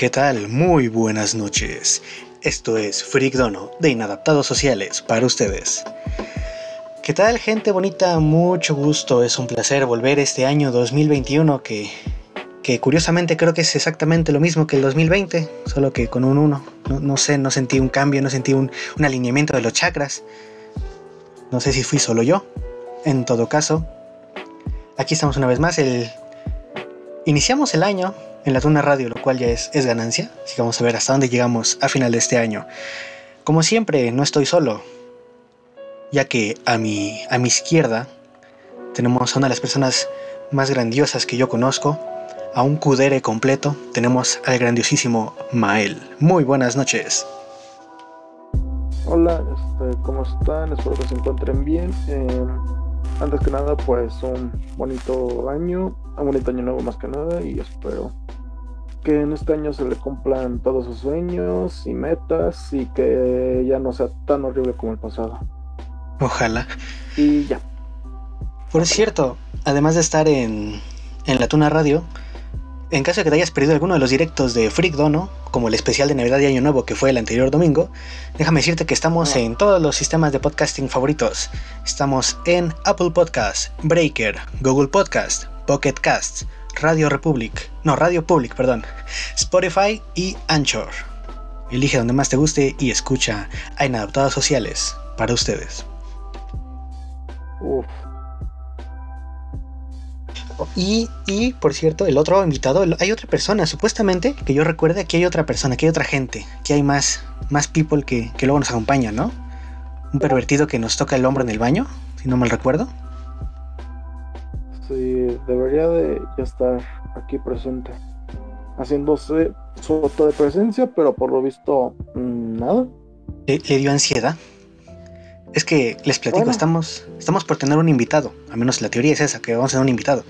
¿Qué tal? Muy buenas noches. Esto es Freak Dono de Inadaptados Sociales para ustedes. ¿Qué tal gente bonita? Mucho gusto, es un placer volver este año 2021 que, que curiosamente creo que es exactamente lo mismo que el 2020, solo que con un 1. No, sé, no sentí un cambio, no sentí un, un alineamiento de los chakras. No sé si fui solo yo. En todo caso, aquí estamos una vez más. El... Iniciamos el año en la Tuna Radio, lo cual ya es, es ganancia. Así que vamos a ver hasta dónde llegamos a final de este año. Como siempre, no estoy solo, ya que a mi, a mi izquierda tenemos a una de las personas más grandiosas que yo conozco, a un cudere completo, tenemos al grandiosísimo Mael. Muy buenas noches. Hola, este, ¿cómo están? Espero que se encuentren bien. Eh, antes que nada, pues un bonito año, un bonito año nuevo más que nada y espero que en este año se le cumplan todos sus sueños y metas y que ya no sea tan horrible como el pasado. Ojalá. Y ya. Por cierto, además de estar en, en la Tuna Radio, en caso de que te hayas perdido alguno de los directos de Freak Dono, como el especial de Navidad y Año Nuevo que fue el anterior domingo, déjame decirte que estamos en todos los sistemas de podcasting favoritos. Estamos en Apple Podcast, Breaker, Google Podcast, Pocket Cast, Radio Republic, no, Radio Public, perdón, Spotify y Anchor. Elige donde más te guste y escucha a Inadaptados Sociales para ustedes. Y, y, por cierto, el otro invitado, hay otra persona, supuestamente, que yo recuerde, que hay otra persona, que hay otra gente, que hay más, más people que, que luego nos acompañan, ¿no? Un pervertido que nos toca el hombro en el baño, si no mal recuerdo. Sí, debería de ya estar aquí presente, haciéndose su de presencia, pero por lo visto, mm, nada. Le, le dio ansiedad. Es que les platico, estamos, estamos por tener un invitado. Al menos la teoría es esa, que vamos a tener un invitado.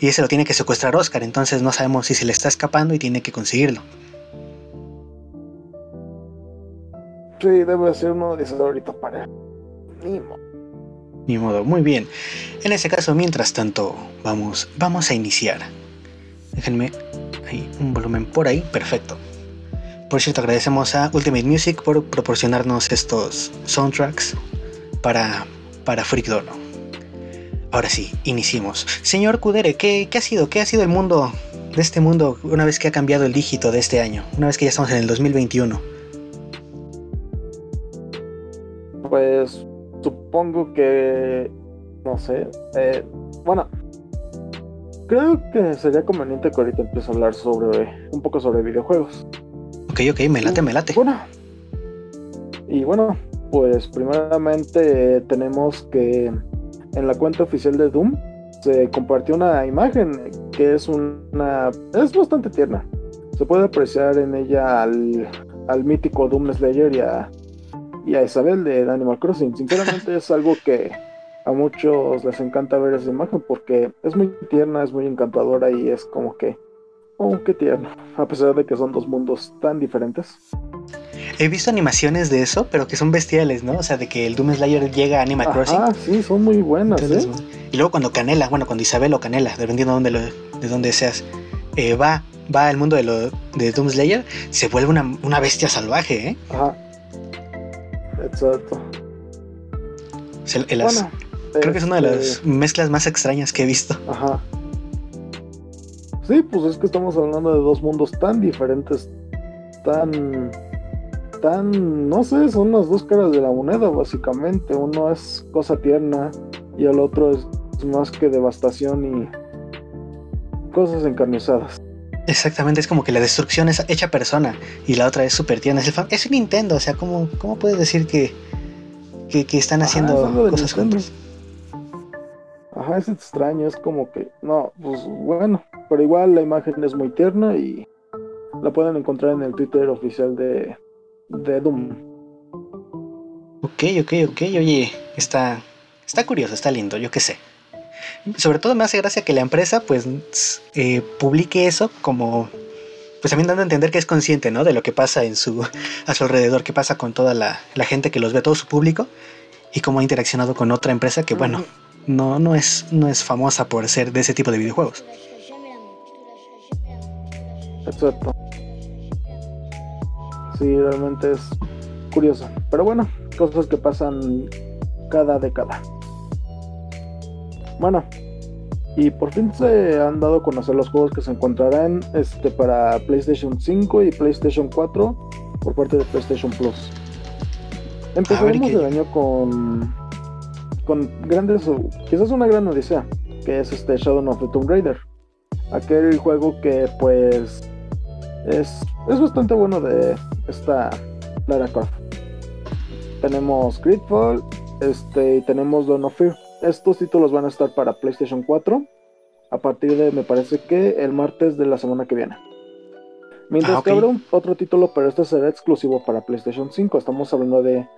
Y ese lo tiene que secuestrar Oscar, entonces no sabemos si se le está escapando y tiene que conseguirlo. Sí, debe ser uno de esos ahorita para. Ni modo. Ni modo, muy bien. En ese caso, mientras tanto, vamos, vamos a iniciar. Déjenme ahí un volumen por ahí, perfecto. Por cierto, agradecemos a Ultimate Music por proporcionarnos estos soundtracks para, para Freak Dono. Ahora sí, iniciemos. Señor Kudere, ¿qué, ¿qué, ha sido? ¿Qué ha sido el mundo de este mundo una vez que ha cambiado el dígito de este año? Una vez que ya estamos en el 2021. Pues supongo que... No sé. Eh, bueno, creo que sería conveniente que ahorita empiece a hablar sobre un poco sobre videojuegos. Ok, ok, me late, me late. Bueno. Y bueno, pues primeramente tenemos que en la cuenta oficial de Doom se compartió una imagen que es una es bastante tierna. Se puede apreciar en ella al, al mítico Doom Slayer y a, y a Isabel de Animal Crossing. Sinceramente es algo que a muchos les encanta ver esa imagen porque es muy tierna, es muy encantadora y es como que, oh, qué tierno, a pesar de que son dos mundos tan diferentes. He visto animaciones de eso, pero que son bestiales, ¿no? O sea, de que el Doom Slayer llega a Animal Crossing. Ah, sí, son muy buenas, ¿eh? Y luego cuando Canela, bueno, cuando Isabel o Canela, dependiendo de dónde, de dónde seas, eh, va, va al mundo de, lo, de Doom Slayer, se vuelve una, una bestia salvaje, ¿eh? Ajá. Exacto. bueno, creo que es una de las este mezclas más extrañas que he visto. Ajá. Sí, pues es que estamos hablando de dos mundos tan diferentes, tan tan, no sé, son las dos caras de la moneda, básicamente. Uno es cosa tierna y el otro es más que devastación y cosas encarnizadas. Exactamente, es como que la destrucción es hecha persona y la otra es súper tierna. Es, el es un Nintendo, o sea, ¿cómo, cómo puedes decir que, que, que están haciendo Ajá, cosas juntos? Ajá, es extraño, es como que, no, pues bueno, pero igual la imagen es muy tierna y la pueden encontrar en el Twitter oficial de, de Doom. Ok, ok, ok, oye, está, está curioso, está lindo, yo qué sé. Sobre todo me hace gracia que la empresa pues eh, publique eso como pues también dando a entender que es consciente, ¿no? De lo que pasa en su, a su alrededor, qué pasa con toda la, la gente que los ve, todo su público, y cómo ha interaccionado con otra empresa que, bueno, no, no, es, no es famosa por ser de ese tipo de videojuegos. Exacto. Sí, realmente es curioso. Pero bueno, cosas que pasan cada década. Bueno, y por fin se han dado a conocer los juegos que se encontrarán este, para PlayStation 5 y PlayStation 4 por parte de PlayStation Plus. Empezaremos el año con, con grandes, quizás una gran odisea, que es este Shadow of the Tomb Raider. Aquel juego que pues es, es bastante bueno de esta Lara Croft. Tenemos Gridfall este, y tenemos Dawn of Fear. Estos títulos van a estar para PlayStation 4 a partir de, me parece que el martes de la semana que viene. Mientras ah, que habrá un, otro título, pero este será exclusivo para PlayStation 5. Estamos hablando de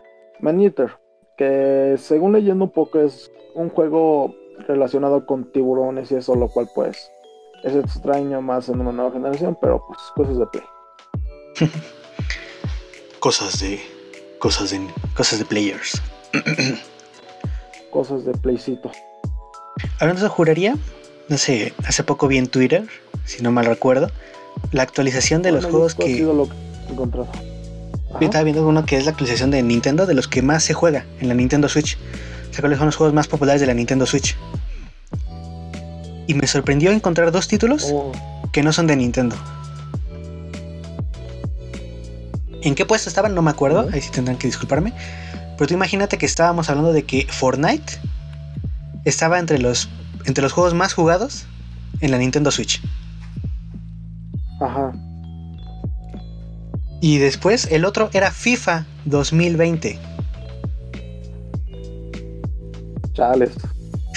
Man Eater, que según leyendo un poco es un juego relacionado con tiburones y eso, lo cual pues es extraño más en una nueva generación, pero pues cosas de play. cosas de cosas de cosas de players. cosas de playcito. Hablando de juraría, no sé, hace poco vi en Twitter, si no mal recuerdo, la actualización de los juegos que. Lo encontrado. Yo estaba viendo uno que es la actualización de Nintendo, de los que más se juega en la Nintendo Switch. O sea, cuáles son los juegos más populares de la Nintendo Switch. Y me sorprendió encontrar dos títulos oh. que no son de Nintendo. ¿En qué puesto estaban? No me acuerdo. Ahí sí tendrán que disculparme. Pero tú imagínate que estábamos hablando de que Fortnite estaba entre los, entre los juegos más jugados en la Nintendo Switch. Ajá. Y después el otro era FIFA 2020. Chales.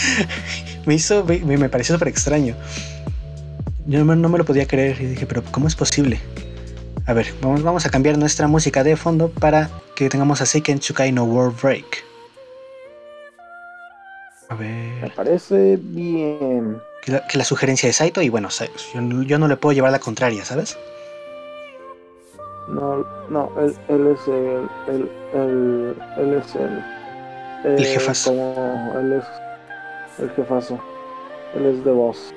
me hizo, me, pareció súper extraño. Yo no, me lo podía creer y dije, pero ¿cómo es posible? A ver, vamos, vamos a cambiar nuestra música de fondo para que tengamos a Seiken Tsukai no World Break. A ver. Me parece bien. Que la, sugerencia de Saito y bueno, yo, no le puedo llevar la contraria, ¿sabes? No, no, él, es el, él, es el, el jefazo. él es el jefazo. Él es de voz.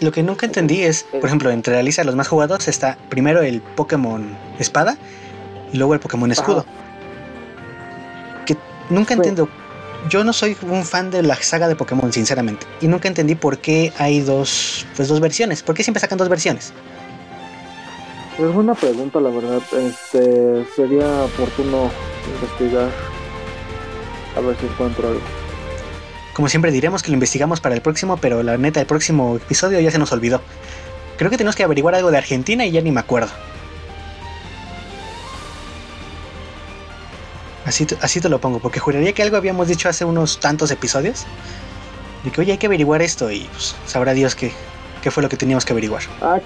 Lo que nunca entendí es, por ejemplo, entre la lista de los más jugados está primero el Pokémon Espada y luego el Pokémon Escudo. Que nunca entiendo. Yo no soy un fan de la saga de Pokémon, sinceramente. Y nunca entendí por qué hay dos, pues dos versiones. ¿Por qué siempre sacan dos versiones? Es buena pregunta, la verdad. Este sería oportuno investigar a ver si encuentro algo. Como siempre diremos que lo investigamos para el próximo, pero la neta, el próximo episodio ya se nos olvidó. Creo que tenemos que averiguar algo de Argentina y ya ni me acuerdo. Así, así te lo pongo, porque juraría que algo habíamos dicho hace unos tantos episodios. De que, oye, hay que averiguar esto y pues, sabrá Dios qué, qué fue lo que teníamos que averiguar. Ah,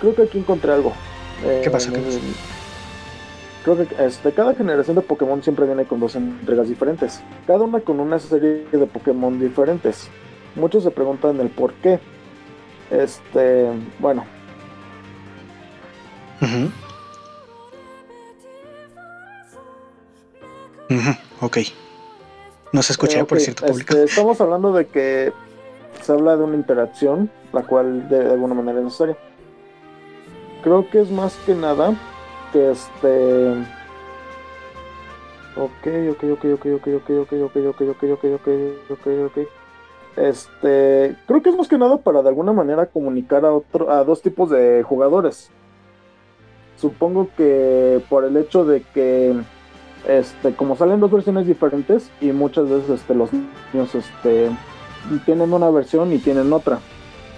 creo que aquí encontré algo. ¿Qué pasó? ¿Qué pasó? Creo que este, cada generación de Pokémon siempre viene con dos entregas diferentes, cada una con una serie de Pokémon diferentes. Muchos se preguntan el por qué. Este, bueno. Ok. No se escucha, por cierto, público. Este, estamos hablando de que se habla de una interacción, la cual de alguna manera es necesaria. Creo que es más que nada este ok ok ok ok ok ok ok ok ok ok ok ok ok ok este creo que es más que nada para de alguna manera comunicar a otro a dos tipos de jugadores supongo que por el hecho de que este como salen dos versiones diferentes y muchas veces este los niños este tienen una versión y tienen otra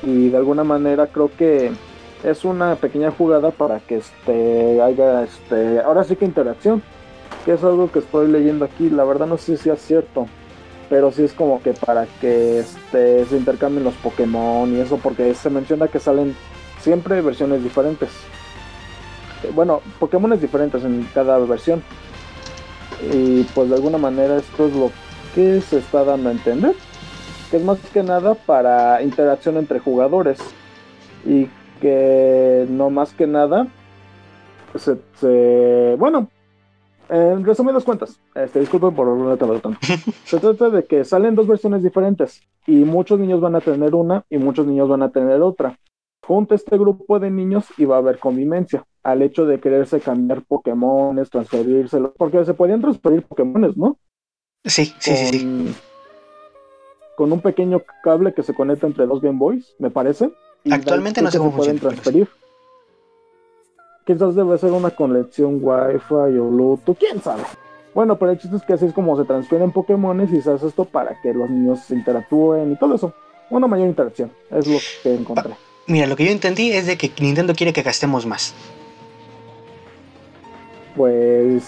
y de alguna manera creo que es una pequeña jugada para que este haya este ahora sí que interacción que es algo que estoy leyendo aquí la verdad no sé si es cierto pero sí es como que para que este se intercambien los Pokémon y eso porque se menciona que salen siempre versiones diferentes. Eh, bueno Pokémon es diferentes en cada versión. Y pues de alguna manera esto es lo que se está dando a entender que es más que nada para interacción entre jugadores. Y que no más que nada se, bueno en resumidas cuentas, este, disculpen por a tanto. Se trata de que salen dos versiones diferentes y muchos niños van a tener una y muchos niños van a tener otra. Junta este grupo de niños y va a haber convivencia. al hecho de quererse cambiar Pokémones, transferírselos, porque se podían transferir Pokémones, ¿no? Sí, sí, sí, sí. Con un pequeño cable que se conecta entre dos Game Boys, me parece. Actualmente no sé cómo se pueden transferir. Quizás debe ser una conexión Wi-Fi o Bluetooth, quién sabe. Bueno, pero el chiste es que así es como se transfieren Pokémones y se hace esto para que los niños interactúen y todo eso. Una mayor interacción, es lo que encontré. Mira, lo que yo entendí es de que Nintendo quiere que gastemos más. Pues.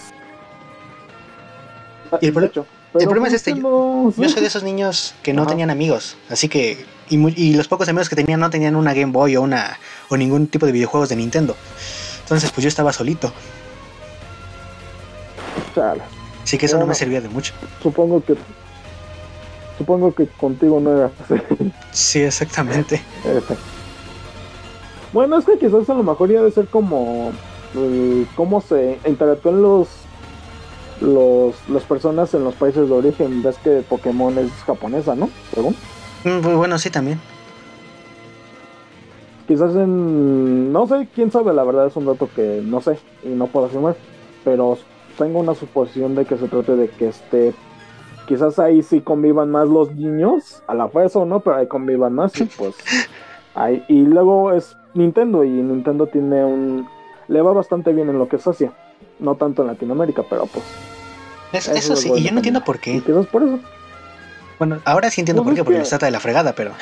Y el, problema es este. Yo, soy de esos niños que no tenían amigos. Así que. Y, los pocos amigos que tenían no tenían una Game Boy o una. o ningún tipo de videojuegos de Nintendo. Entonces, pues yo estaba solito. Así que eso no me servía de mucho. Supongo que. Supongo que contigo no era así. Sí, exactamente. Bueno, es que quizás a lo mejor ya debe ser como eh, cómo se interactúan los, los las personas en los países de origen. Ves que Pokémon es japonesa, ¿no? Según. Pues bueno, sí, también. Quizás en. No sé, quién sabe, la verdad es un dato que no sé y no puedo afirmar. Pero tengo una suposición de que se trate de que este. Quizás ahí sí convivan más los niños, a la fuerza o no, pero ahí convivan más y pues. Ahí, y luego es Nintendo y Nintendo tiene un le va bastante bien en lo que es Asia, no tanto en Latinoamérica, pero pues eso, sí, y yo no entiendo por qué. ¿Y qué es por eso? Bueno, ahora sí entiendo por qué, porque se trata de la fregada, pero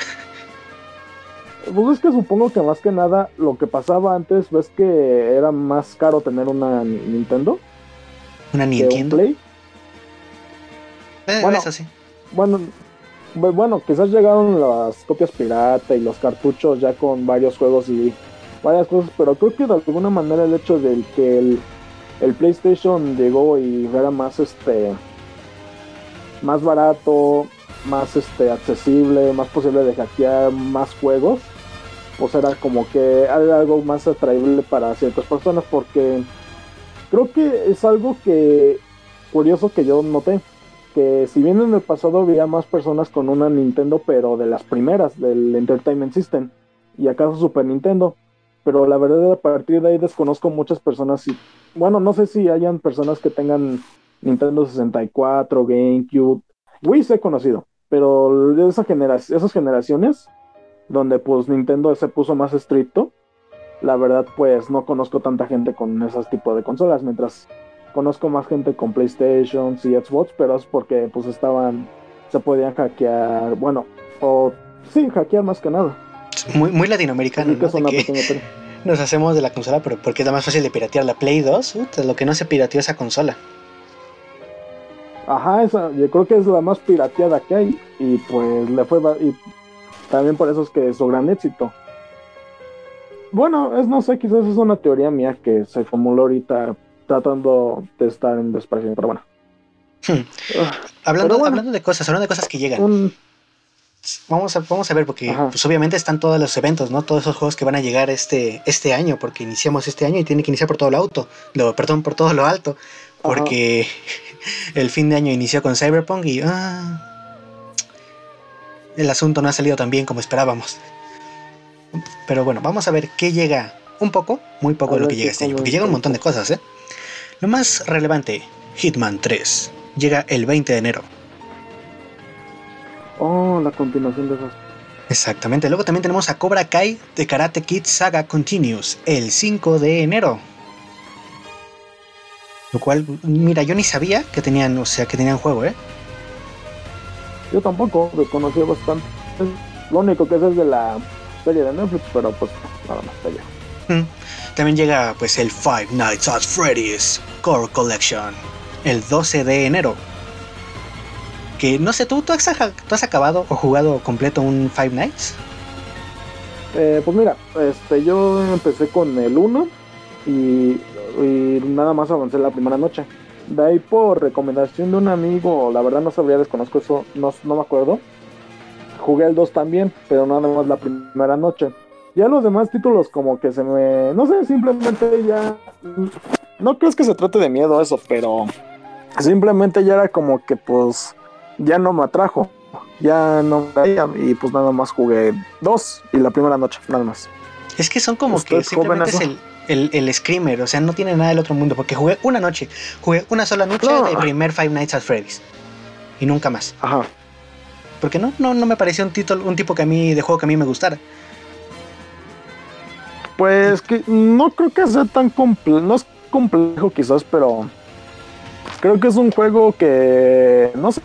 pues es que supongo que más que nada lo que pasaba antes, ves que era más caro tener una Nintendo. ¿Una Nintendo? Play. Eh, bueno, eso sí. Bueno, bueno, quizás llegaron las copias pirata y los cartuchos ya con varios juegos y varias cosas, pero creo que de alguna manera el hecho de que el, el PlayStation llegó y era más este más barato, más este accesible, más posible de hackear más juegos, pues era como que algo más atraíble para ciertas personas porque creo que es algo que curioso que yo noté que si bien en el pasado había más personas con una Nintendo, pero de las primeras, del Entertainment System, y acaso Super Nintendo, pero la verdad a partir de ahí desconozco muchas personas, y bueno, no sé si hayan personas que tengan Nintendo 64, GameCube, Wii se he conocido, pero de esa esas generaciones, donde pues Nintendo se puso más estricto, la verdad pues no conozco tanta gente con ese tipo de consolas, mientras conozco más gente con PlayStation y Xbox, pero es porque pues estaban, se podían hackear, bueno, o sí, hackear más que nada. Muy, muy latinoamericano, ¿no? nos hacemos de la consola, pero porque es la más fácil de piratear la Play 2, lo que no se pirateó esa consola. Ajá, esa, yo creo que es la más pirateada que hay y pues le fue y también por eso es que es su gran éxito. Bueno, es no sé, quizás es una teoría mía que se formuló ahorita tratando de estar en desprecio, pero bueno. Hmm. Ah, hablando, hablando de cosas, hablando de cosas que llegan. Vamos, a, vamos a ver, porque pues, obviamente están todos los eventos, ¿no? Todos esos juegos que van a llegar este, este año, porque iniciamos este año y tiene que iniciar por todo lo alto, lo, perdón, por todo lo alto, porque el fin de año inició con Cyberpunk y ah, el asunto no ha salido tan bien como esperábamos. Pero bueno, vamos a ver qué llega. Un poco, muy poco de lo que llega este año, porque llega un montón de cosas, ¿eh? Lo más relevante, Hitman 3, llega el 20 de enero. Oh, la continuación de esas. Exactamente. Luego también tenemos a Cobra Kai de Karate Kid Saga Continues el 5 de enero. Lo cual, mira, yo ni sabía que tenían, o sea, que tenían juego, ¿eh? Yo tampoco, desconocía bastante. Lo único que es es de la serie de Netflix, pero pues nada más allá. Mm. También llega pues el Five Nights at Freddy's Core Collection el 12 de enero. Que no sé, ¿tú, tú, has, has acabado o jugado completo un Five Nights? Eh, pues mira, este, yo empecé con el 1 y, nada más avancé la primera noche. De ahí por recomendación de un amigo, la verdad no sabría, desconozco eso, no, no me acuerdo. Jugué el 2 también, pero nada más la primera noche. Ya los demás títulos como que se me... No sé, simplemente ya... No creo que se trate de miedo eso, pero simplemente ya era como que pues ya no me atrajo. Ya no me y pues nada más jugué dos y la primera noche, nada más. Es que son como que simplemente el, el Screamer, o sea, no tiene nada del otro mundo, porque jugué una noche, jugué una sola noche No. del primer Five Nights at Freddy's. Y nunca más. Ajá. Porque no, no, no me pareció un título, un tipo que a mí, de juego que a mí me gustara. Pues que no creo que sea tan complejo, no es complejo quizás, pero creo que es un juego que, no sé,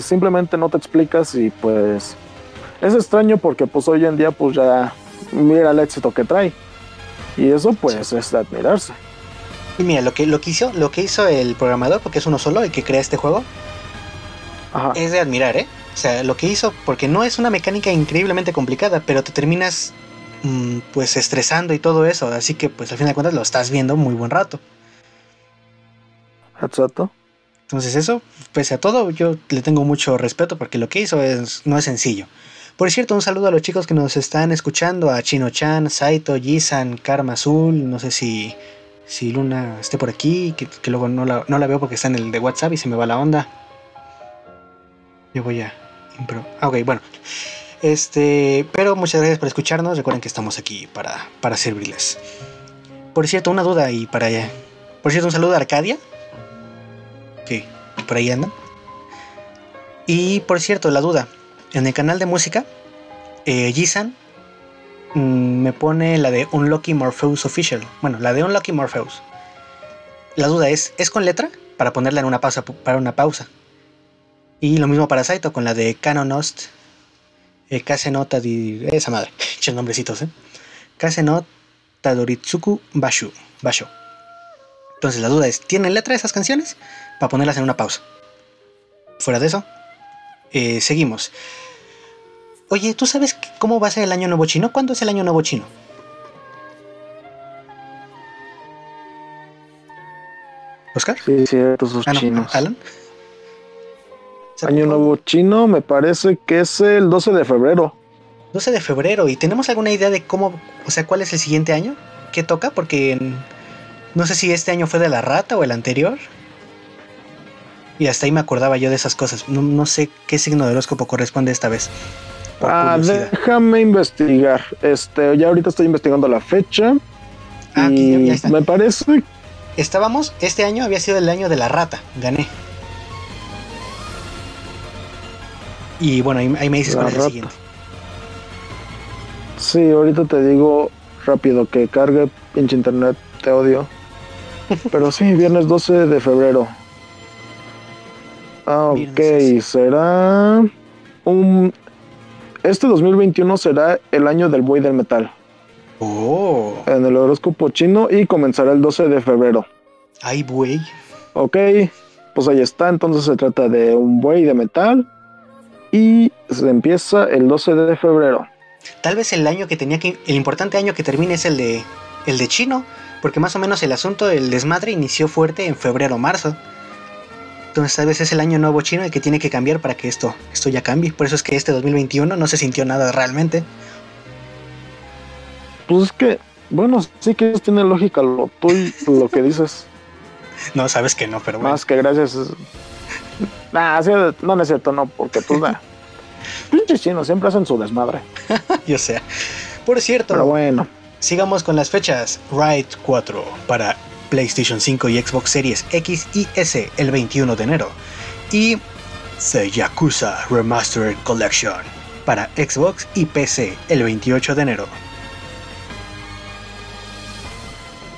simplemente no te explicas y pues es extraño porque pues hoy en día pues ya mira el éxito que trae. Y eso pues es de admirarse. Y mira, lo que, lo que hizo, lo que hizo el programador, porque es uno solo el que crea este juego, Ajá. es de admirar, ¿eh? O sea, lo que hizo, porque no es una mecánica increíblemente complicada, pero te terminas mm, pues estresando y todo eso, así que pues al fin de cuentas lo estás viendo muy buen rato. Exacto. Entonces eso, pese a todo, yo le tengo mucho respeto porque lo que hizo es, no es sencillo. Por cierto, un saludo a los chicos que nos están escuchando, a Chino-chan, Saito, Jisan, Karma Azul, no sé si, si Luna esté por aquí, que, que luego no la, no la veo porque está en el de WhatsApp y se me va la onda. Yo voy a... impro- Ah, ok, bueno. Este, pero muchas gracias por escucharnos. Recuerden que estamos aquí para, para servirles. Por cierto, una duda y para allá. Por cierto, un saludo a Arcadia. Que por ahí andan. Y por cierto, la duda. En el canal de música, eh, Jisan mm, me pone la de Unlucky Morpheus Official. Bueno, la de Unlucky Morpheus. La duda es, ¿es con letra? Para ponerla en una pausa. Para una pausa. Y lo mismo para Saito con la de Canonost. Eh, Kasenota di. Esa madre. Che nombrecitos, eh. Kasenot Tadoritsuku Bashu. Basho. Entonces la duda es: ¿tienen letra esas canciones? Para ponerlas en una pausa. Fuera de eso, eh, seguimos. Oye, ¿tú sabes cómo va a ser el año nuevo chino? ¿Cuándo es el año nuevo chino? ¿Oscar? Sí, cierto, esos Ah, no, chinos. ¿Alan? Año Nuevo Chino me parece que es el 12 de febrero. 12 de febrero. ¿Y tenemos alguna idea de cómo, o sea, cuál es el siguiente año? ¿Qué toca? Porque no sé si este año fue de la rata o el anterior. Y hasta ahí me acordaba yo de esas cosas. No, no sé qué signo de horóscopo corresponde esta vez. Ah, déjame investigar. Este, ya ahorita estoy investigando la fecha. Ah, aquí ya- y ya está. me parece Estábamos, este año había sido el año de la rata. Gané. Y bueno, ahí, ahí me dices La cuál es el siguiente. Sí, ahorita te digo rápido que cargue pinche internet, te odio. Pero sí, viernes 12 de febrero. Ah, ok, Viernes 12. será un... Este 2021 será el año del buey del metal Oh, en el horóscopo chino y comenzará el 12 de febrero. ay, güey. Ok, pues ahí está, entonces se trata de un buey de metal y se empieza el 12 de febrero. Tal vez el año que tenía que. El importante año que termine es el de. El de chino. Porque más o menos el asunto del desmadre inició fuerte en febrero o marzo. Entonces es el año nuevo chino el que tiene que cambiar para que esto, esto ya cambie. Por eso es que este 2021 no se sintió nada realmente. Pues es que, bueno, sí que tiene lógica lo, tú y lo que dices. No, sabes que no, pero bueno. Más que gracias. Nah, no, no es cierto, no, porque pues nah. Pinches chinos siempre hacen su desmadre. Yo sé. Por cierto, Pero bueno, sigamos con las fechas. Ride 4 para PlayStation 5 y Xbox Series X y S el 21 de enero. Y The Yakuza Remastered Collection para Xbox y PC el 28 de enero.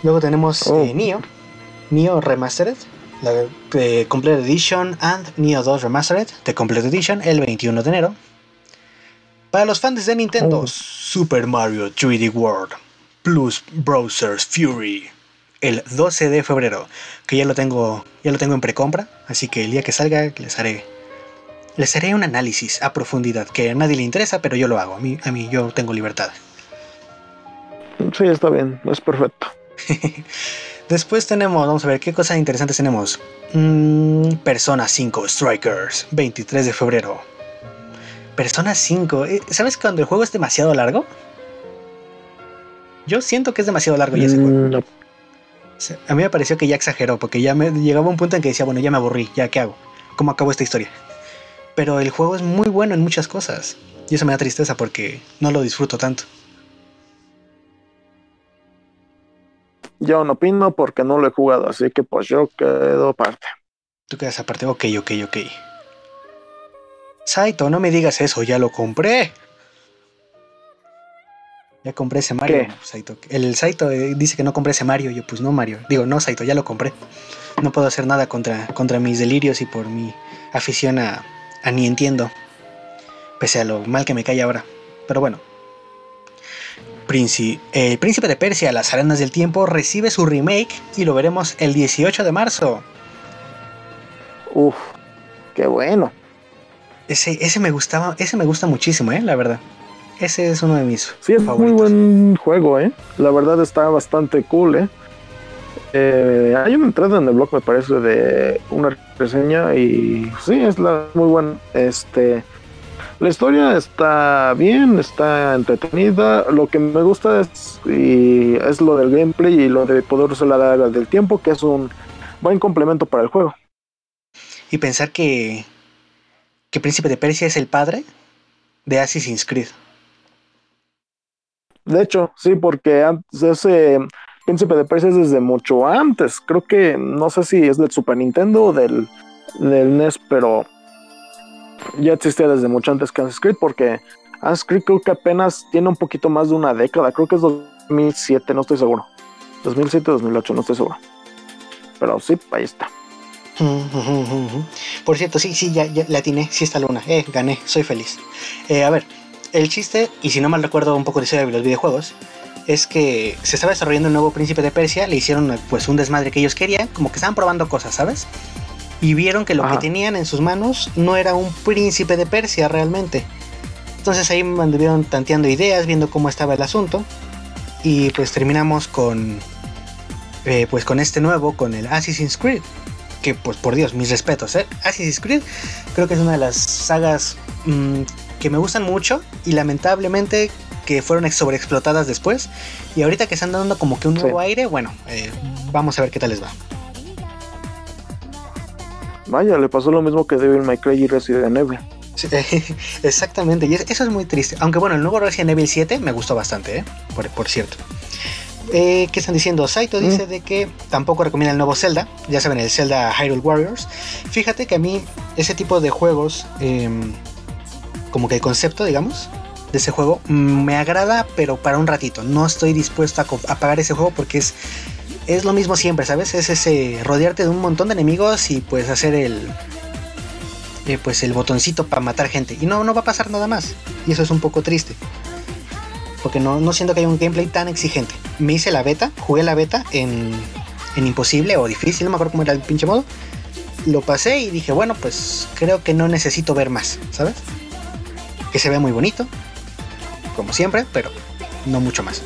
Luego tenemos Oh. eh, Neo, Neo Remastered, la de Complete Edition and Neo 2 Remastered de Complete Edition el 21 de enero. Para los fans de Nintendo, Oh. Super Mario 3D World plus Browser's Fury el 12 de febrero, que ya lo tengo, ya lo tengo en precompra, así que el día que salga les haré les haré un análisis a profundidad que a nadie le interesa, pero yo lo hago, a mí, a mí yo tengo libertad. sí, está bien, es perfecto. Después tenemos, vamos a ver qué cosas interesantes tenemos. Mm, Persona 5 Strikers, 23 de febrero. Persona 5, eh, ¿sabes cuando el juego es demasiado largo? Yo siento que es demasiado largo ya ese juego. Mm, no. Sea, A mí me pareció que ya exageró, porque ya me llegaba un punto en que decía, bueno, ya me aburrí, ya qué hago, cómo acabo esta historia. Pero el juego es muy bueno en muchas cosas. Y eso me da tristeza porque no lo disfruto tanto. Yo no opino porque no lo he jugado, así que pues yo quedo aparte. Tú quedas aparte, ok, ok, ok. Saito, no me digas eso, ya lo compré. Ya compré ese Mario, Saito. El Saito eh, dice que no compré ese Mario. Yo, pues no, Mario. Digo, no, Saito, ya lo compré. No puedo hacer nada contra, contra mis delirios y por mi afición a, a ni entiendo. Pese a lo mal que me cae ahora. Pero bueno. el Príncipe de Persia, Las Arenas del Tiempo, recibe su remake y lo veremos el 18 de marzo. Uf, qué bueno. Ese, ese me gustaba, ese me gusta muchísimo, eh, la verdad. Ese es uno de mis sí, es muy buen juego, eh. La verdad está bastante cool, eh. eh hay una entrada en el blog, me parece, de una reseña y sí, es la muy buena. Este, la historia está bien, está entretenida. Lo que me gusta es, y es lo del gameplay y lo de poder usar la daga del tiempo, que es un buen complemento para el juego. Y pensar que, que Príncipe de Persia es el padre de Assassin's Creed. De hecho, sí, porque ese Príncipe de Persia es desde mucho antes. Creo que no sé si es del Super Nintendo o del, del NES, pero ya existía desde mucho antes que Assassin's Creed, porque Assassin's Creed creo que apenas tiene un poquito más de una década. Creo que es 2007, no estoy seguro. 2007 2008, no estoy seguro. Pero sí, ahí está. Por cierto, sí, sí, ya, ya la atiné, sí está luna. Eh, gané, soy feliz. Eh, a ver, el chiste, y si no mal recuerdo un poco de historia de los videojuegos, es que se estaba desarrollando un nuevo príncipe de Persia, le hicieron pues un desmadre que ellos querían, como que estaban probando cosas, ¿sabes? Y vieron que lo que tenían en sus manos no era un príncipe de Persia realmente. Entonces ahí anduvieron tanteando ideas, viendo cómo estaba el asunto. Y pues terminamos con. Eh, pues con este nuevo, con el Assassin's Creed que pues por Dios, mis respetos, ¿eh? Assassin's Creed creo que es una de las sagas mm, que me gustan mucho y lamentablemente que fueron sobreexplotadas después y ahorita que están dando como que un nuevo aire, bueno, eh, vamos a ver qué tal les va. Vaya, le pasó lo mismo que Devil May Cry y Resident Evil. exactamente, y eso es muy triste. Aunque bueno, el nuevo Resident Evil 7 me gustó bastante, ¿eh? por cierto. Eh, ¿Qué están diciendo? Saito dice mm. de que tampoco recomienda el nuevo Zelda, ya saben, el Zelda Hyrule Warriors. Fíjate que a mí ese tipo de juegos, em, como que el concepto, digamos, de ese juego me agrada, pero para un ratito. No estoy dispuesto a, pagar ese juego porque es, es lo mismo siempre, ¿sabes? Es ese rodearte de un montón de enemigos y pues hacer el, eh, pues el botoncito para matar gente. Y no, no va a pasar nada más. Y eso es un poco triste porque no, no siento que haya un gameplay tan exigente. Me hice la beta, jugué la beta en, en imposible o difícil, no me acuerdo cómo era el pinche modo. Lo pasé y dije, bueno, pues creo que no necesito ver más, ¿sabes? Que se ve muy bonito, como siempre, pero no mucho más.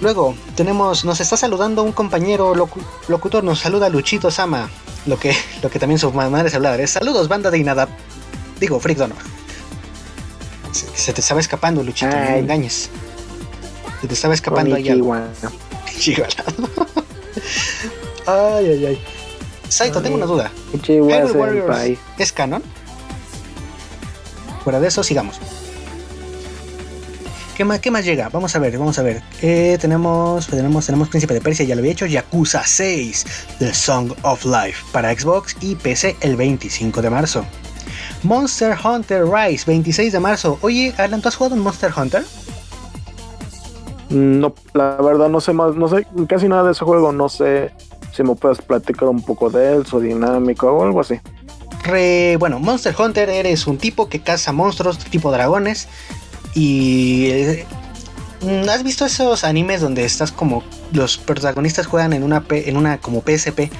Luego tenemos, nos está saludando un compañero locutor, nos saluda Luchito Sama, lo que, lo que también su madre se es Saludos, banda de Inada. Digo, Freak se, te estaba escapando, Luchito, no engañes. Se te estaba escapando ahí algo. ay, ay, ay. Saito, tengo una duda. Warriors es canon? Fuera de eso, sigamos. ¿Qué más, ¿Qué más llega? Vamos a ver, vamos a ver. Eh, tenemos, tenemos, tenemos Príncipe de Persia, ya lo había hecho. Yakuza 6, The Song of Life, para Xbox y PC el 25 de marzo. Monster Hunter Rise, 26 de marzo. Oye, Alan, ¿tú has jugado en Monster Hunter? No, la verdad no sé más, no sé casi nada de ese juego, no sé si me puedes platicar un poco de él, su dinámico o algo así. Bueno, Monster Hunter eres un tipo que caza monstruos tipo dragones y eh, ¿has visto esos animes donde estás como los protagonistas juegan en una en una como PSP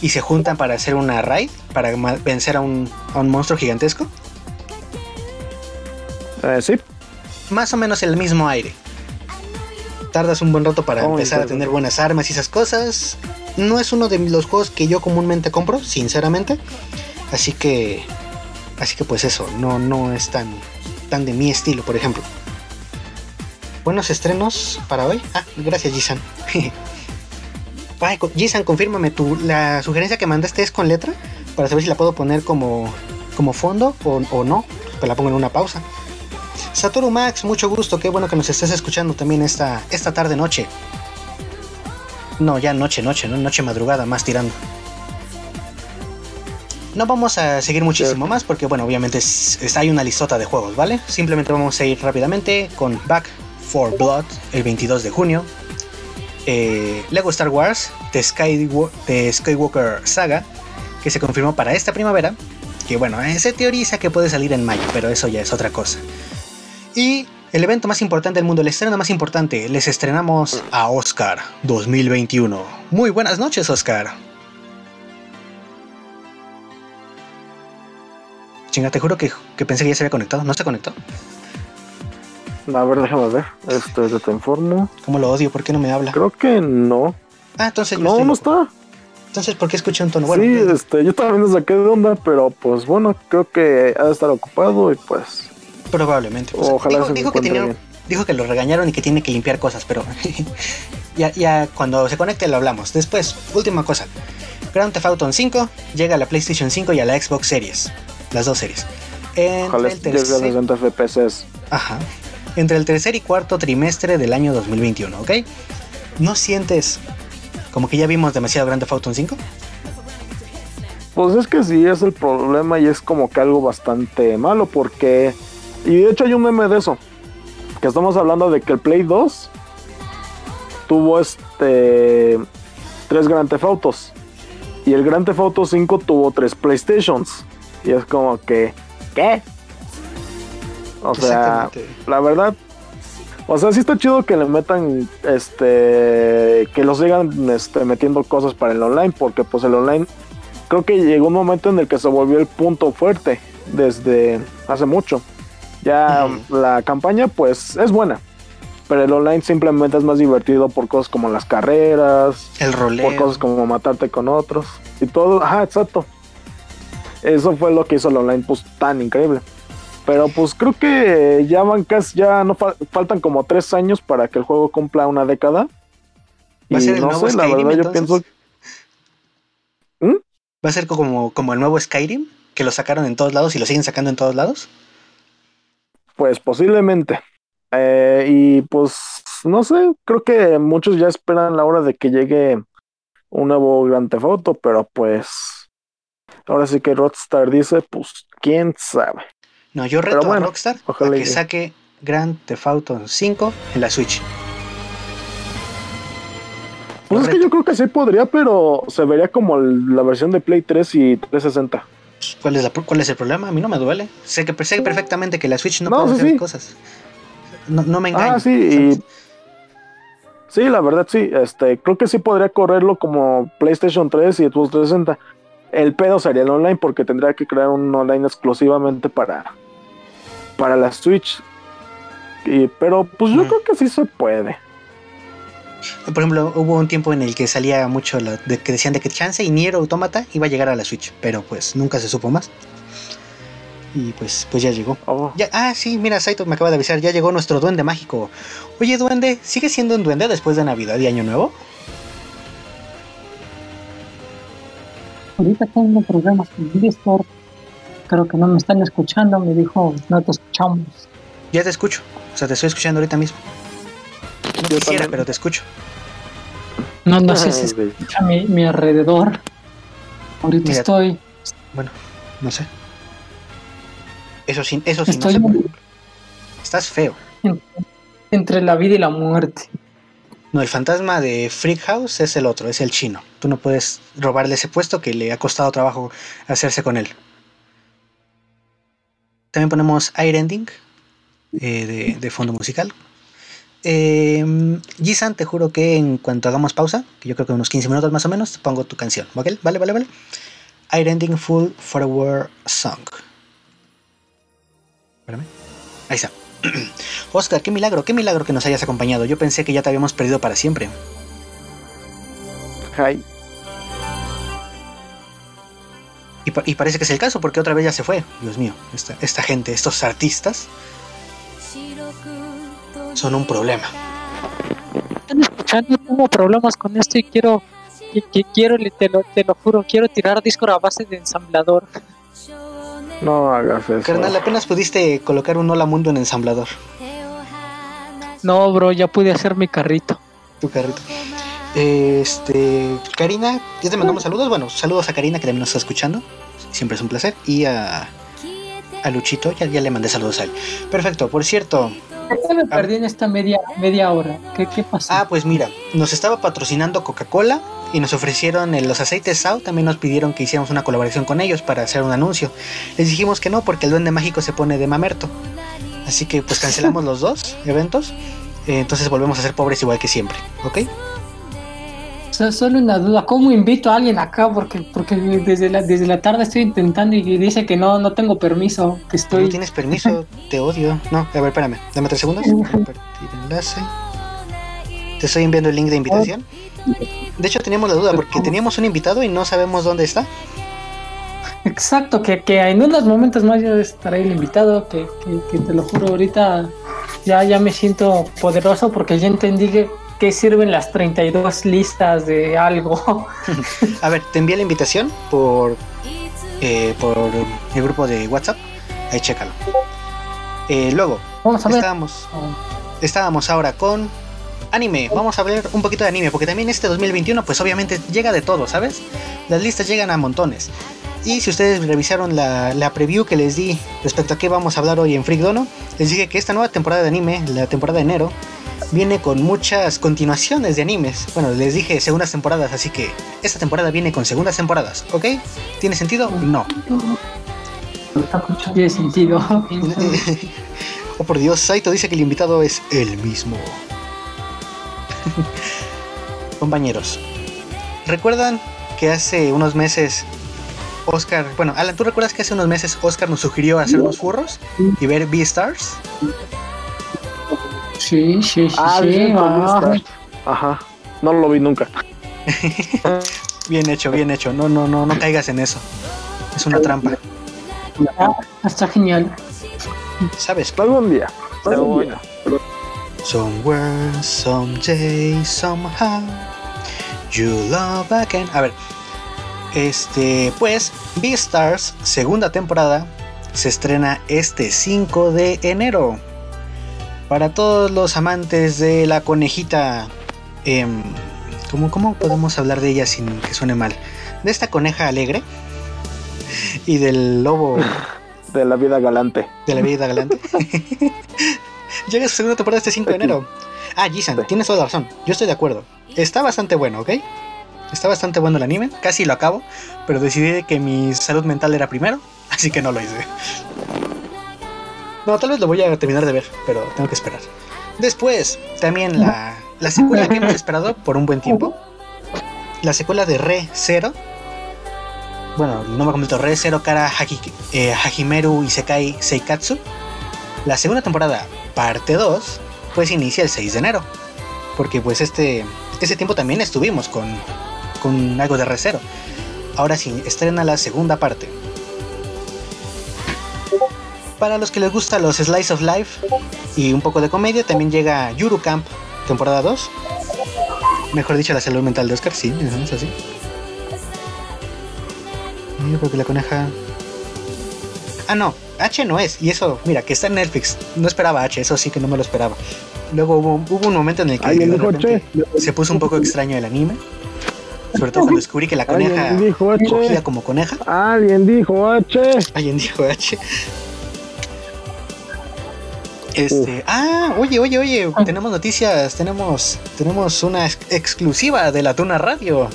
y se juntan para hacer una raid para vencer a un, monstruo gigantesco? Eh, sí. Más o menos el mismo aire. Tardas un buen rato para empezar a tener buenas armas y esas cosas. No es uno de los juegos que yo comúnmente compro, sinceramente. Así que. Así que pues eso, no, no es tan, tan de mi estilo, por ejemplo. Buenos estrenos para hoy. Ah, gracias, Jisan. Jisan, confírmame, tú, la sugerencia que mandaste es con letra para saber si la puedo poner como, como fondo o, no. Pues la pongo en una pausa. Satoru Max, mucho gusto, qué bueno que nos estés escuchando también esta, esta tarde noche. No, ya noche, noche, no noche madrugada, más tirando. No vamos a seguir muchísimo más porque, bueno, obviamente hay una listota de juegos, ¿vale? Simplemente vamos a ir rápidamente con Back for Blood el 22 de junio. Eh, Lego Star Wars The Skywalker Saga, que se confirmó para esta primavera. Que bueno, eh, se teoriza que puede salir en mayo, pero eso ya es otra cosa. Y el evento más importante del mundo, el estreno más importante, les estrenamos a Oscar 2021. Muy buenas noches, Oscar. Chinga, te juro que, pensé que ya se había conectado. ¿No se conectó? A ver, déjame ver. Esto te informo. ¿Cómo lo odio? ¿Por qué no me habla? Creo que no. Ah, entonces No, no está. Entonces, ¿por qué escuché un tono bueno? Sí, este, yo también me saqué de onda, pero pues bueno, creo que ha de estar ocupado y pues. Probablemente. Pues, Ojalá dijo, dijo que dijo que lo regañaron y que tiene que limpiar cosas, pero ya, ya cuando se conecte lo hablamos. Después, última cosa. Grand Theft Auto 5 llega a la PlayStation 5 y a la Xbox Series las dos series. Entre el tercer... Ajá. Entre el tercer y cuarto trimestre del año 2021, ¿ok? ¿No sientes como que ya vimos demasiado Grande Auto 5? Pues es que sí, es el problema y es como que algo bastante malo porque... Y de hecho hay un meme de eso. Que estamos hablando de que el Play 2 tuvo este... Tres Grand Theft Autos. Y el Grand Theft Auto 5 tuvo tres PlayStations. Y es como que, ¿qué? O sea, la verdad, o sea, sí está chido que le metan, este, que los sigan este, metiendo cosas para el online, porque pues el online creo que llegó un momento en el que se volvió el punto fuerte desde hace mucho. Ya la campaña pues es buena, pero el online simplemente es más divertido por cosas como las carreras, el roleo, por cosas como matarte con otros y todo, ajá, exacto. Eso fue lo que hizo el online pues tan increíble. Pero pues creo que ya van casi, ya no faltan como tres años para que el juego cumpla una década. ¿Va a ser el nuevo sé, Skyrim, la verdad yo pienso. ¿Mm? ¿Va a ser como, como el nuevo Skyrim? Que lo sacaron en todos lados y lo siguen sacando en todos lados. Pues posiblemente. Eh, y pues no sé, creo que muchos ya esperan la hora de que llegue un nuevo Grand Theft Auto, pero pues Ahora sí que Rockstar dice, pues quién sabe. No, yo reto a Rockstar a que saque Grand Theft Auto 5 en la Switch. Pues es que yo creo que sí podría, pero se vería como la versión de Play 3 y 360. ¿Cuál es, la, ¿Cuál es el problema? A mí no me duele. Sé que sé perfectamente que la Switch no, puede hacer cosas. No, me engaño. Ah, sí, Sí, la verdad sí. Este, creo que sí podría correrlo como PlayStation 3 y Xbox 360. El pedo sería el online porque tendría que crear un online exclusivamente para, para la Switch. Y, pero pues yo creo que sí se puede. Por ejemplo, hubo un tiempo en el que salía mucho de que decían de que Chance y Nier Automata iba a llegar a la Switch, pero pues nunca se supo más. Y pues, pues ya llegó. Oh. Ya, ah, sí, mira, Saito me acaba de avisar, ya llegó nuestro duende mágico. Oye, duende, ¿sigue siendo un duende después de Navidad y Año Nuevo? Ahorita tengo problemas con el Discord. Creo que no me están escuchando. Me dijo, no te escuchamos. Ya te escucho. O sea, te estoy escuchando ahorita mismo. No quisiera, pero te escucho. No, no sé si escucha mi, mi alrededor. Ahorita estoy. Bueno, no sé. Eso sí, eso sí no sé. Estás feo. entre la vida y la muerte. No, el fantasma de Freak House es el otro, es el chino. Tú no puedes robarle ese puesto que le ha costado trabajo hacerse con él. También ponemos Air Ending eh, de, fondo musical. Eh, Gisan, te juro que en cuanto hagamos pausa, que yo creo que unos 15 minutos más o menos, pongo tu canción. ¿Vale? Vale, vale, vale. Air Ending Full Forward Song. Espérame. Ahí está. Oscar, qué milagro, qué milagro que nos hayas acompañado. Yo pensé que ya te habíamos perdido para siempre. Hi. Y, parece que es el caso, porque otra vez ya se fue. Dios mío, esta, gente, estos artistas, son un problema. Están escuchando, tengo problemas con esto y quiero, que, quiero, te lo, te lo juro, quiero tirar disco a base de ensamblador. No hagas eso. Carnal, apenas pudiste colocar un hola mundo en ensamblador. No, bro, ya pude hacer mi carrito. Tu carrito. Este, Karina, ya te mandamos saludos. Bueno, saludos a Karina que también nos está escuchando. Siempre es un placer. Y a, a Luchito, ya, ya le mandé saludos a él. Perfecto, por cierto. ¿Por qué me perdí en esta media, media hora? ¿Qué, qué pasó? Ah, pues mira, nos estaba patrocinando Coca-Cola y nos ofrecieron el- los aceites Sao. También nos pidieron que hiciéramos una colaboración con ellos para hacer un anuncio. Les dijimos que no, porque el duende mágico se pone de mamerto. Así que pues cancelamos los dos eventos. Eh, entonces volvemos a ser pobres igual que siempre, ¿ok? So- Solo una duda, ¿cómo invito a alguien acá? Porque, porque desde, la, desde la tarde estoy intentando y dice que no, no tengo permiso, que No estoy... tienes permiso, te odio. No, a ver, espérame, dame tres segundos. Compartir enlace. Te estoy enviando el link de invitación. De hecho, teníamos la duda porque teníamos un invitado y no sabemos dónde está. Exacto, que, que en unos momentos más ya estará el invitado, que, que, que te lo juro, ahorita ya, ya me siento poderoso porque ya entendí que, que sirven las 32 listas de algo. A ver, te envié la invitación por, eh, por el grupo de WhatsApp. Ahí chécalo. Eh, luego, Vamos a ver. estábamos, estábamos ahora con anime. Vamos a ver un poquito de anime, porque también este 2021, pues obviamente llega de todo, ¿sabes? Las listas llegan a montones. Y si ustedes revisaron la, la preview que les di respecto a qué vamos a hablar hoy en Freak Dono, les dije que esta nueva temporada de anime, la temporada de enero, viene con muchas continuaciones de animes. Bueno, les dije segundas temporadas, así que esta temporada viene con segundas temporadas, ¿ok? ¿Tiene sentido? No. Tiene sentido. oh por Dios, Saito dice que el invitado es el mismo. Compañeros, ¿recuerdan que hace unos meses Oscar, bueno, Alan, ¿tú recuerdas que hace unos meses Oscar nos sugirió hacer unos furros y ver B-Stars? Sí, sí, sí, Ah, sí. sí, ah. Ajá. No lo vi nunca. Bien hecho, bien hecho. No, no, no, no caigas en eso. Es una trampa. Ah, está genial. ¿Sabes? Algún día. Algún día. Somewhere, someday, somehow, you love again. A ver, este, pues, Beastars, segunda temporada, se estrena este 5 de enero. Para todos los amantes de la conejita, em, ¿cómo, ¿cómo podemos hablar de ella sin que suene mal? De esta coneja alegre y del lobo De la vida galante. de la vida galante. Llega su segunda temporada este 5 de enero. Ah, Jisan, tienes toda la razón. Yo estoy de acuerdo. Está bastante bueno, ¿ok? Está bastante bueno el anime. Casi lo acabo. Pero decidí que mi salud mental era primero. Así que no lo hice. No, tal vez lo voy a terminar de ver. Pero tengo que esperar. Después, también la, la secuela que hemos esperado por un buen tiempo. La secuela de Re Zero. Bueno, el nombre completo Re Zero Kara Haki- eh, Hajimeru Isekai Seikatsu. La segunda temporada, parte 2, pues inicia el 6 de enero. Porque pues este, ese tiempo también estuvimos con, con algo de Re Zero. Ahora sí, estrena la segunda parte. Para los que les gusta los Slice of Life y un poco de comedia, también llega Yuru Camp, temporada 2. Mejor dicho, la salud mental de Oscar, sí, es así. Yo creo que la coneja. Ah, no, H no es. Y eso, mira, que está en Netflix. No esperaba H, eso sí que no me lo esperaba. Luego hubo, hubo un momento en el que se puso un poco extraño el anime. Sobre todo cuando descubrí que la coneja H. como coneja. Alguien dijo H. Alguien dijo H. Este, ah, oye, oye, oye, tenemos noticias, tenemos, tenemos una ex- exclusiva de la Tuna Radio.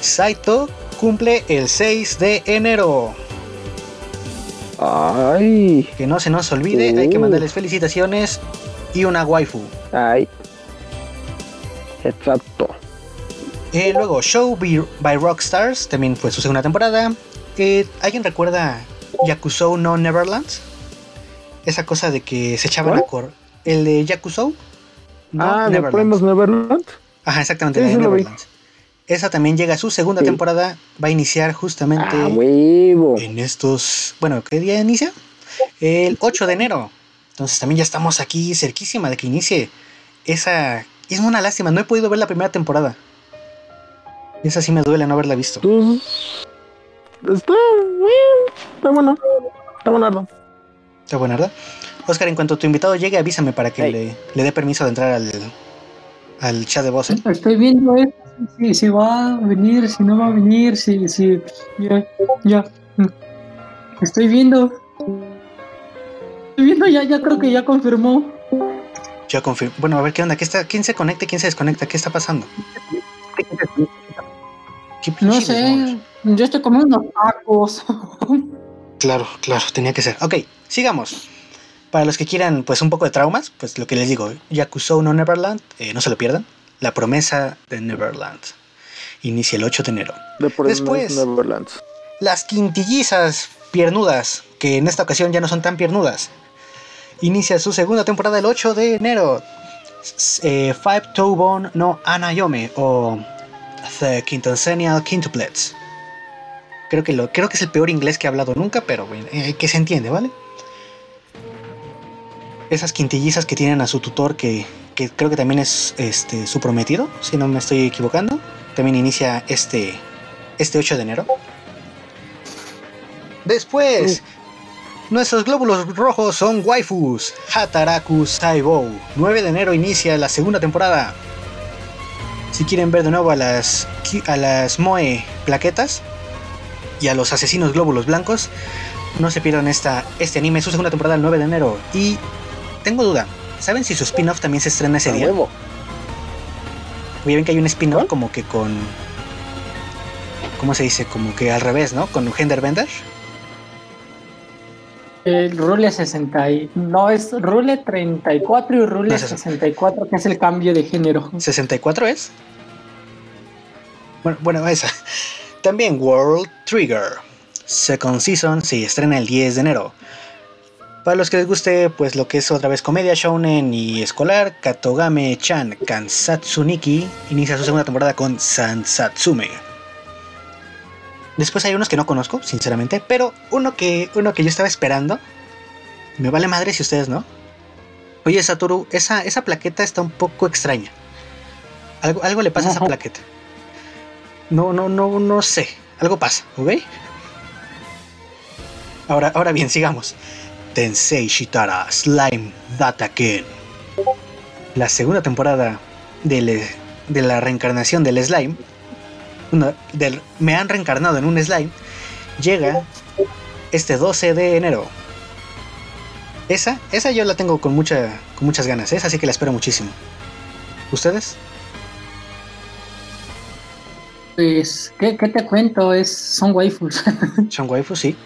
Saito cumple el 6 de enero. Ay. Que no se nos olvide, hay que mandarles felicitaciones y una waifu. Ay. Exacto. Eh, luego, Show by, by Rockstars, también fue su segunda temporada. Eh, ¿Alguien recuerda Yakusou no Neverlands? Esa cosa de que se echaban ¿Cuál? a cor. El de Yakusou no ah, ¿de. Premios Neverland? Ajá, exactamente, de. Neverlands. Esa también llega a su segunda Sí. temporada. Va a iniciar justamente Ah, huevo. en estos. Bueno, ¿qué día inicia? El 8 de enero. Entonces también ya estamos aquí cerquísima de que inicie esa. Es una lástima, no he podido ver la primera temporada. Esa sí me duele no haberla visto. Tú, está bien, está bueno, está. Está buenardo. Oscar, en cuanto tu invitado llegue, avísame para que Hey. le, le dé permiso de entrar al, al chat de voz. ¿eh? Estoy viendo eh, si, si va a venir, si no va a venir, si, si, ya, ya. mm. Estoy viendo. Estoy viendo, ya, ya creo que ya confirmó. Yo confirmo. Bueno, a ver qué onda. ¿Qué está, ¿Quién se conecta quién se desconecta? ¿Qué está pasando? ¿Qué No sé, yo estoy comiendo unos tacos. Claro, claro, tenía que ser. Ok, sigamos. Para los que quieran, pues, un poco de traumas, pues lo que les digo, Yakuza no Neverland, eh, no se lo pierdan. La promesa de Neverland. Inicia el 8 de enero. Después. Neverlands. Las quintillizas piernudas, que en esta ocasión ya no son tan piernudas. Inicia su segunda temporada el 8 de enero. Eh, Five Toe Bone no Anayome o The Quintennial Quintuplets. Creo que, lo, creo que es el peor inglés que he hablado nunca, pero eh, que se entiende, ¿vale? Esas quintillizas que tienen a su tutor, que, que creo que también es este, su prometido, si no me estoy equivocando. También inicia este, este 8 de enero. Después, nuestros glóbulos rojos son waifus. Hataraku Saibou. 9 de enero inicia la segunda temporada. Si quieren ver de nuevo a las, a las Moe plaquetas y a los asesinos glóbulos blancos, no se pierdan esta, este anime, su segunda temporada el 9 de enero. Y tengo duda, ¿saben si su spin-off también se estrena ese A día? huevo. Oye, ven que hay un spin-off como que con. ¿Cómo se dice? Como que al revés, ¿no? Con Genderbender. El Rule 60 y... No, es Rule 34 y Rule es eso. 64, que es el cambio de género. ¿64 es? Bueno, bueno, esa. También World Trigger. Second Season se estrena el 10 de enero. Para los que les guste, pues lo que es otra vez comedia shounen y escolar, Katogame-chan Kansatsuniki inicia su segunda temporada con Sansatsume. Después hay unos que no conozco, sinceramente, pero uno que, uno que yo estaba esperando, me vale madre si ustedes no. Oye, Satoru, esa, esa plaqueta está un poco extraña. Algo, algo le pasa a esa plaqueta. No, no, no, no sé. Algo pasa, ¿ok? Ahora, ahora bien, sigamos. Tensei Shitara Slime Dataken. La segunda temporada del- de la reencarnación del slime. no, del, me han reencarnado en un slime. Llega este 12 de enero. Esa, esa yo la tengo con, mucha, con muchas ganas, esa sí que la espero muchísimo. ¿Ustedes? Pues, ¿qué, qué te cuento? Es, son waifus. ¿Son waifus? Sí.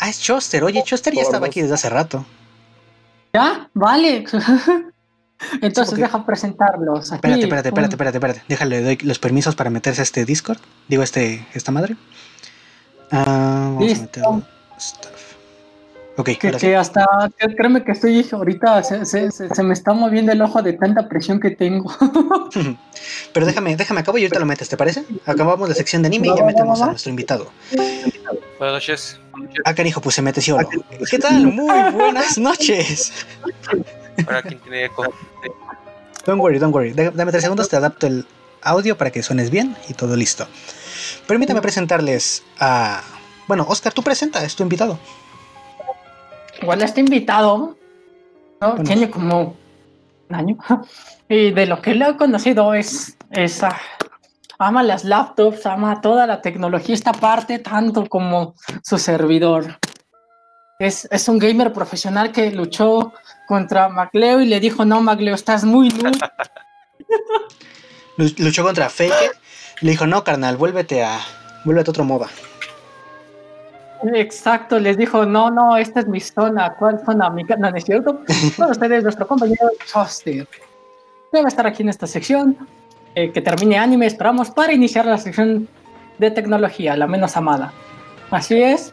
Ah, es Choster. Oye, Choster ya estaba aquí desde hace rato. ¿Ya? Vale. Entonces deja presentarlos. Aquí, Espérate, espérate, espérate, espérate, espérate. Déjale, doy los permisos para meterse a este Discord. Digo, este, esta madre. Ah, vamos Listo. a meterlo. Stuff. Ok, Que, ahora sí. que hasta, que- créeme que estoy ahorita, se, se- se- se me está moviendo el ojo de tanta presión que tengo. Pero déjame, déjame acabo y ahorita lo metes, ¿te parece? Acabamos la sección de anime y ya metemos a nuestro invitado. Buenas noches. Ah, canijo, pues se mete solo. ¿Qué tal? Muy buenas noches. Ahora, ¿quién tiene eco? Don't worry, don't worry. Dame tres segundos, te adapto el audio para que suenes bien y todo listo. Permítame presentarles a. Bueno, Oscar, tú presenta, es tu invitado. Bueno, este invitado ¿no? Bueno. tiene como un año. Y de lo que le he conocido es, es ah, ama las laptops, ama toda la tecnología, esta parte tanto como su servidor. Es, es un gamer profesional que luchó contra Macleo y le dijo, no, Macleo, estás muy noob. Luchó contra Fake. Le dijo, no, carnal, vuélvete a. Vuélvete a otro MOBA. Exacto, les dijo, no, no, esta es mi zona. ¿Cuál zona? Mi no, es cierto. Bueno, ustedes, nuestro compañero. Debe estar aquí en esta sección. Eh, que termine anime, esperamos para iniciar la sección de tecnología, la menos amada. Así es.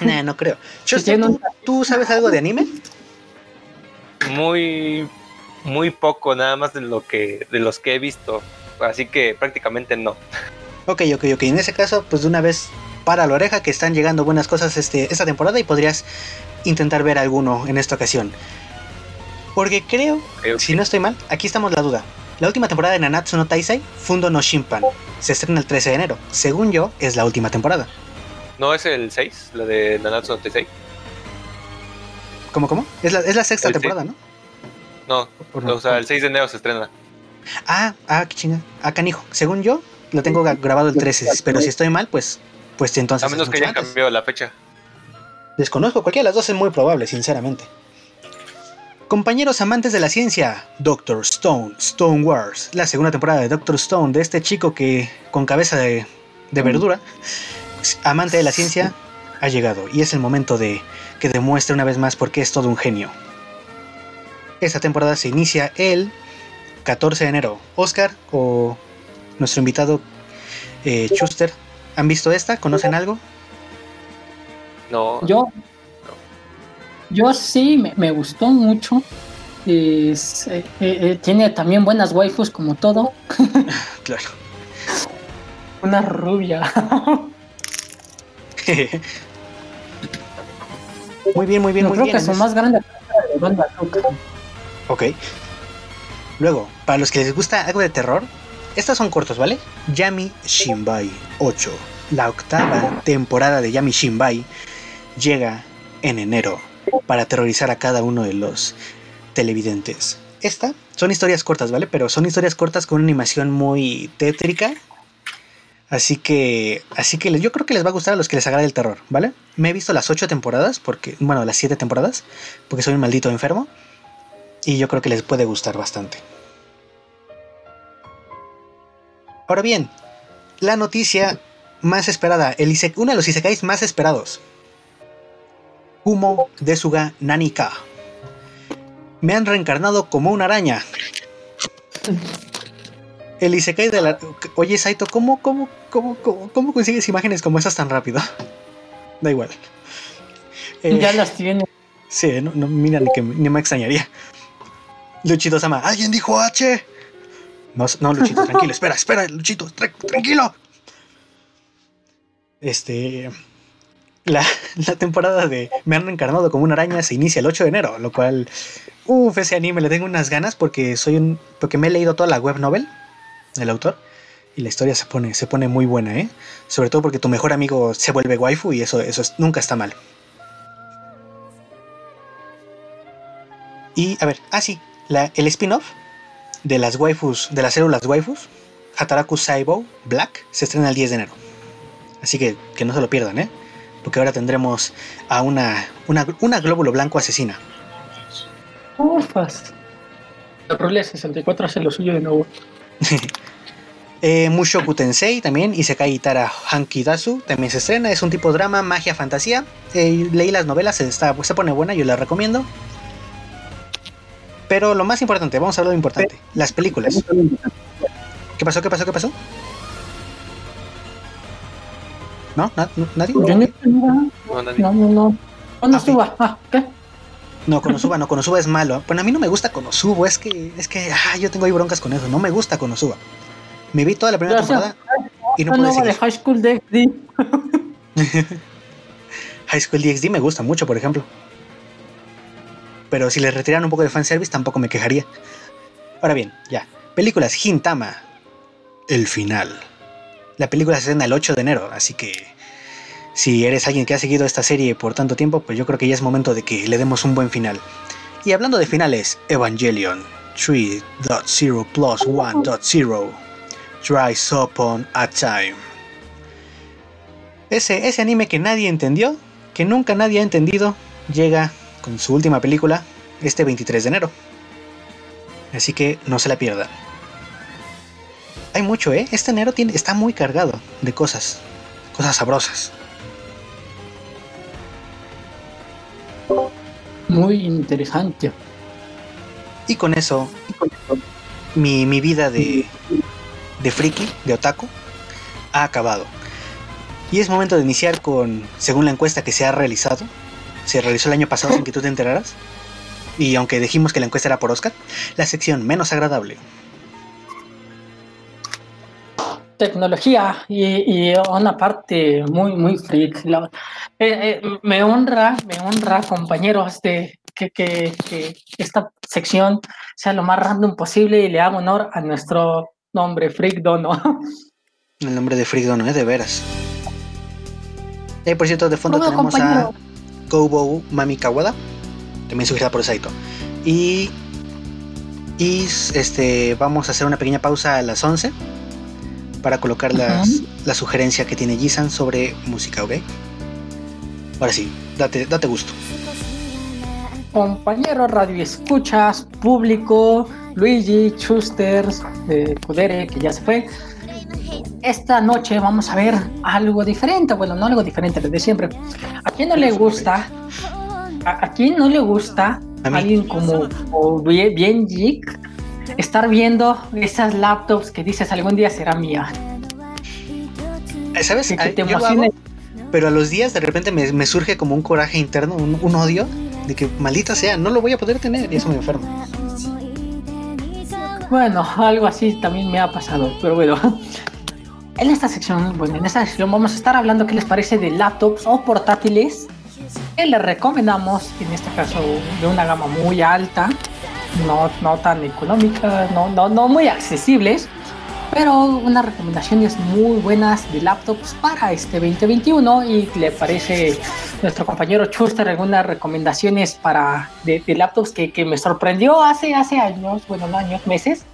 Nah, no creo. Tiene ¿tú, un- tú sabes algo de anime? Muy, muy poco, nada más de lo que, de los que he visto. Así que prácticamente no. Ok, ok, ok. En ese caso, pues de una vez para la oreja que están llegando buenas cosas este, esta temporada y podrías intentar ver alguno en esta ocasión. Porque creo, Creo si no estoy mal, aquí estamos la duda. La última temporada de Nanatsu no Taisai, Fundo no Shimpan, se estrena el 13 de enero. Según yo, es la última temporada. ¿No es el 6? La de Nanatsu no Taizai. ¿Cómo, cómo? Es la, es la sexta El temporada, ¿no? No, ¿O no? o sea, el 6 de enero se estrena. Ah, ah, qué chinga. Ah, canijo. Según yo, lo tengo grabado el 13, pero si estoy mal, pues, pues entonces. A es menos que hayan antes. cambiado la fecha. Desconozco, cualquiera de las dos es muy probable, sinceramente. Compañeros amantes de la ciencia, Doctor Stone, Stone Wars, la segunda temporada de Doctor Stone, de este chico que con cabeza de, de verdura, pues, amante de la ciencia, ha llegado y es el momento de que demuestre una vez más por qué es todo un genio. Esta temporada se inicia el 14 de enero. Oscar o nuestro invitado eh, Schuster, ¿han visto esta? ¿Conocen algo? No, Yo, yo sí, me, me gustó mucho. Es, eh, eh, eh, tiene también buenas waifus como todo. Claro. Una rubia. muy bien, muy bien, muy creo bien. que su Andrés. más grande de. Ok. Luego, para los que les gusta algo de terror, estos son cortos, ¿vale? Yami Shinbai 8. La octava temporada de Yami Shinbai llega en enero para aterrorizar a cada uno de los televidentes. Esta son historias cortas, ¿vale? Pero son historias cortas con una animación muy tétrica. Así que, así que yo creo que les va a gustar a los que les agrade el terror, ¿vale? Me he visto las ocho temporadas, porque, bueno, las siete temporadas, porque soy un maldito enfermo. Y yo creo que les puede gustar bastante. Ahora bien, la noticia más esperada, el uno de los isekais más esperados. Kumo Desuga Nanika. Me han reencarnado como una araña. El isekai de la... Oye, Saito, ¿cómo, cómo, cómo, cómo, cómo consigues imágenes como esas tan rápido? Da igual. Eh, Ya las tiene. Sí, no, no, mira, ni, que, ni me extrañaría. Luchito Sama, ¿alguien dijo H? No, no, Luchito, tranquilo, espera, espera, Luchito, tra- tranquilo. Este. La, la temporada de Me han encarnado como una araña se inicia el 8 de enero, lo cual. Uf, ese anime le tengo unas ganas porque soy un. porque me he leído toda la web novel del autor. Y la historia se pone, se pone muy buena, ¿eh? Sobre todo porque tu mejor amigo se vuelve waifu y eso, eso es- nunca está mal. Y, a ver, ah, sí, la- el spin-off de las waifus, de las células waifus, Hataraku Saibou Black, se estrena el 10 de enero. Así que que no se lo pierdan, ¿eh? Porque ahora tendremos a una, una, una glóbulo blanco asesina. Ufas. La Rule 64 hace lo suyo de nuevo. Eh, Mushoku Tensei también, Isekai Itara Hankidasu, también se estrena, es un tipo drama, magia, fantasía. Eh, leí las novelas, está, se pone buena, yo la recomiendo. Pero lo más importante, vamos a hablar de lo importante, las películas. ¿Qué pasó? ¿Qué pasó? ¿Qué pasó? ¿No? ¿Na- no- ¿Nadie? No, no, no, no, no. no. ¿Cuándo Ah? Ah, ¿qué? No, Konosuba no, Konosuba es malo. Bueno, a mí no me gusta Konosuba, es que, es que, ah, yo tengo ahí broncas con eso, no me gusta Konosuba. Me vi toda la primera temporada y no La puedo decir de. High School DxD. High School DxD me gusta mucho, por ejemplo. Pero si le retiran un poco de fanservice, tampoco me quejaría. Ahora bien, ya. Películas Hintama. El final. La película se estrena el 8 de enero, así que si eres alguien que ha seguido esta serie por tanto tiempo, pues yo creo que ya es momento de que le demos un buen final. Y hablando de finales, Evangelion 3.0 plus 1.0 Dries Upon a Time. Ese, ese anime que nadie entendió, que nunca nadie ha entendido, llega con su última película este 23 de enero. Así que no se la pierdan. Hay mucho, ¿eh? Este enero tiene, está muy cargado de cosas, cosas sabrosas. Muy interesante. Y con eso, mi, mi vida de, de friki, de otaku, ha acabado. Y es momento de iniciar con, según la encuesta que se ha realizado, se realizó el año pasado sin que tú te enteraras, y aunque dijimos que la encuesta era por Oscar, la sección menos agradable. Tecnología y, y una parte muy, muy freak. La- eh, eh, me honra, me honra, compañeros, de que, que, que esta sección sea lo más random posible y le haga honor a nuestro nombre, Freak Dono. El nombre de Freak Dono, ¿eh? De veras. Y por cierto, de fondo Hola, tenemos compañero. a Kobo Mami Kawada, también sugerida por Saito. Y, y este, vamos a hacer una pequeña pausa a las 11 para colocar las, la sugerencia que tiene Jisan sobre música, ¿ok? Ahora sí, date, date gusto. Compañero radio escuchas, público, Luigi, Schuster, eh, Kudere, que ya se fue. Esta noche vamos a ver algo diferente, bueno, no algo diferente desde siempre. ¿A quién no le gusta? ¿A, a quién no le gusta alguien como, como bien, bien geek estar viendo esas laptops que dices algún día será mía? Eh, ¿Sabes? Que, Ah, te yo lo emocione. hago, pero a los días de repente me, me surge como un coraje interno, un, un odio de que maldita sea, no lo voy a poder tener y eso me enferma. Bueno, algo así también me ha pasado, pero bueno. En esta sección, bueno, en esta sección vamos a estar hablando qué les parece de laptops o portátiles que les recomendamos, en este caso de una gama muy alta, no, tan económica, no, muy accesibles, pero unas recomendaciones muy buenas de laptops para este 2021 y le parece nuestro compañero Chuster algunas recomendaciones para de, laptops que, me sorprendió hace, años, bueno, no años, meses.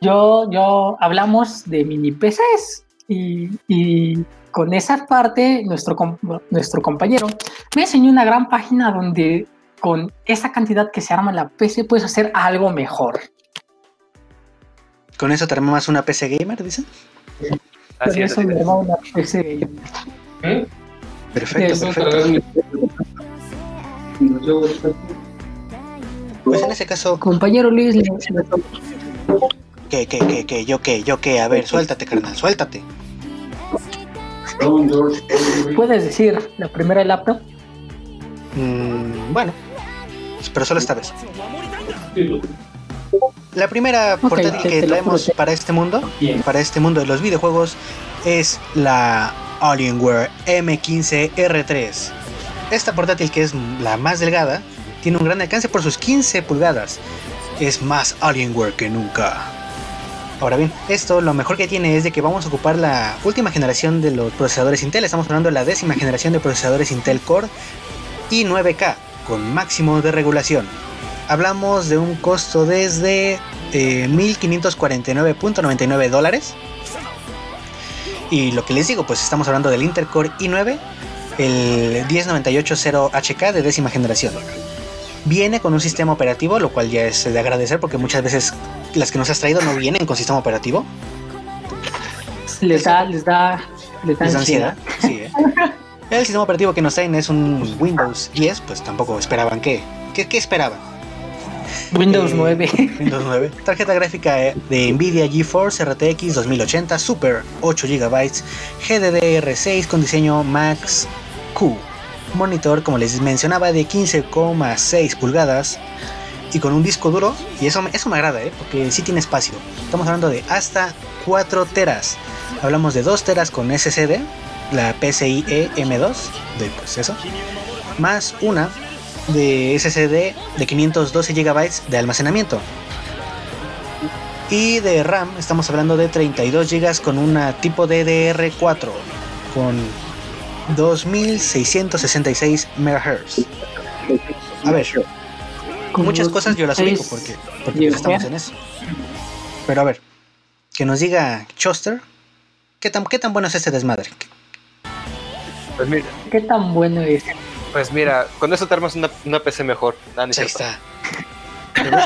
Yo, yo hablamos de mini PCs y, con esa parte nuestro, nuestro compañero me enseñó una gran página donde con esa cantidad que se arma en la PC puedes hacer algo mejor. Con eso te armas una PC gamer, dicen. Así Por es, eso me es. armó una PC. Perfecto, Eso, perfecto. Pues en ese caso, Compañero Luis, le- ¿qué, qué, qué, qué, yo qué, yo qué? A ver, suéltate, carnal, suéltate. ¿puedes decir la primera laptop? Mm, bueno, pero solo esta vez. La primera portátil que traemos para este mundo, para este mundo de los videojuegos, es la Alienware M15R3. Esta portátil que es la más delgada, tiene un gran alcance por sus 15 pulgadas. Es más Alienware que nunca. Ahora bien, esto lo mejor que tiene es de que vamos a ocupar la última generación de los procesadores Intel. Estamos hablando de la décima generación de procesadores Intel Core y 9K con máximo de regulación. Hablamos de un costo desde eh, 1549.99 dólares. Y lo que les digo, pues estamos hablando del Intel Core i9, el 10980HK de décima generación. Viene con un sistema operativo, lo cual ya es de agradecer porque muchas veces las que nos has traído no vienen con sistema operativo. Les da, les da, les da Es ansiedad. ansiedad. Sí, ¿eh? El sistema operativo que nos traen es un Windows 10, pues tampoco esperaban que. ¿Qué, qué esperaban? Windows Eh, 9. Windows 9. Tarjeta gráfica eh, de Nvidia GeForce RTX 2080 Super 8 GB GDDR6 con diseño Max Q. Monitor, como les mencionaba, de 15,6 pulgadas y con un disco duro. Y eso, me- eso me agrada, ¿eh? porque sí tiene espacio. Estamos hablando de hasta 4 teras. Hablamos de 2 teras con SSD, la PCIe M2, de pues eso, más una de SSD de 512 GB de almacenamiento. Y de RAM estamos hablando de 32 GB con una tipo DDR4 con 2666 MHz. A ver, con muchas cosas yo las ubico porque, porque pues estamos en eso. Pero a ver, que nos diga Choster, ¿qué tan, qué tan bueno es este desmadre? Pues mira, ¿Qué tan bueno es? pues mira, con eso te armas una, una PC mejor. Ah, ahí cierto. está.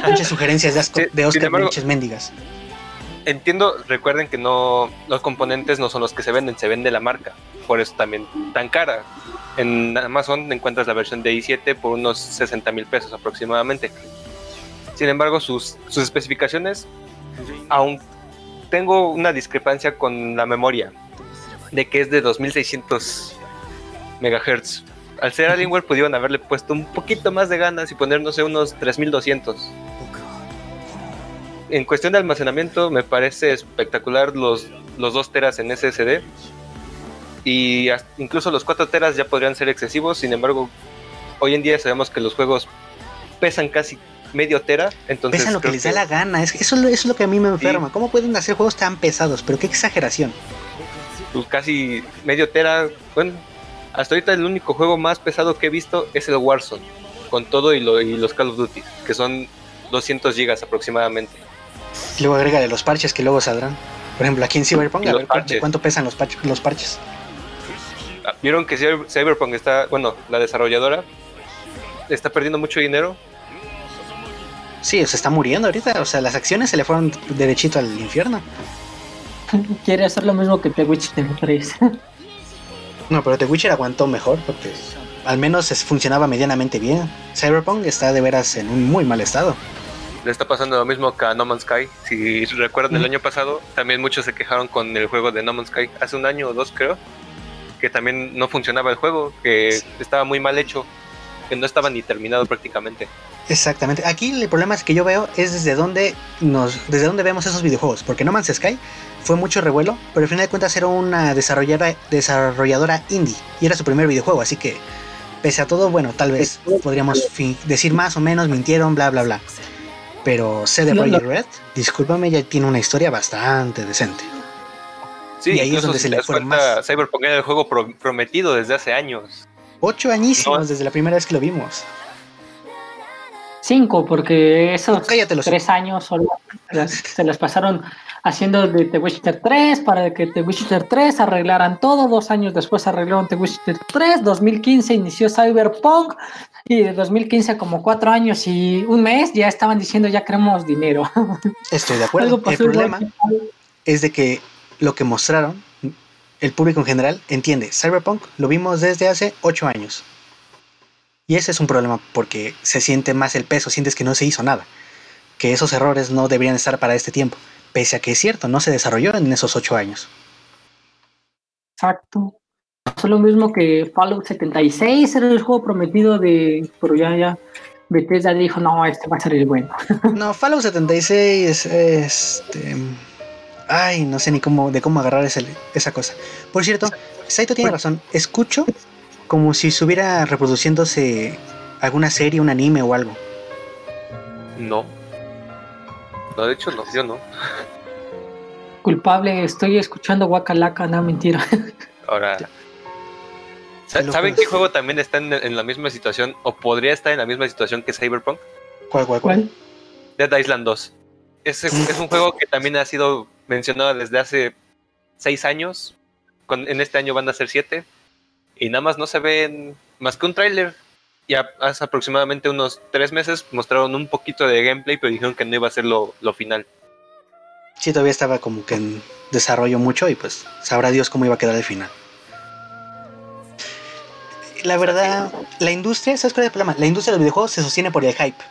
Pinches sugerencias de, asco- Sí, de Oscar embargo- pinches mendigas. Entiendo, recuerden que no los componentes no son los que se venden, se vende la marca. Por eso también tan cara. En Amazon encuentras la versión de i7 por unos 60 mil pesos aproximadamente. Sin embargo, sus, sus especificaciones, aún tengo una discrepancia con la memoria, de que es de 2600 megahertz. Al ser Alienware pudieron haberle puesto un poquito más de ganas y poner, no sé, unos 3200 en cuestión de almacenamiento me parece espectacular los, los 2 teras en SSD y incluso los 4 teras ya podrían ser excesivos, sin embargo hoy en día sabemos que los juegos pesan casi medio tera, entonces Pesan lo que les da la gana. Es, eso, es lo- eso es lo que a mí me enferma. ¿Cómo pueden hacer juegos tan pesados? Pero qué exageración. pues, casi medio tera, bueno, hasta ahorita el único juego más pesado que he visto es el Warzone, con todo y, lo- y los Call of Duty, que son 200 gigas aproximadamente. Luego agrégale los parches que luego saldrán. Por ejemplo, aquí en Cyberpunk, a ver cuánto, parches. cuánto pesan los, parch- los parches. Ah, Vieron que Cyber- Cyberpunk está, bueno, la desarrolladora está perdiendo mucho dinero. Sí, se está muriendo ahorita. O sea, las acciones se le fueron derechito al infierno. Quiere hacer lo mismo que The Witcher 3. No, pero The Witcher aguantó mejor porque al menos funcionaba medianamente bien. Cyberpunk está de veras en un muy mal estado. Le está pasando lo mismo que a No Man's Sky. Si recuerdan el año pasado, también muchos se quejaron con el juego de No Man's Sky hace un año o dos, creo, que también no funcionaba el juego, que estaba muy mal hecho, que no estaba ni terminado prácticamente. Exactamente. Aquí el problema es que yo veo es desde dónde nos, desde dónde vemos esos videojuegos. Porque No Man's Sky fue mucho revuelo, pero al final de cuentas era una desarrolladora, desarrolladora indie y era su primer videojuego, así que pese a todo, bueno, tal vez podríamos decir más o menos, mintieron, bla, bla, bla. Pero CD No, no. Projekt Red, discúlpame, ya tiene una historia bastante decente. Sí, Y ahí es donde si se le cuenta, más. Cyberpunk era el juego pro- prometido desde hace años. Ocho añísimos No. desde la primera vez que lo vimos. Cinco, porque esos Cállate los tres años solo las- se las pasaron haciendo de The Witcher 3 para que The Witcher 3 arreglaran todo. Dos años después arreglaron The Witcher 3. 2015 inició Cyberpunk. Y de 2015, como cuatro años y un mes, ya estaban diciendo ya queremos dinero. Estoy de acuerdo. El problema es de que lo que mostraron, el público en general entiende, Cyberpunk lo vimos desde hace 8 años. Y ese es un problema porque se siente más el peso, sientes que no se hizo nada, que esos errores no deberían estar para este tiempo, pese a que es cierto, no se desarrolló en esos 8 años. Exacto. Pasó lo mismo que Fallout 76 era el juego prometido de. Pero ya, ya. Bethesda dijo: No, este va a ser el bueno. No, Fallout 76, este... Ay, no sé ni cómo, de cómo agarrar ese- esa cosa. Por cierto, Saito tiene razón, escucho como si estuviera reproduciéndose alguna serie, un anime o algo. No. No, de hecho no, yo no. Culpable, estoy escuchando Wakalaka, no mentira. Ahora, Qué ¿sa- ¿saben qué juego también está en, en la misma situación o podría estar en la misma situación que Cyberpunk? ¿Cuál, cuál, cuál? ¿Cuál? Dead Island 2. Es, es un juego que también ha sido mencionado desde hace seis años. En este año van a ser siete. Y nada más no se ven más que un tráiler. Ya hace aproximadamente unos tres meses mostraron un poquito de gameplay, pero dijeron que no iba a ser lo, final. Sí, todavía estaba como que en desarrollo mucho y pues sabrá Dios cómo iba a quedar el final. La verdad, la industria, ¿sabes cuál es el problema? La industria de los videojuegos se sostiene por el hype.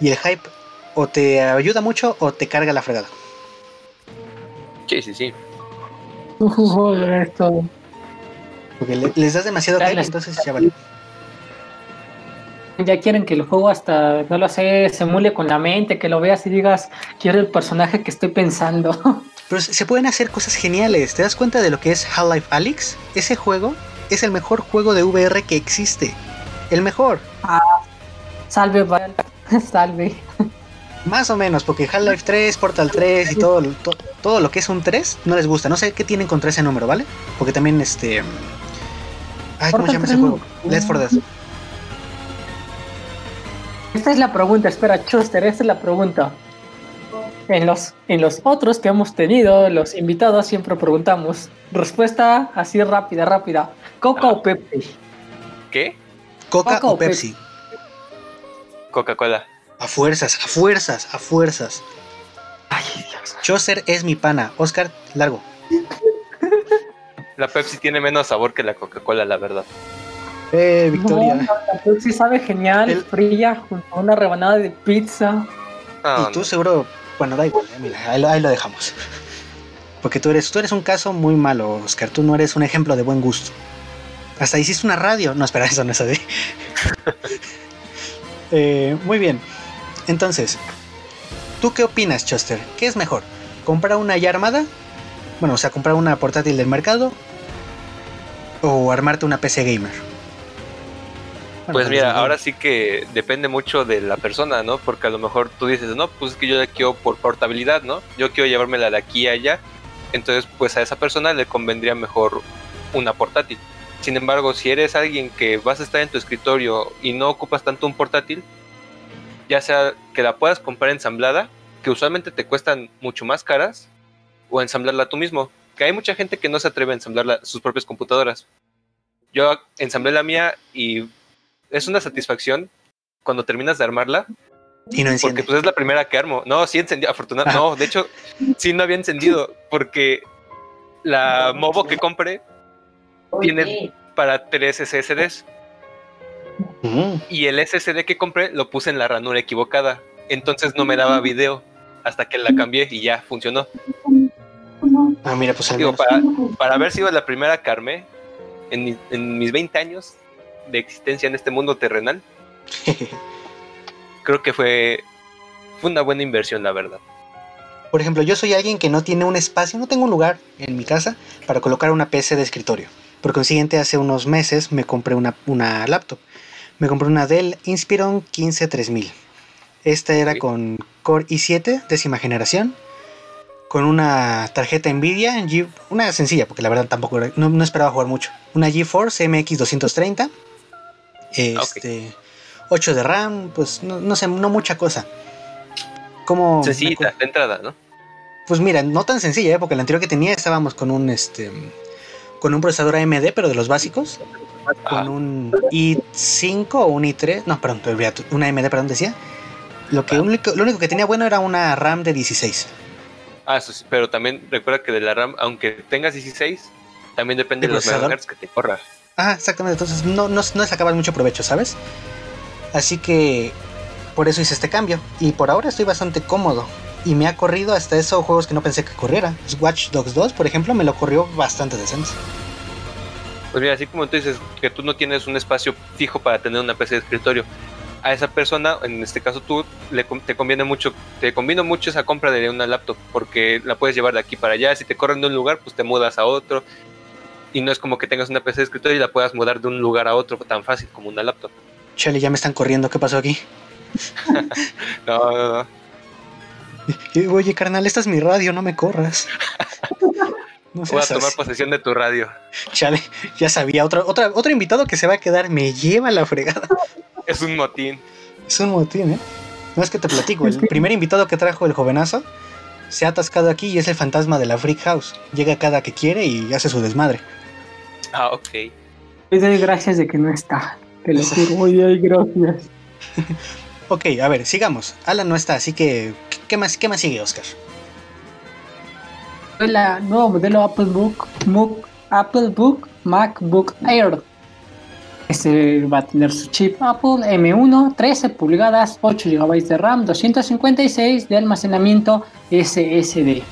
Y el hype o te ayuda mucho o te carga la fregada. Sí, sí, sí. Joder, esto. Porque le- les das demasiado hype, entonces ya vale. Ya quieren que el juego hasta, no lo sé, se emule con la mente, que lo veas y digas, quiero el personaje que estoy pensando. Pero se pueden hacer cosas geniales. ¿Te das cuenta de lo que es Half-Life Alyx? Ese juego es el mejor juego de VR que existe. El mejor. Salve, Val. Salve. Más o menos, porque Half-Life 3, Portal 3 y todo, lo- to- todo lo que es un 3 no les gusta. No sé qué tienen contra ese número, ¿vale? Porque también este... Ay, ¿cómo se llama ese 3 juego? no. Let's for Death. Esta es la pregunta, espera, Chuster, esta es la pregunta. En los, en los otros que hemos tenido, los invitados, siempre preguntamos. Respuesta así rápida, rápida. ¿Coca Ah. o Pepsi? ¿Qué? Coca Coca o o Pepsi. Coca-Cola. A fuerzas, a fuerzas, a fuerzas. Ay, Dios. Choser es mi pana. Oscar, largo. La Pepsi tiene menos sabor que la Coca-Cola, la verdad. Eh, Victoria. No, la Pepsi sabe genial, El- fría, junto a una rebanada de pizza. No, y tú no. seguro... Bueno, da igual, eh, mira, ahí lo, ahí lo dejamos. Porque tú eres, tú eres un caso muy malo, Oscar. Tú no eres un ejemplo de buen gusto. Hasta hiciste una radio. No, espera, eso no es así. Eh, muy bien. Entonces, ¿tú qué opinas, Chuster? ¿Qué es mejor? ¿Comprar una ya armada? Bueno, o sea, comprar una portátil del mercado. ¿O armarte una PC gamer? Bueno, Pues mira, ahora sí que depende mucho de la persona, ¿no? Porque a lo mejor tú dices, no, pues es que yo la quiero por portabilidad, ¿no? Yo quiero llevármela de aquí a allá. Entonces, pues a esa persona le convendría mejor una portátil. Sin embargo, si eres alguien que vas a estar en tu escritorio y no ocupas tanto un portátil, ya sea que la puedas comprar ensamblada, que usualmente te cuestan mucho más caras, o ensamblarla tú mismo. Que hay mucha gente que no se atreve a ensamblar sus propias computadoras. Yo ensamblé la mía y es una satisfacción cuando terminas de armarla. Y no enciende. Porque pues es la primera que armo. No, sí encendió, afortunadamente. No, de hecho, sí no había encendido. Porque la Movo que compré tiene para tres SSDs. Y el SSD que compré lo puse en la ranura equivocada. Entonces no me daba video hasta que la cambié y ya funcionó. Ah, mira, pues al Digo, para, para haber sido la primera en, mi- en mis 20 años de existencia en este mundo terrenal, creo que fue, fue una buena inversión, la verdad. Por ejemplo, yo soy alguien que no tiene un espacio, no tengo un lugar en mi casa para colocar una PC de escritorio. Por consiguiente, hace unos meses me compré una, una laptop. Me compré una Dell Inspiron 153000. Esta era con Core i7, décima generación. Con una tarjeta Nvidia, una sencilla, porque la verdad tampoco era- no, no esperaba jugar mucho. Una GeForce MX 230. Este, 8 de RAM, pues no, no sé, no mucha cosa. Como Sencillita, de entrada, ¿no? pues mira, no tan sencilla, ¿eh? porque la anterior que tenía estábamos con un este con un procesador AMD, pero de los básicos, con un i5 o un i3, no, perdón, una AMD, perdón, decía. Lo que Ah. único, lo único que tenía bueno era una RAM de 16. Ah, eso sí, pero también recuerda que de la RAM, aunque tengas 16, también depende ¿El de los megahertz que te corra. Ah, exactamente, entonces no, no, no le sacabas mucho provecho, ¿sabes? Así que por eso hice este cambio. Y por ahora estoy bastante cómodo. Y me ha corrido hasta esos juegos que no pensé que corriera. Watch Dogs 2, por ejemplo, me lo corrió bastante decente. Pues mira, así como tú dices que tú no tienes un espacio fijo para tener una PC de escritorio, a esa persona, en este caso tú, le, te conviene mucho, te convino mucho esa compra de una laptop, porque la puedes llevar de aquí para allá, si te corren de un lugar, pues te mudas a otro, y no es como que tengas una PC de escritorio y la puedas mudar de un lugar a otro tan fácil como una laptop. Chale, ya me están corriendo, ¿qué pasó aquí? No, no, no. Oye, carnal, esta es mi radio, no me corras. No Voy a tomar así. posesión de tu radio. Chale, ya sabía, otro, otra, otro invitado que se va a quedar, me lleva la fregada. Es un motín. Es un motín, ¿eh? No es que te platico, el primer invitado que trajo el jovenazo se ha atascado aquí y es el fantasma de la Freak House. Llega cada que quiere y hace su desmadre. Ah, ok. Le doy gracias de que no está. Te lo juro. Ay, gracias. Ok, a ver, sigamos. Alan no está, así que. ¿qué- ¿Qué más, qué más sigue, Oscar? El nuevo modelo Apple Book, Book- Apple Book MacBook Air. Este va a tener su chip Apple M1, 13 pulgadas, 8 GB de RAM, 256 de almacenamiento SSD.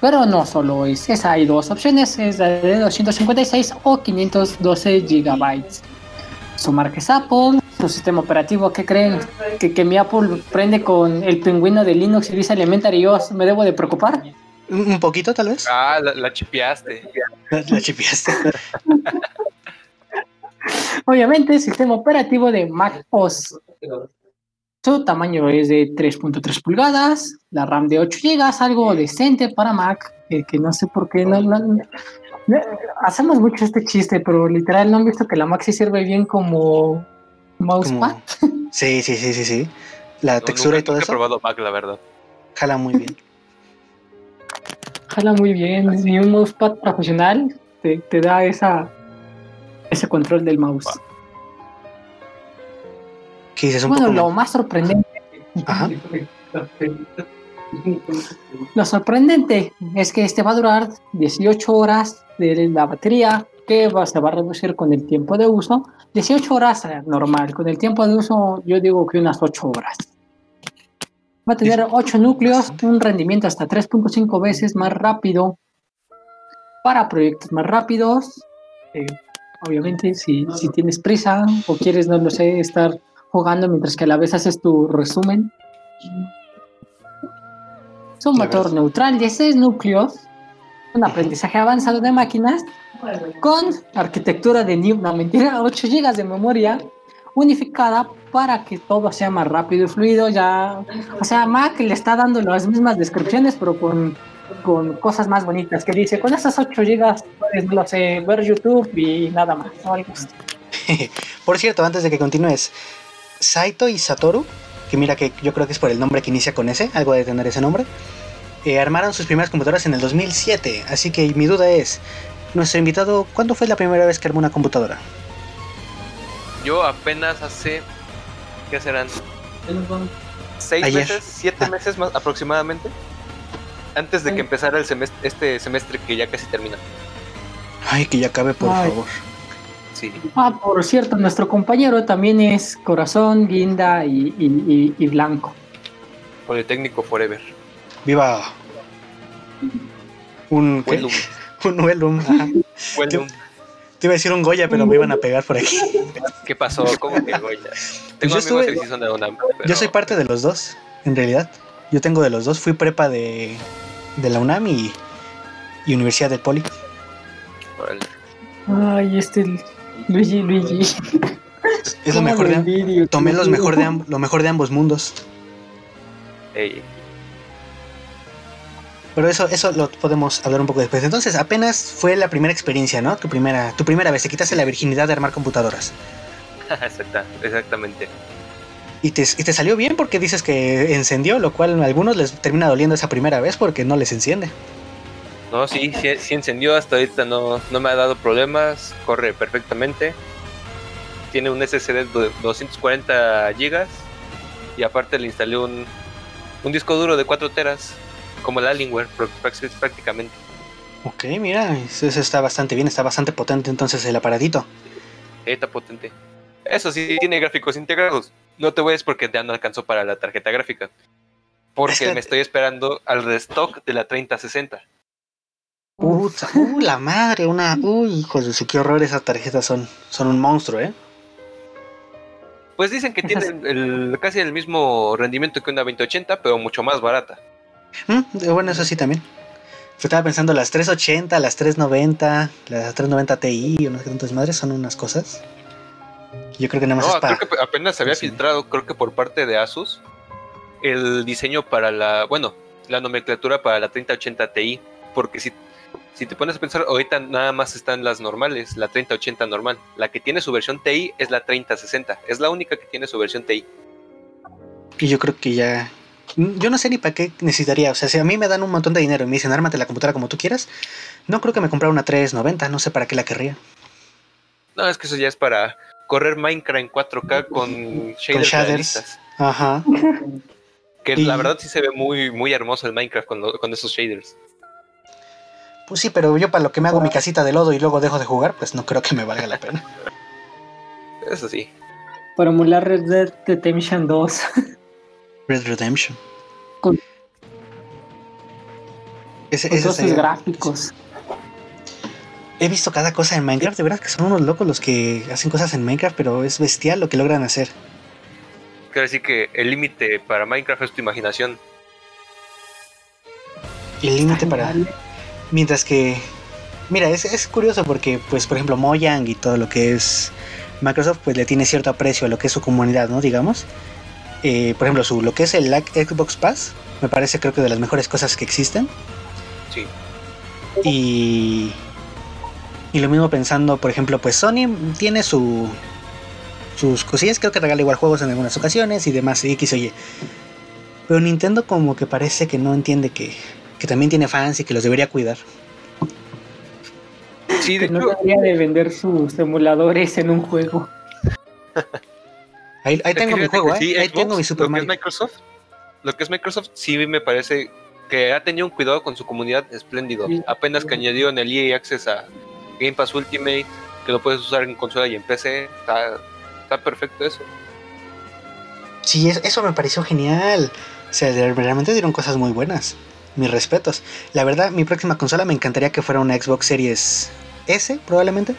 Pero no solo es esa, hay dos opciones, es la de 256 o 512 GB. Su marca es Apple, su sistema operativo, ¿qué creen? ¿Que, que mi Apple prende con el pingüino de Linux y Visa Elementary yo me debo de preocupar? ¿Un poquito, tal vez? Ah, la, la chipeaste. La, la chipeaste. Obviamente, sistema operativo de Mac OS. Su tamaño es de 3.3 pulgadas, la RAM de 8 GB, algo decente para Mac, eh, que no sé por qué no, no- no- hacemos mucho este chiste, pero literal no han visto que la Mac sí sirve bien como mousepad. Como- Sí, sí, sí, sí, sí. La No, textura nunca- y todo nunca eso he probado Mac, la verdad. jala muy bien. Jala muy bien, ni un mousepad profesional te, te da esa ese control del mouse. ¿Qué dices? Un Bueno, poco lo más sorprendente. Ajá. Lo sorprendente es que este va a durar 18 horas de la batería, que va- se va a reducir con el tiempo de uso. 18 horas eh, normal, con el tiempo de uso yo digo que unas 8 horas. Va a tener 8 núcleos, un rendimiento hasta 3.5 veces más rápido para proyectos más rápidos. Eh, obviamente, si, si tienes prisa o quieres, no lo sé, estar jugando mientras que a la vez haces tu resumen. Es un motor neutral de 6 núcleos, un aprendizaje avanzado de máquinas con arquitectura de New, no mentira, 8 GB de memoria unificada para que todo sea más rápido y fluido. Ya, o sea, Mac le está dando las mismas descripciones, pero con con cosas más bonitas que dice, con esas 8 gigas puedes, no sé, ver YouTube y nada más, o algo así. Por cierto, antes de que continúes, Saito y Satoru, que mira que yo creo que es por el nombre que inicia con ese, algo de tener ese nombre, eh, armaron sus primeras computadoras en el 2007. Así que mi duda es, nuestro invitado, ¿cuándo fue la primera vez que armó una computadora? Yo apenas hace, ¿qué serán? ¿Seis Ayer. meses? ¿Siete Ah. meses más aproximadamente? Antes de que empezara el semestre, este semestre que ya casi termina. Ay, que ya acabe, por Ay. favor. Sí. Ah, por cierto, nuestro compañero también es Corazón, Guinda y, y- y- y Blanco. Politécnico Forever. Viva. Un. Huelum. un Huelum, ajá. Te iba a decir un Goya, pero me iban a pegar por aquí. ¿Qué pasó? ¿Cómo que Goya? Tengo yo estuve- que sí son de UNAM. Yo soy parte de los dos, en realidad. Yo tengo de los dos. Fui prepa de, de la UNAM y, y Universidad del Poli. Ay, este Luigi, Luigi. Es lo ¿Cómo mejor de, envidio, tomé los mejor de, lo mejor de ambos mundos. Ey, Pero eso, eso lo podemos hablar un poco después. Entonces, apenas fue la primera experiencia, ¿no? Tu primera, tu primera vez. Te quitaste la virginidad de armar computadoras. exacta- exactamente. Y te, y te salió bien porque dices que encendió, lo cual a algunos les termina doliendo esa primera vez porque no les enciende. No, sí, sí, sí encendió. Hasta ahorita no, no me ha dado problemas. Corre perfectamente. Tiene un SSD de 240 gigas. Y aparte le instalé un, un disco duro de 4 teras. Como el Alienware, prácticamente. Ok, mira, eso, está bastante bien, está bastante potente entonces el aparatito. Está potente. Eso sí, tiene gráficos integrados. No te vayas porque ya no alcanzó para la tarjeta gráfica. Porque Es que- me estoy esperando al restock de la 3060. Uh, uh, la madre, una... Uy, hijos de su, qué horror esas tarjetas son. Son un monstruo, ¿eh? Pues dicen que tiene Esas- el- el- casi el mismo rendimiento que una 2080, pero mucho más barata. Mm, bueno, eso sí también. Estaba pensando las 380, las 390, las 390 Ti, o no sé qué tantas madres, son unas cosas. Yo creo que nada más No, es para... creo que apenas se había Sí. filtrado, creo que por parte de Asus, el diseño para la, bueno, la nomenclatura para la 3080 Ti, porque si, si te pones a pensar, ahorita nada más están las normales, la 3080 normal. La que tiene su versión TI es la 3060, es la única que tiene su versión TI. Y yo creo que ya... Yo no sé ni para qué necesitaría. O sea, si a mí me dan un montón de dinero y me dicen, ármate la computadora como tú quieras, no creo que me comprara una 390, no sé para qué la querría. No, es que eso ya es para correr Minecraft en 4K con shaders, shaders. Ajá. Que Y- la verdad sí se ve muy, muy hermoso el Minecraft con, lo- con esos shaders. Pues sí, pero yo para lo que me hago mi casita de lodo y luego dejo de jugar, pues no creo que me valga la pena. Eso sí. Para emular Red Dead Redemption 2. Red Redemption. Con- Ese, Con ese todos sus sería- gráficos. He visto cada cosa en Minecraft, de verdad que son unos locos los que hacen cosas en Minecraft, pero es bestial lo que logran hacer. Quiero decir que el límite para Minecraft es tu imaginación. El límite para... Mientras que... Mira, es, es curioso porque, pues, por ejemplo, Mojang y todo lo que es Microsoft, pues le tiene cierto aprecio a lo que es su comunidad, ¿no? Digamos. Eh, por ejemplo, su, lo que es el Xbox Pass, me parece creo que de las mejores cosas que existen. Sí. Y... Y lo mismo pensando, por ejemplo, pues Sony tiene su... Sus cosillas, creo que regala igual juegos en algunas ocasiones y demás, y X o Y. Pero Nintendo como que parece que no entiende que, que también tiene fans y que los debería cuidar. Sí, de Que no debería de vender sus emuladores en un juego. Ahí, ahí es que tengo mi juego, ¿eh? sí, ahí Xbox, tengo mi Super lo que es. Microsoft, lo que es Microsoft sí me parece que ha tenido un cuidado con su comunidad espléndido. Sí. Apenas que añadieron el EA Access a Game Pass Ultimate, que lo puedes usar en consola y en PC, está, está perfecto eso. Sí, es- eso me pareció genial. O sea, realmente dieron cosas muy buenas. Mis respetos. La verdad, mi próxima consola me encantaría que fuera una Xbox Series S, probablemente.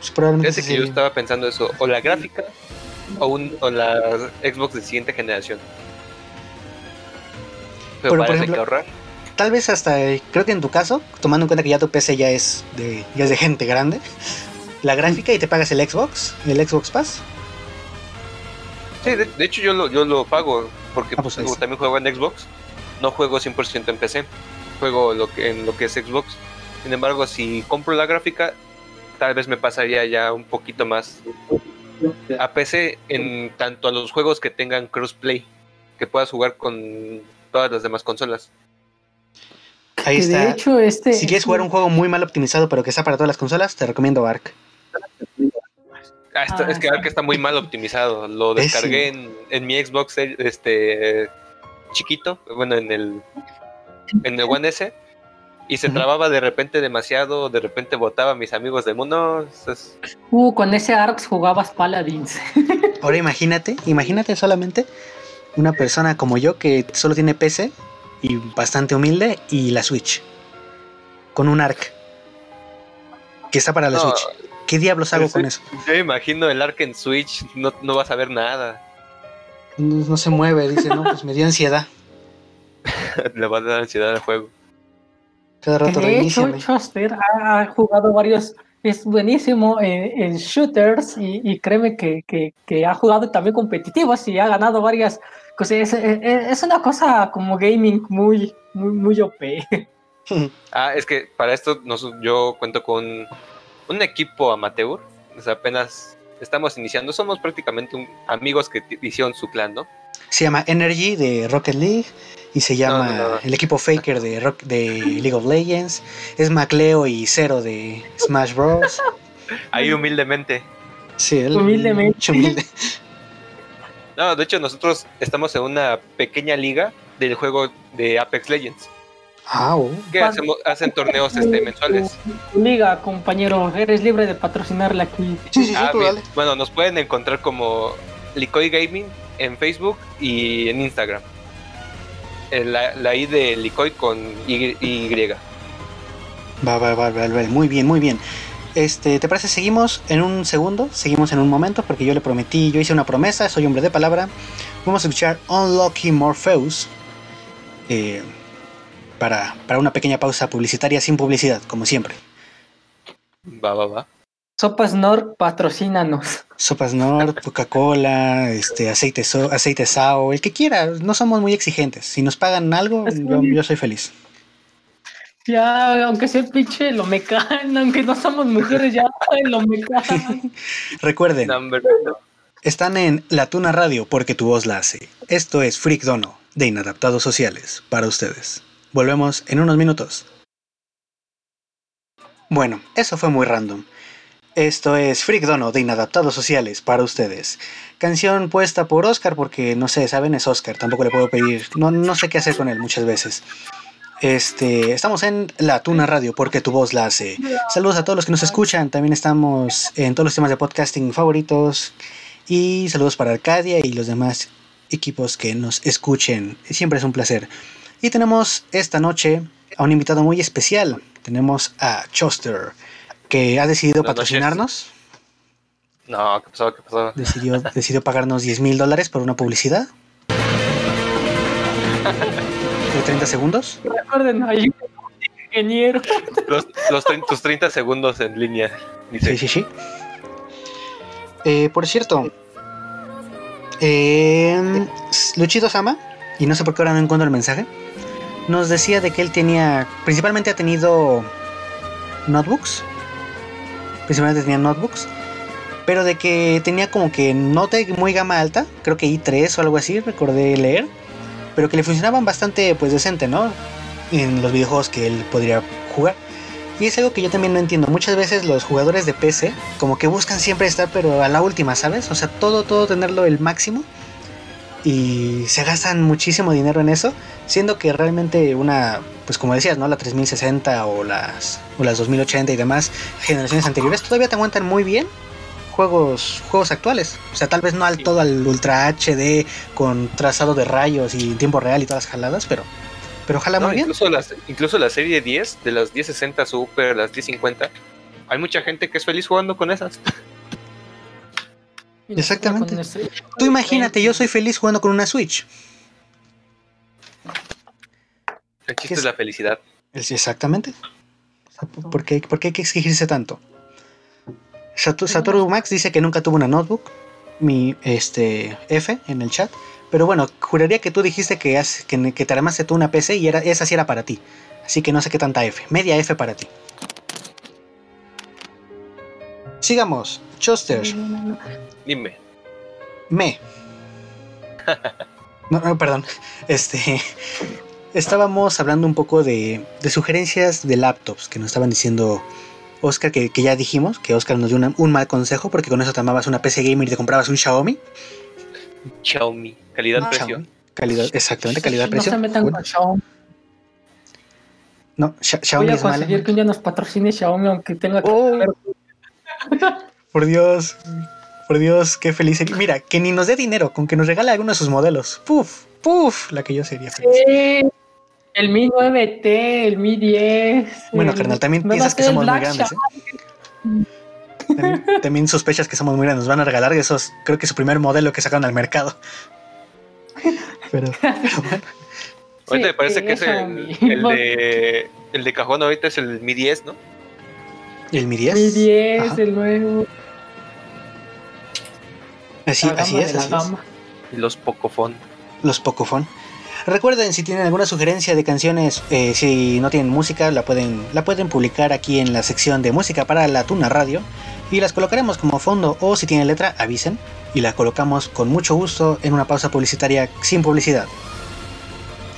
Pues probablemente Fíjate sí que yo estaba pensando eso, o la gráfica o, un, o la Xbox de siguiente generación. Pero, Pero, por ejemplo, que ahorrar. Tal vez hasta, eh, creo que en tu caso, tomando en cuenta que ya tu PC ya es de, ya es de gente grande, la gráfica y te pagas el Xbox, el Xbox Pass. Sí, de, de hecho yo lo, yo lo pago. porque Ah, pues pues, también juego en Xbox. No juego 100% en PC, juego lo que, en lo que es Xbox. Sin embargo, si compro la gráfica, tal vez me pasaría ya un poquito más a PC en tanto a los juegos que tengan crossplay, que puedas jugar con todas las demás consolas. Ahí está. de hecho, este. si quieres jugar un juego muy mal optimizado, pero que está para todas las consolas, te recomiendo Ark. Ah, está- Ah, es que está. Ark está muy mal optimizado. Lo Es- descargué en, en mi Xbox eh, este chiquito, bueno, en el en el One S y se trababa de repente demasiado, de repente botaba a mis amigos del mundo. es- Uh, con ese Arx jugabas Paladins. Ahora imagínate, imagínate solamente una persona como yo que solo tiene PC y bastante humilde y la Switch. Con un Ark. Que está para la No, Switch. ¿Qué diablos hago con eso? Yo me imagino el Ark en Switch, no, no vas a ver nada. No, no se mueve, dice, no, pues me dio ansiedad. Le va a dar ansiedad al juego. Cada Que rato de hecho. Choster ha, ha jugado varios. Es buenísimo en, en shooters y, y créeme que, que- que ha jugado también competitivos y ha ganado varias cosas. Es, es- es una cosa como gaming muy, muy, muy OP. Ah, es que para esto nos- yo cuento con un equipo amateur. O sea, apenas estamos iniciando. Somos prácticamente un- amigos que hicieron su clan, ¿no? Se llama Energy de Rocket League y se llama No, no, no. el equipo Faker de, Rock- de League of Legends. Es Macleo y Zero de Smash Bros. Ahí humildemente. Sí, él. Humildemente. mucho humilde. No, de hecho nosotros estamos en una pequeña liga del juego de Apex Legends. Oh. Que hacemos, hacen torneos este, mensuales. Tu liga, compañero, eres libre de patrocinarla aquí. Sí, sí, sí, Ah, tú bien. dale. Bueno, nos pueden encontrar como Licoy Gaming en Facebook y en Instagram. Eh, La, la I de Licoy con Y. y. Va, va, va, va, va, Muy bien, muy bien. Este, ¿te parece? Seguimos en un segundo, seguimos en un momento, porque yo le prometí, yo hice una promesa, soy hombre de palabra. Vamos a escuchar Unlucky Morpheus eh, para, para una pequeña pausa publicitaria sin publicidad, como siempre. Va, va, va. Sopas Nord, patrocínanos. Sopas Nord, Coca-Cola, este, aceite, so- aceite Sao, el que quiera, no somos muy exigentes. Si nos pagan algo, yo, yo soy feliz. Ya, aunque sea pinche lo mecan, aunque no somos mujeres, ya lo mecan. Recuerden, Están en La Tuna Radio porque tu voz la hace. Esto es Freak Dono de Inadaptados Sociales para ustedes. Volvemos en unos minutos. Bueno, eso fue muy random. Esto es Freak Dono de Inadaptados Sociales para ustedes. Canción puesta por Oscar porque no sé, saben, es Oscar, tampoco le puedo pedir, no, no sé qué hacer con él muchas veces. Este, estamos en La Tuna Radio porque tu voz la hace. Saludos a todos los que nos escuchan, también estamos en todos los temas de podcasting favoritos. Y saludos para Arcadia y los demás equipos que nos escuchen. Siempre es un placer. Y tenemos esta noche a un invitado muy especial. Tenemos a Choster, que ha decidido Buenas noches. patrocinarnos. No, ¿qué pasó? ¿Qué pasó? Decidió, decidió pagarnos 10 mil dólares por una publicidad. De 30 segundos. Recuerden, hay un ingeniero. Los, tus 30 segundos en línea. Dice, Sí, sí, sí. Eh, por cierto, eh, Luchito Sama, y no sé por qué ahora no encuentro el mensaje, nos decía de que él tenía, principalmente ha tenido notebooks, principalmente tenía notebooks, pero de que tenía como que no de muy gama alta, creo que i3 o algo así, recordé leer, pero que le funcionaban bastante pues decente, ¿no? En los videojuegos que él podría jugar. Y es algo que yo también no entiendo. Muchas veces los jugadores de PC como que buscan siempre estar pero a la última, ¿sabes? O sea, todo, todo tenerlo el máximo. Y se gastan muchísimo dinero en eso. Siendo que realmente una, pues como decías, ¿no? La 3060 o las, o las 2080 y demás generaciones anteriores todavía te aguantan muy bien juegos, juegos actuales. O sea, tal vez no al Sí. todo al Ultra HD con trazado de rayos y tiempo real y todas las jaladas, pero, pero jala No, muy bien. incluso, las, incluso la serie 10, de las 1060 Super, las 1050, hay mucha gente que es feliz jugando con esas. Exactamente. Tú imagínate, yo soy feliz jugando con una Switch. El ¿Qué chiste es? la felicidad. Es- Exactamente. ¿Por qué, por qué hay que exigirse tanto? Satoru Max dice que nunca tuvo una notebook. mi este, F en el chat. Pero bueno, juraría que tú dijiste que, has- que, que te armaste tú una PC y era, esa sí era para ti. Así que no sé qué tanta F. Media F para ti. Sigamos. Choster. Dime. Me. No, no, perdón. Este. Estábamos hablando un poco de, de sugerencias de laptops que nos estaban diciendo Oscar, que, que ya dijimos, que Oscar nos dio una- un mal consejo porque con eso te armabas una PC gamer y te comprabas un Xiaomi. Xiaomi. Calidad-precio. Xiaomi. Calidad, exactamente, No calidad-precio. se metan Bueno, con Xiaomi. no, Xia- Voy Xiaomi a es conseguir que un día nos patrocine Xiaomi, aunque tenga que Oh. Por Dios, por Dios, qué feliz sería. Mira, que ni nos dé dinero, con que nos regale alguno de sus modelos. Puf, puf, la que yo sería feliz. Sí, El Mi 9T, el Mi 10. Bueno, el- carnal, también piensas que somos muy grandes, ¿eh? También, también sospechas que somos muy grandes. Nos van a regalar esos, creo que su primer modelo que sacaron al mercado. Pero, pero bueno, Ahorita Sí, me parece que es el, de el de cajón ahorita es el Mi 10, ¿no? ¿y el Mi 10? Mi 10, Ajá. el nuevo. Así, la así es, de la así es. gama. Y los Pocophone. Los Pocophone. Recuerden, si tienen alguna sugerencia de canciones, eh, si no tienen música, la pueden, la pueden publicar aquí en la sección de música para la Tuna Radio y las colocaremos como fondo o si tienen letra, avisen y la colocamos con mucho gusto en una pausa publicitaria sin publicidad.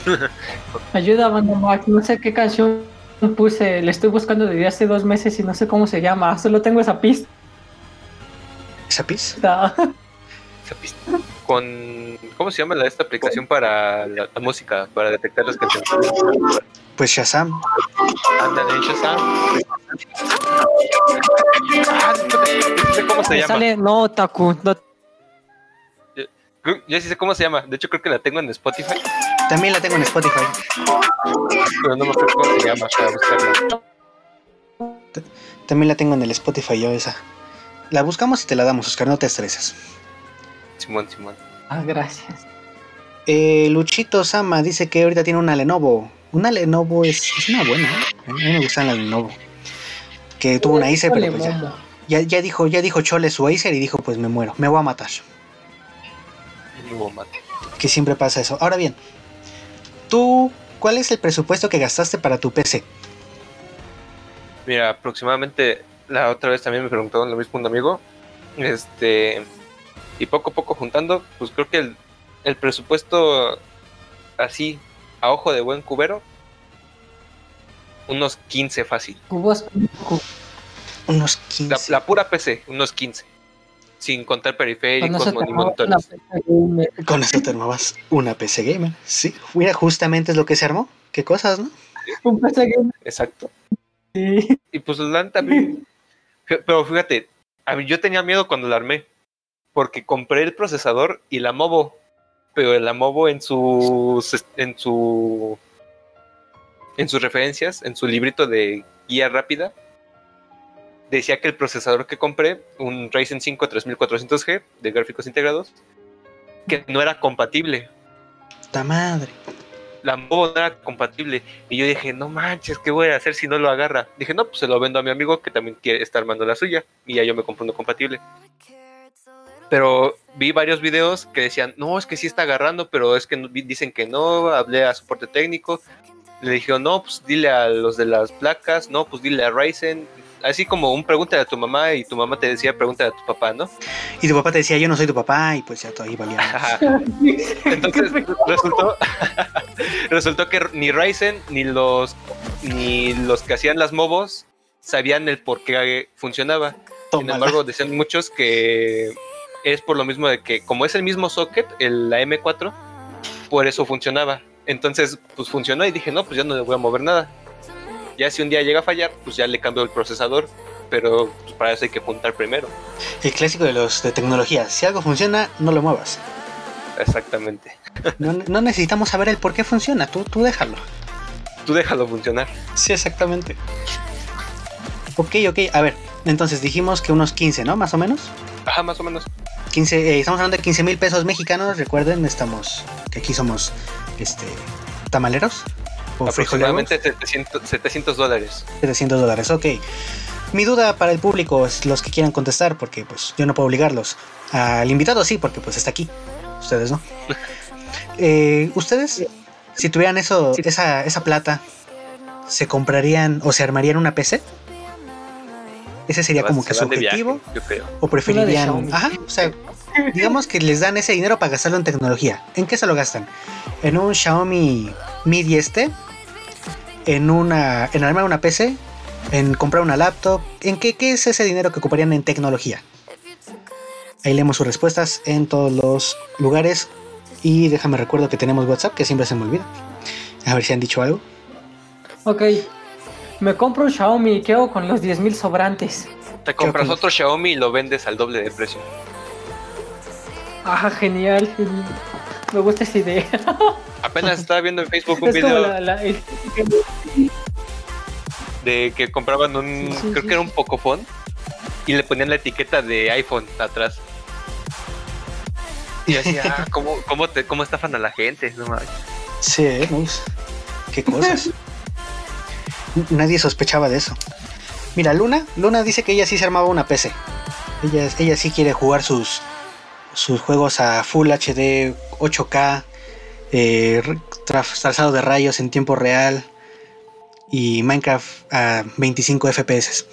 Ayuda, banda Max. No sé qué canción puse. Le estoy buscando desde hace dos meses y no sé cómo se llama. Solo tengo esa pista. ¿Esa pis? Pista. Con ¿cómo se llama la, esta aplicación para la, la música, para detectar las canciones? Pues Shazam. Ándale, Shazam. Ah, no sé cómo se llama. sale, no, Taku. No, Yo sí sé cómo se llama. De hecho, creo que la tengo en Spotify, También la tengo en Spotify. pero no me acuerdo cómo se llama para buscarla. También la tengo en el Spotify yo esa. La buscamos y te la damos, Oscar, no te estreses. Simón, Simón. ah, gracias. Eh, Luchito Sama dice que ahorita tiene una Lenovo. Una Lenovo es, es una buena, ¿eh? A mí me gustan las Lenovo. Que tuvo una Acer, pero pues ya, ya, ya dijo, ya dijo Chole su Acer y dijo, pues me muero, me voy a matar. Y luego mate. Que siempre pasa eso. Ahora bien, tú, ¿cuál es el presupuesto que gastaste para tu PC? Mira, aproximadamente la otra vez también me preguntaron lo mismo un amigo. Este, y poco a poco juntando, pues creo que el, el presupuesto así, a ojo de buen cubero, unos 15 fácil. Cubos. Unos La, 15. la pura PC, unos 15. Sin contar con periféricos ni monitores. Con eso te armabas una PC gamer. Sí, mira, justamente es lo que se armó. Qué cosas, ¿no? Un PC gamer. Exacto. sí. Y pues la mí- fí- pero fíjate, a mí yo tenía miedo cuando la armé, porque compré el procesador y la movo, pero la movo en sus en su en sus referencias, en su librito de guía rápida, decía que el procesador que compré, un Ryzen 5 3400G de gráficos integrados, que no era compatible. ¡Ta madre! La movo no era compatible. Y yo dije, no manches, ¿qué voy a hacer si no lo agarra? Dije, no, pues se lo vendo a mi amigo que también quiere estar armando la suya. Y ya yo me compro uno compatible. Pero vi varios videos que decían, no, es que sí está agarrando, pero es que no- dicen que no. Hablé a soporte técnico. Le dijeron, no, pues dile a los de las placas, no, pues dile a Ryzen. Así como un pregúntale a tu mamá y tu mamá te decía, pregúntale a tu papá, ¿no? Y tu papá te decía, yo no soy tu papá, y pues ya todo ahí valía. Entonces resultó, resultó que ni Ryzen ni los ni los que hacían las mobos sabían el por qué funcionaba. Sin embargo, decían muchos que es por lo mismo de que como es el mismo socket, el, la M4, por eso funcionaba. Entonces, pues funcionó y dije, no, pues ya no le voy a mover nada. Ya si un día llega a fallar, pues ya le cambio el procesador, pero pues, para eso hay que juntar primero. El clásico de los de tecnología. Si algo funciona, no lo muevas. Exactamente. No, no necesitamos saber el por qué funciona. Tú, tú déjalo. Tú déjalo funcionar. Sí, exactamente. Ok, ok. A ver, entonces dijimos que unos 15, ¿no? Más o menos. Ajá, más o menos. 15, eh, estamos hablando de 15 mil pesos mexicanos. Recuerden, estamos. Que aquí somos. Este. Tamaleros. O frijoleros. Aproximadamente 700, 700 dólares. 700 dólares, ok. mi duda para el público es los que quieran contestar, porque pues yo no puedo obligarlos. Al invitado sí, porque pues está aquí. Ustedes no. Eh, Ustedes, si tuvieran eso, esa, esa plata, ¿se comprarían o se armarían una PC? Ese sería Se como que su viaje, objetivo. yo creo. ¿O preferirían? Ajá, o sea, digamos que les dan ese dinero para gastarlo en tecnología. ¿En qué se lo gastan? ¿En un Xiaomi Mi 10T? ¿En una en armar una PC? ¿En comprar una laptop? ¿En qué, qué es ese dinero que ocuparían en tecnología? Ahí leemos sus respuestas en todos los lugares. Y déjame recuerdo que tenemos WhatsApp, que siempre se me olvida. A ver si han dicho algo. Ok. Me compro un Xiaomi y ¿qué hago con los 10.000 sobrantes? Te compras otro Xiaomi y lo vendes al doble de precio. Ajá, genial. Me gusta esa idea. Apenas estaba viendo en Facebook un Es video la, la- el- de que compraban un, Sí, sí, creo sí, que era un Pocophone y le ponían la etiqueta de iPhone atrás. Y así, ah, ¿cómo, cómo, te, ¿cómo estafan a la gente? No. Sí, ¿eh? Uf, qué cosas. Nadie sospechaba de eso. Mira, Luna, Luna dice que ella sí se armaba una PC. Ella, ella sí quiere jugar sus, sus juegos a Full HD, 8K, eh, trazado de rayos en tiempo real y Minecraft a 25 FPS.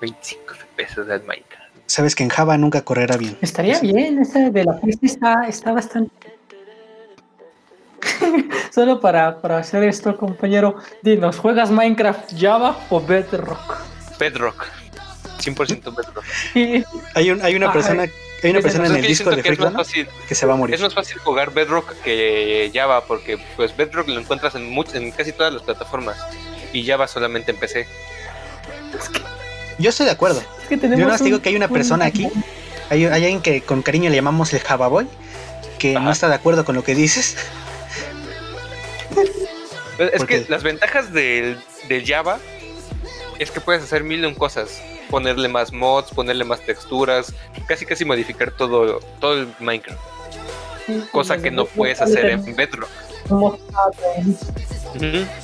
25 FPS de Minecraft. Sabes que en Java nunca correrá bien. Estaría bien, ese de la PC está, está bastante. Solo para, para hacer esto, compañero, dinos, ¿juegas Minecraft Java o Bedrock? Bedrock. 100% Bedrock. Hay, un- hay una Ajá. persona, hay una persona en el disco de que es más Freakdom fácil, que se va a morir. es más fácil jugar Bedrock que Java porque pues Bedrock lo encuentras en, much- en casi todas las plataformas y Java solamente en PC. Yo estoy de acuerdo. Es que tenemos Yo nada más un- digo que hay una un- persona aquí, hay, hay alguien que con cariño le llamamos el Java Boy, que no está de acuerdo con lo que dices. Es ¿Por que qué? las ventajas del, del Java es que puedes hacer mil de un cosas. Ponerle más mods, ponerle más texturas, casi casi modificar todo, todo el Minecraft. Cosa que no puedes hacer en Bedrock.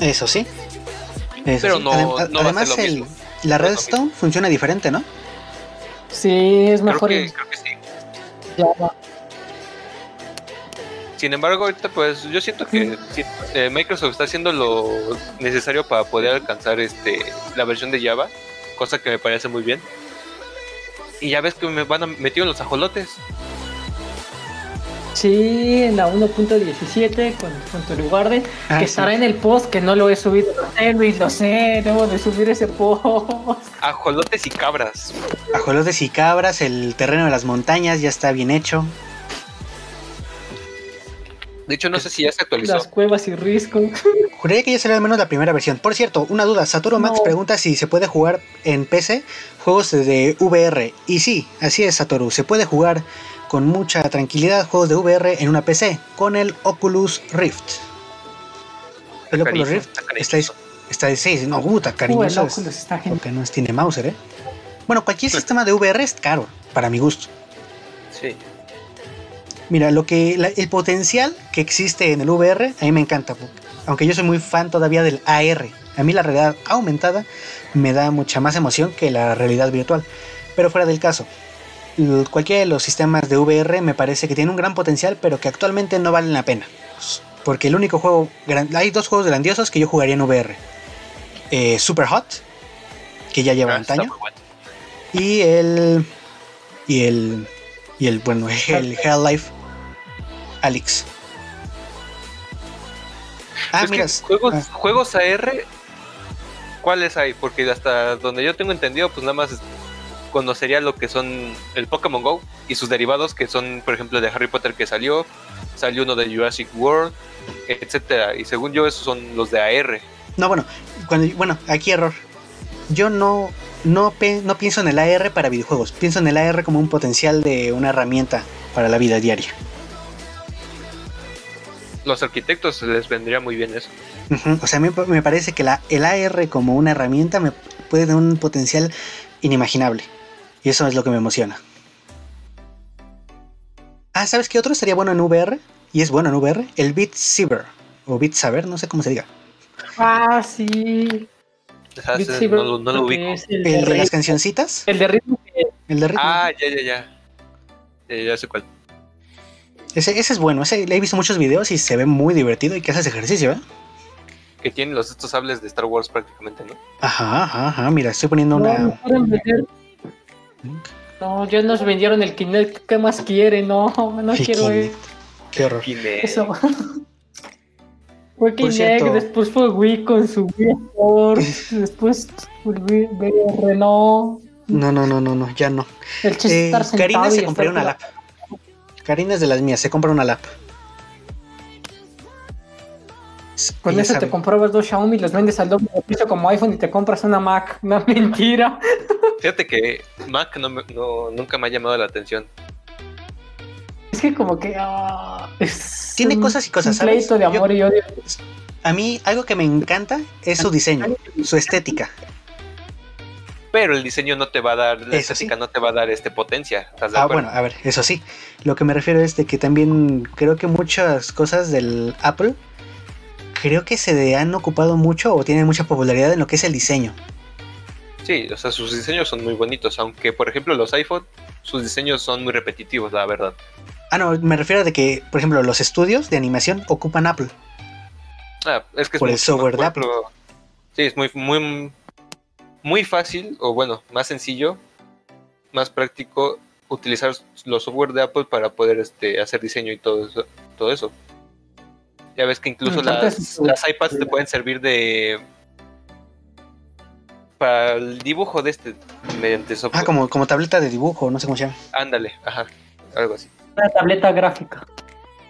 Eso sí. Eso Pero sí. no- Adem- no va a además, ser lo el- mismo. la Redstone funciona diferente, ¿no? Sí, es Creo mejor que, en creo que sí. Java. Sin embargo, ahorita pues yo siento que sí, eh, Microsoft está haciendo lo necesario para poder alcanzar este la versión de Java, cosa que me parece muy bien. Y ya ves que me van a metido en los ajolotes. Sí, en la 1.17 con, con tu lugar de Ah, que sí. estará en el post que no lo he subido. Lo sé, Luis, lo sé, debo de subir ese post. Ajolotes y cabras. Ajolotes y cabras, el terreno de las montañas ya está bien hecho. De hecho, no sé si ya se actualizó. Las cuevas y risco. Juraría que ya salió al menos la primera versión. Por cierto, una duda. Saturo Max No. pregunta si se puede jugar en PC juegos de VR. Y sí, así es, Satoru. Se puede jugar con mucha tranquilidad juegos de VR en una PC con el Oculus Rift. El Oculus Rift está está, de 6. No, puta, el cariñoso. Oculus está genial. porque no es- tiene Mauser, ¿eh? Bueno, cualquier sistema de VR es caro, para mi gusto. Sí. Mira, lo que la- el potencial que existe en el VR a mí me encanta, aunque yo soy muy fan todavía del AR. A mí la realidad aumentada me da mucha más emoción que la realidad virtual. Pero fuera del caso, cualquiera de los sistemas de VR me parece que tiene un gran potencial, pero que actualmente no valen la pena. Porque el único juego, hay dos juegos grandiosos que yo jugaría en VR. Eh, Super Hot, que ya lleva Ah, antaño, bueno. y el y el y el bueno el Half-Life Alyx. Ah, mira, juegos, ah, juegos AR, ¿cuáles hay? Porque hasta donde yo tengo entendido, pues nada más conocería lo que son el Pokémon Go y sus derivados, que son, por ejemplo, de Harry Potter que salió, salió uno de Jurassic World, etcétera. Y según yo, esos son los de AR. no, bueno, cuando bueno, aquí error. Yo no no, no pienso en el AR para videojuegos, pienso en el AR como un potencial de una herramienta para la vida diaria. Los arquitectos les vendría muy bien eso. O sea, a mí me parece que la, el AR como una herramienta me puede tener un potencial inimaginable. Y eso es lo que me emociona. Ah, ¿sabes qué otro estaría bueno en VR? Y es bueno en VR. El Beat Saber. O Beat Saber, no sé cómo se diga. Ah, sí. Beat ese Saber, no, lo- no ubico. el, ¿El de las cancioncitas? el de ritmo El de ritmo. Ah, ya, ya, ya. Eh, ya sé cuál. Ese, ese es bueno, ese le he visto muchos videos y se ve muy divertido y que haces ejercicio, ¿eh? Que tiene los estos sables de Star Wars prácticamente, ¿no? Ajá, ajá, ajá. Mira, estoy poniendo No, una. no ya nos vendieron el Kinect. ¿Qué más quieren? No, no quiero Kinect. Qué horror. Kinect. eso. Fue Kinect, cierto- después fue Wii con su Wii Sports, después fue Wii VR, no. No, no, no, no, ya no. El chiste Eh, Karina se compró una lap. Karina es de las mías, se compra una lap. Con eso sabe. te comprabas dos Xiaomi, los vendes al doble de precio como iPhone y te compras una Mac. Una mentira. Fíjate que Mac no, nunca me ha llamado la atención. Es que como que... ah, es Tiene cosas y cosas, ¿sabes? de amor y odio. A mí algo que me encanta es su diseño, su estética. Pero el diseño no te va a dar, la Eso estética no te va a dar este potencia. ¿Estás de Ah, acuerdo? bueno, a ver, eso sí. Lo que me refiero es de que también creo que muchas cosas del Apple creo que se han ocupado mucho o tienen mucha popularidad en lo que es el diseño. Sí, o sea, sus diseños son muy bonitos. Aunque, por ejemplo, los iPhone, sus diseños son muy repetitivos, la verdad. Ah, no, me refiero a de que, por ejemplo, los estudios de animación ocupan Apple. Ah, es que es Por el software de bueno. Sí, es muy, muy, muy fácil, o bueno, más sencillo, más práctico utilizar los software de Apple para poder este, hacer diseño y todo eso. Todo eso. Ya ves que incluso las, es- las iPads te pueden servir de para el dibujo de este mediante software. Ah, como, como tableta de dibujo, no sé cómo se llama. Ándale, ajá, algo así. Una tableta gráfica.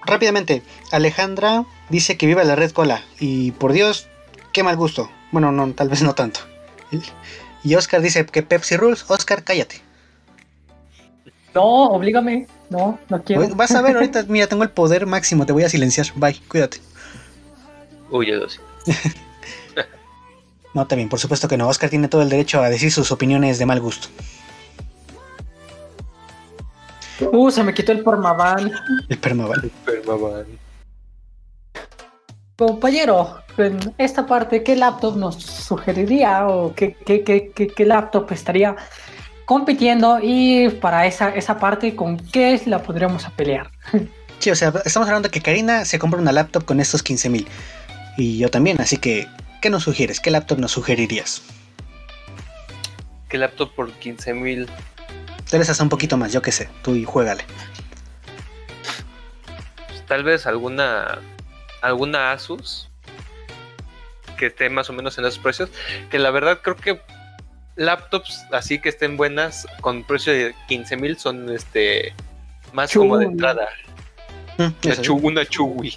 Rápidamente, Alejandra dice que viva la red cola. Y por Dios, qué mal gusto. Bueno, no, tal vez no tanto. Y Oscar dice que Pepsi Rules. Oscar, cállate. No, oblígame. No, no quiero. Vas a ver ahorita, mira, tengo el poder máximo, te voy a silenciar. Bye, cuídate. Uy, ya lo sé. No, también, por supuesto que no. Oscar tiene todo el derecho a decir sus opiniones de mal gusto. Uh, se me quitó el Pormaban. El permaval. Permaban. Compañero, en esta parte, ¿qué laptop nos sugeriría o qué, qué, qué, qué- qué laptop estaría compitiendo? Y para esa, esa parte, ¿con qué la podríamos a pelear? Sí, o sea, estamos hablando de que Karina se compra una laptop con estos 15 mil. Y yo también, así que, ¿qué nos sugieres? ¿Qué laptop nos sugerirías? ¿Qué laptop por 15 mil? Tal vez hasta un poquito más, yo qué sé. Tú y juégale. Pues, tal vez alguna alguna Asus que esté más o menos en esos precios que la verdad creo que laptops así que estén buenas con precio de 15 mil son este más como de entrada. Mm, una, eso, chu- una Chewy.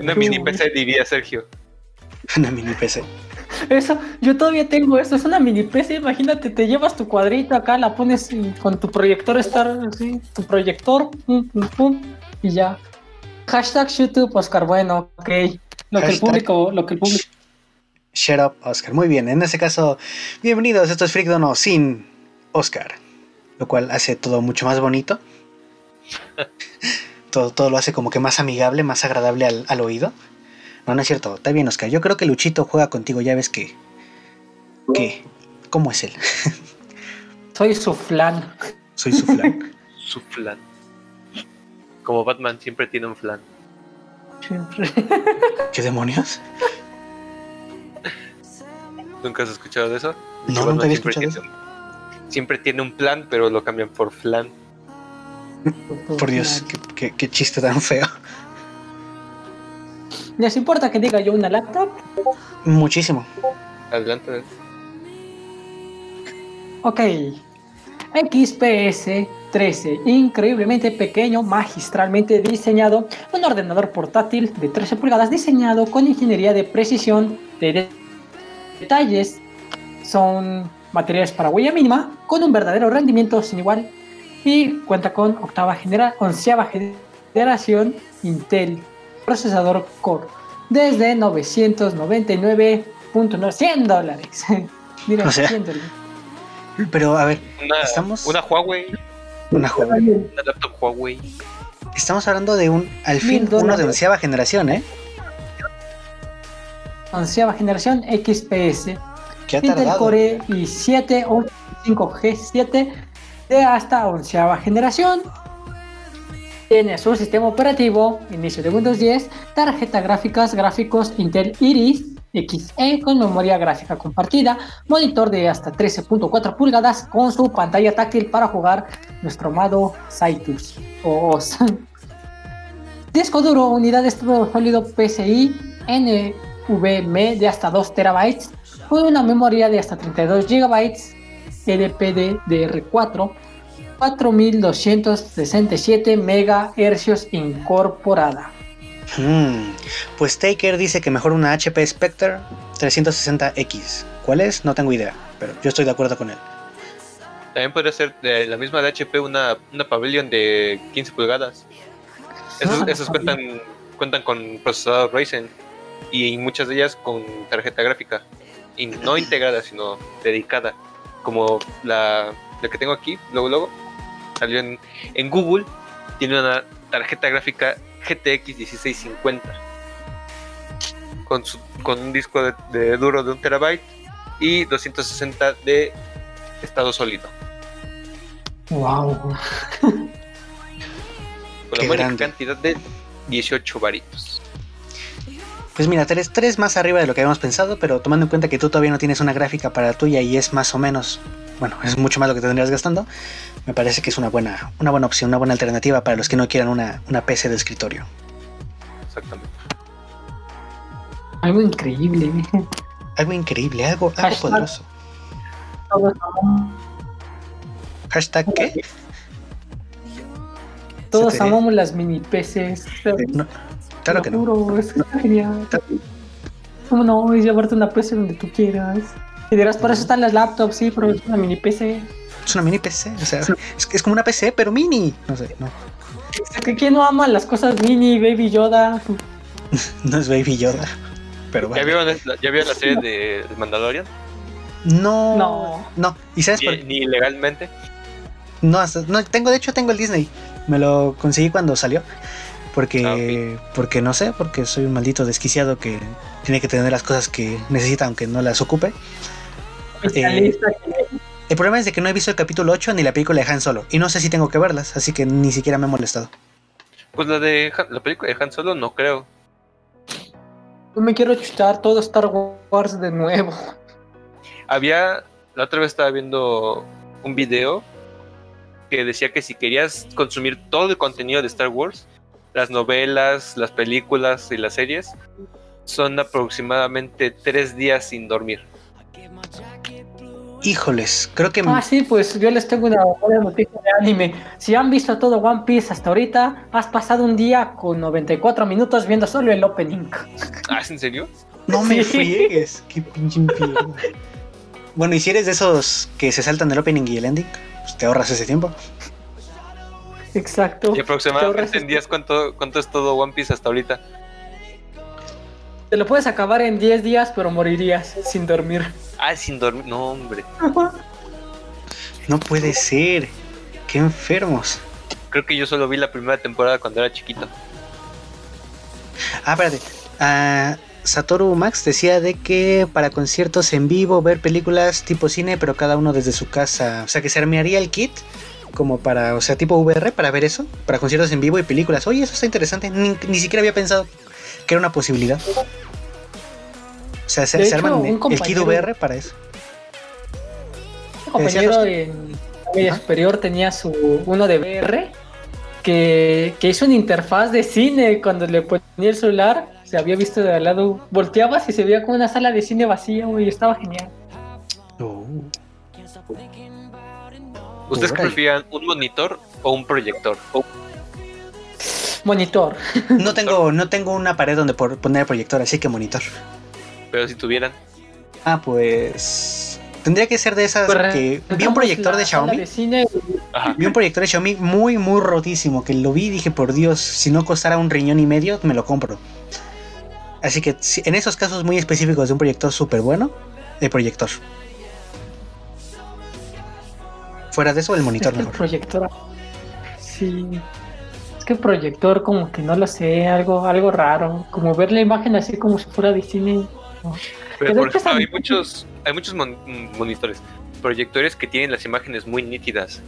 Una mini PC diría Sergio. Una mini PC. Eso, yo todavía tengo eso, es una mini PC, imagínate, te llevas tu cuadrito acá, la pones y con tu proyector estar así, tu proyector, pum, pum, pum, y ya. Hashtag YouTube, Oscar, bueno, ok. Lo que el público, lo que el público. Shut up, Oscar. Muy bien, en ese caso, bienvenidos. Esto es Freak Dono sin Oscar. Lo cual hace todo mucho más bonito. todo, todo lo hace como que más amigable, más agradable al, al oído. No, no es cierto. Está bien, Oscar. Yo creo que Luchito juega contigo. Ya ves que. que ¿Cómo es él? Soy su flan. Soy su flan. su flan como Batman siempre tiene un flan Siempre. ¿Qué demonios? ¿nunca has escuchado de eso? No, Batman nunca había siempre escuchado tiene un- siempre tiene un plan pero lo cambian por flan Por Dios, qué, qué- qué chiste tan feo. ¿Les importa que diga yo una laptop? Muchísimo. adelante Ok. XPS 13, increíblemente pequeño, magistralmente diseñado, un ordenador portátil de 13 pulgadas diseñado con ingeniería de precisión de de- detalles. Son materiales para huella mínima, con un verdadero rendimiento sin igual y cuenta con octava genera onceava generación Intel procesador Core desde 999.9 100 dólares. O sea, 100 dólares. Pero a ver, una, Estamos- una Huawei una joven. una laptop Huawei Estamos hablando de un, al fin, uno de onceava generación, ¿eh? onceava generación XPS ¿Qué ha Intel tardado? Core i7 85G7 de hasta onceava generación. Tiene su sistema operativo, inicio de Windows 10, tarjeta gráficas, gráficos Intel Iris XE con memoria gráfica compartida, monitor de hasta 13.4 pulgadas con su pantalla táctil para jugar nuestro amado Cytus o. Disco duro, unidad de estado sólido PCI NVMe de hasta 2 terabytes con una memoria de hasta 32 GB LPDDR4 4267 MHz incorporada. Hmm, Pues Taker dice que mejor una HP Spectre 360X. ¿Cuál es? No tengo idea, pero yo estoy de acuerdo con él. También podría ser de la misma de HP una, una Pavilion de 15 pulgadas. Esos, Ah, esos cuentan, cuentan con procesador Ryzen y muchas de ellas con tarjeta gráfica. Y no integrada, sino dedicada. Como la, la que tengo aquí, luego luego. Salió en, en Google. Tiene una tarjeta gráfica GTX 1650. Con, su, con un disco de, de duro de un terabyte y 260 de estado sólido. Wow. Con la grande. cantidad de 18 varitos. Pues mira, tres, tres más arriba de lo que habíamos pensado, pero tomando en cuenta que tú todavía no tienes una gráfica para la tuya y es más o menos, bueno, es mucho más lo que te tendrías gastando, me parece que es una buena, una buena opción, una buena alternativa para los que no quieran una, una PC de escritorio. Exactamente. Algo increíble. Algo increíble, algo, algo Hashtag. poderoso. Todos amamos, Hashtag qué? todos amamos las mini PCs. No, claro que lo no. juro, es que está genial. ¿Cómo no? Es llevarte una PC donde tú quieras. Y dirás, por eso están las laptops, sí, pero es una mini PC. Es una mini PC, o sea, es, es como una PC, pero mini. No sé, no. ¿Quién no ama las cosas mini, Baby Yoda? No es Baby Yoda. Pero ¿Ya bueno. vieron, la- ¿Ya vieron la serie de Mandalorian? No. No. No. ¿Y sabes por Ni, ni legalmente. No, hasta- no, tengo, de hecho tengo el Disney. Me lo conseguí cuando salió. Porque, porque no sé, porque soy un maldito desquiciado que tiene que tener las cosas que necesita aunque no las ocupe. Que- El problema es de que no he visto el capítulo 8 ni la película de Han Solo. Y no sé si tengo que verlas, así que ni siquiera me he molestado. Pues la de Han- la película de Han Solo no creo. Yo me quiero chutar todo Star Wars de nuevo. Había, la otra vez estaba viendo un video que decía que si querías consumir todo el contenido de Star Wars, las novelas, las películas y las series, son aproximadamente tres días sin dormir. Híjoles, creo que Ah, sí, pues yo les tengo una buena noticia de anime. Si han visto todo One Piece hasta ahorita, has pasado un día con 94 minutos viendo solo el opening. ¿Ah, ¿es en serio? no me Sí. friegues. Qué pinche infierno. Bueno, y si eres de esos que se saltan el opening y el ending, pues te ahorras ese tiempo. Exacto. Y aproximadamente en este- días, ¿cuánto, ¿cuánto es todo One Piece hasta ahorita? Te lo puedes acabar en 10 días, pero morirías sin dormir. Ah, sin dormir. No, hombre. No puede ser. Qué enfermos. Creo que yo solo vi la primera temporada cuando era chiquito. Ah, espérate. Ah, Satoru Max decía de que para conciertos en vivo, ver películas tipo cine, pero cada uno desde su casa. O sea, que se armaría el kit como para, o sea, tipo VR para ver eso, para conciertos en vivo y películas. Oye, eso está interesante. Ni, ni siquiera había pensado que era una posibilidad. O sea, se, se hecho, arman el, compañero- VR para eso. Un compañero en media superior tenía su uno de VR que, que hizo una interfaz de cine cuando le ponía el celular. Se había visto de al lado, volteabas y se veía como una sala de cine vacía, güey, estaba genial. Oh. ¿Ustedes qué un monitor o un proyector? Monitor. No tengo, no tengo una pared donde poner el proyector, así que monitor. Pero si tuvieran. Ah, pues. Tendría que ser de esas Pues, que. Vi un proyector la de Xiaomi. de cine Ajá. Vi un proyector de Xiaomi muy, muy rotísimo. Que lo vi y dije, por Dios, si no costara un riñón y medio, me lo compro. Así que en esos casos muy específicos de un proyector súper bueno, el proyector. Fuera de eso, el Es monitor que el mejor. proyector. Sí. Es que el proyector, como que no lo sé, algo, algo raro. Como ver la imagen así como si fuera de cine. Pero Pero por ejemplo, hay muchos, hay muchos mon- monitores, proyectores que tienen las imágenes muy nítidas.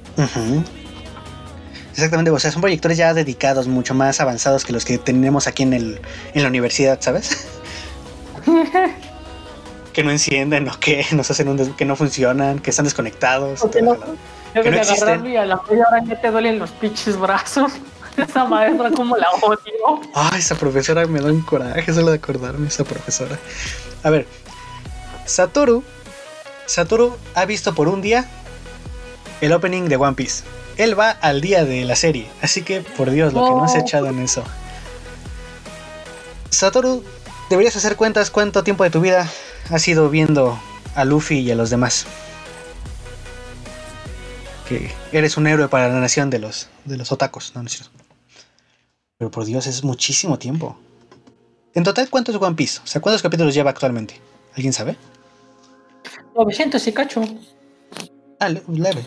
Exactamente, o sea, son proyectores ya dedicados, mucho más avanzados que los que tenemos aquí en, el, en la universidad, ¿sabes? que no encienden o que nos hacen un que no funcionan, que están desconectados. O que no- todo. Debes no de existen. agarrarlo y a la media hora ya te duelen los pinches brazos. Esa maestra como la odio. Ah, esa profesora me da un coraje solo de acordarme, esa profesora. A ver, Satoru, Satoru ha visto por un día el opening de One Piece. Él va al día de la serie, así que por Dios, lo que no se ha Oh. echado en eso. Satoru, deberías hacer cuentas cuánto tiempo de tu vida has ido viendo a Luffy y a los demás. Que eres un héroe para la nación de los, de los otakus, no, no es cierto. Pero por Dios, es muchísimo tiempo. En total, ¿cuánto es One Piece? O sea, ¿cuántos capítulos lleva actualmente? ¿Alguien sabe? 900 y cacho. Ah, le- leve.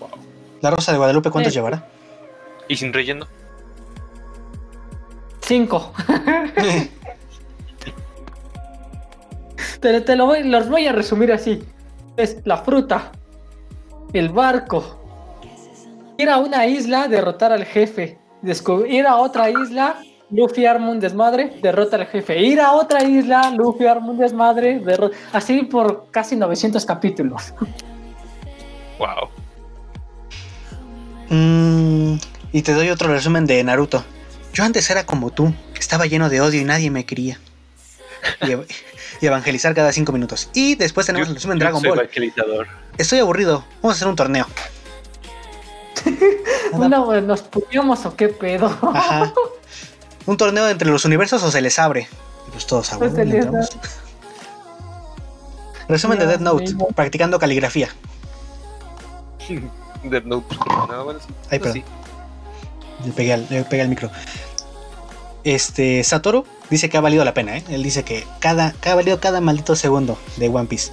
La Rosa de Guadalupe, ¿cuántos Sí. llevará? Y sin relleno. 5. Te, te lo voy, los voy a resumir así. Es la fruta, el barco, ir a una isla, derrotar al jefe, ir a otra isla, Luffy arma un desmadre, derrota al jefe, ir a otra isla, Luffy arma un desmadre, derrota... así por casi 900 capítulos. Wow. Mm, y te doy otro resumen de Naruto. Yo antes era como tú, estaba lleno de odio y nadie me quería. Y, ev- y evangelizar cada cinco minutos. Y después tenemos el resumen de Dragon soy Ball. evangelizador. Estoy aburrido. Vamos a hacer un torneo. Una, ¿Nos puteamos o qué pedo? Ajá. Un torneo entre los universos o se les abre. Pues todos a Pues. Resumen de Death Note, practicando caligrafía. Death Note. No, bueno. Ay, perdón. sí. Le pegué, al, le pegué al micro. Este, Satoru dice que ha valido la pena, ¿eh? Él dice que, cada, que ha valido cada maldito segundo de One Piece.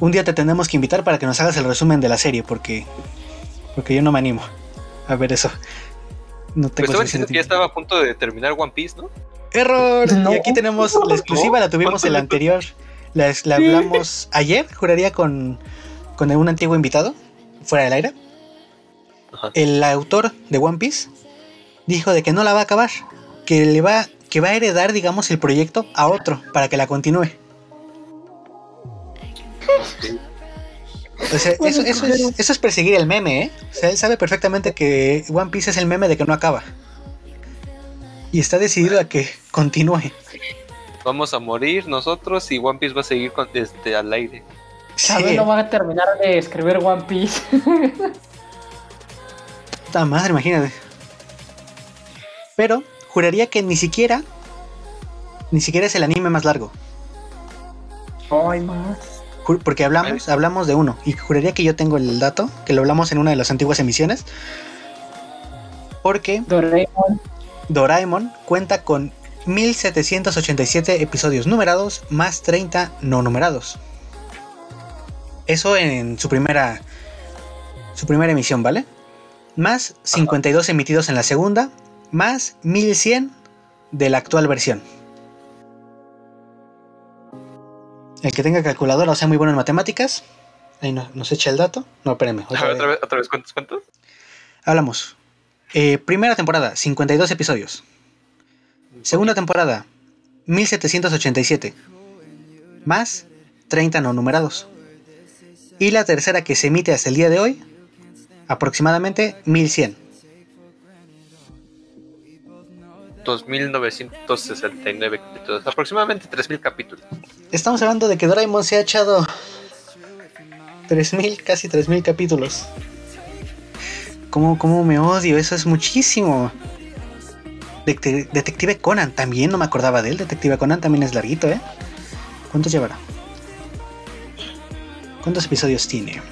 Un día te tenemos que invitar para que nos hagas el resumen de la serie, porque, porque yo no me animo a ver eso. No Pues tengo estaba suficiente diciendo que ya estaba a punto de terminar One Piece, ¿no? ¡Error! No. Y aquí tenemos la exclusiva, la tuvimos en la anterior. La, la Sí. hablamos ayer, juraría, con, con un antiguo invitado, fuera del aire. Ajá. El autor de One Piece dijo de que no la va a acabar, que le va, que va a heredar, digamos, el proyecto a otro para que la continúe. O sea, Bueno, eso, eso es, pero- eso es perseguir el meme, ¿eh? O sea, él sabe perfectamente que One Piece es el meme de que no acaba. Y está decidido a que continúe. Vamos a morir nosotros y One Piece va a seguir con, este, al aire. Sí, no van a terminar de escribir One Piece. puta madre, imagínate. Pero juraría que ni siquiera, ni siquiera es el anime más largo. Ay, más. Porque hablamos, hablamos de uno. Y juraría que yo tengo el dato, que lo hablamos en una de las antiguas emisiones. Porque Doraemon. Doraemon cuenta con 1787 episodios numerados más 30 no numerados. Eso en su primera su primera emisión, ¿vale? Más 52 emitidos en la segunda, más 1100 de la actual versión. El que tenga calculadora o sea muy bueno en matemáticas, ahí no- nos echa el dato. No, otra vez. otra vez, otra vez, ¿cuántos, cuántos? Hablamos. Eh, primera temporada, 52 episodios. Segunda temporada, 1787. Más 30 no numerados. Y la tercera que se emite hasta el día de hoy, aproximadamente 1100. 2.969 capítulos, aproximadamente 3.000 capítulos. Estamos hablando de que Doraemon se ha echado 3000, casi 3000 capítulos. ¿Cómo, cómo me odio? Eso es muchísimo. Detec- Detective Conan, también no me acordaba de él. Detective Conan también es larguito, ¿eh? ¿Cuántos llevará? ¿Cuántos episodios tiene?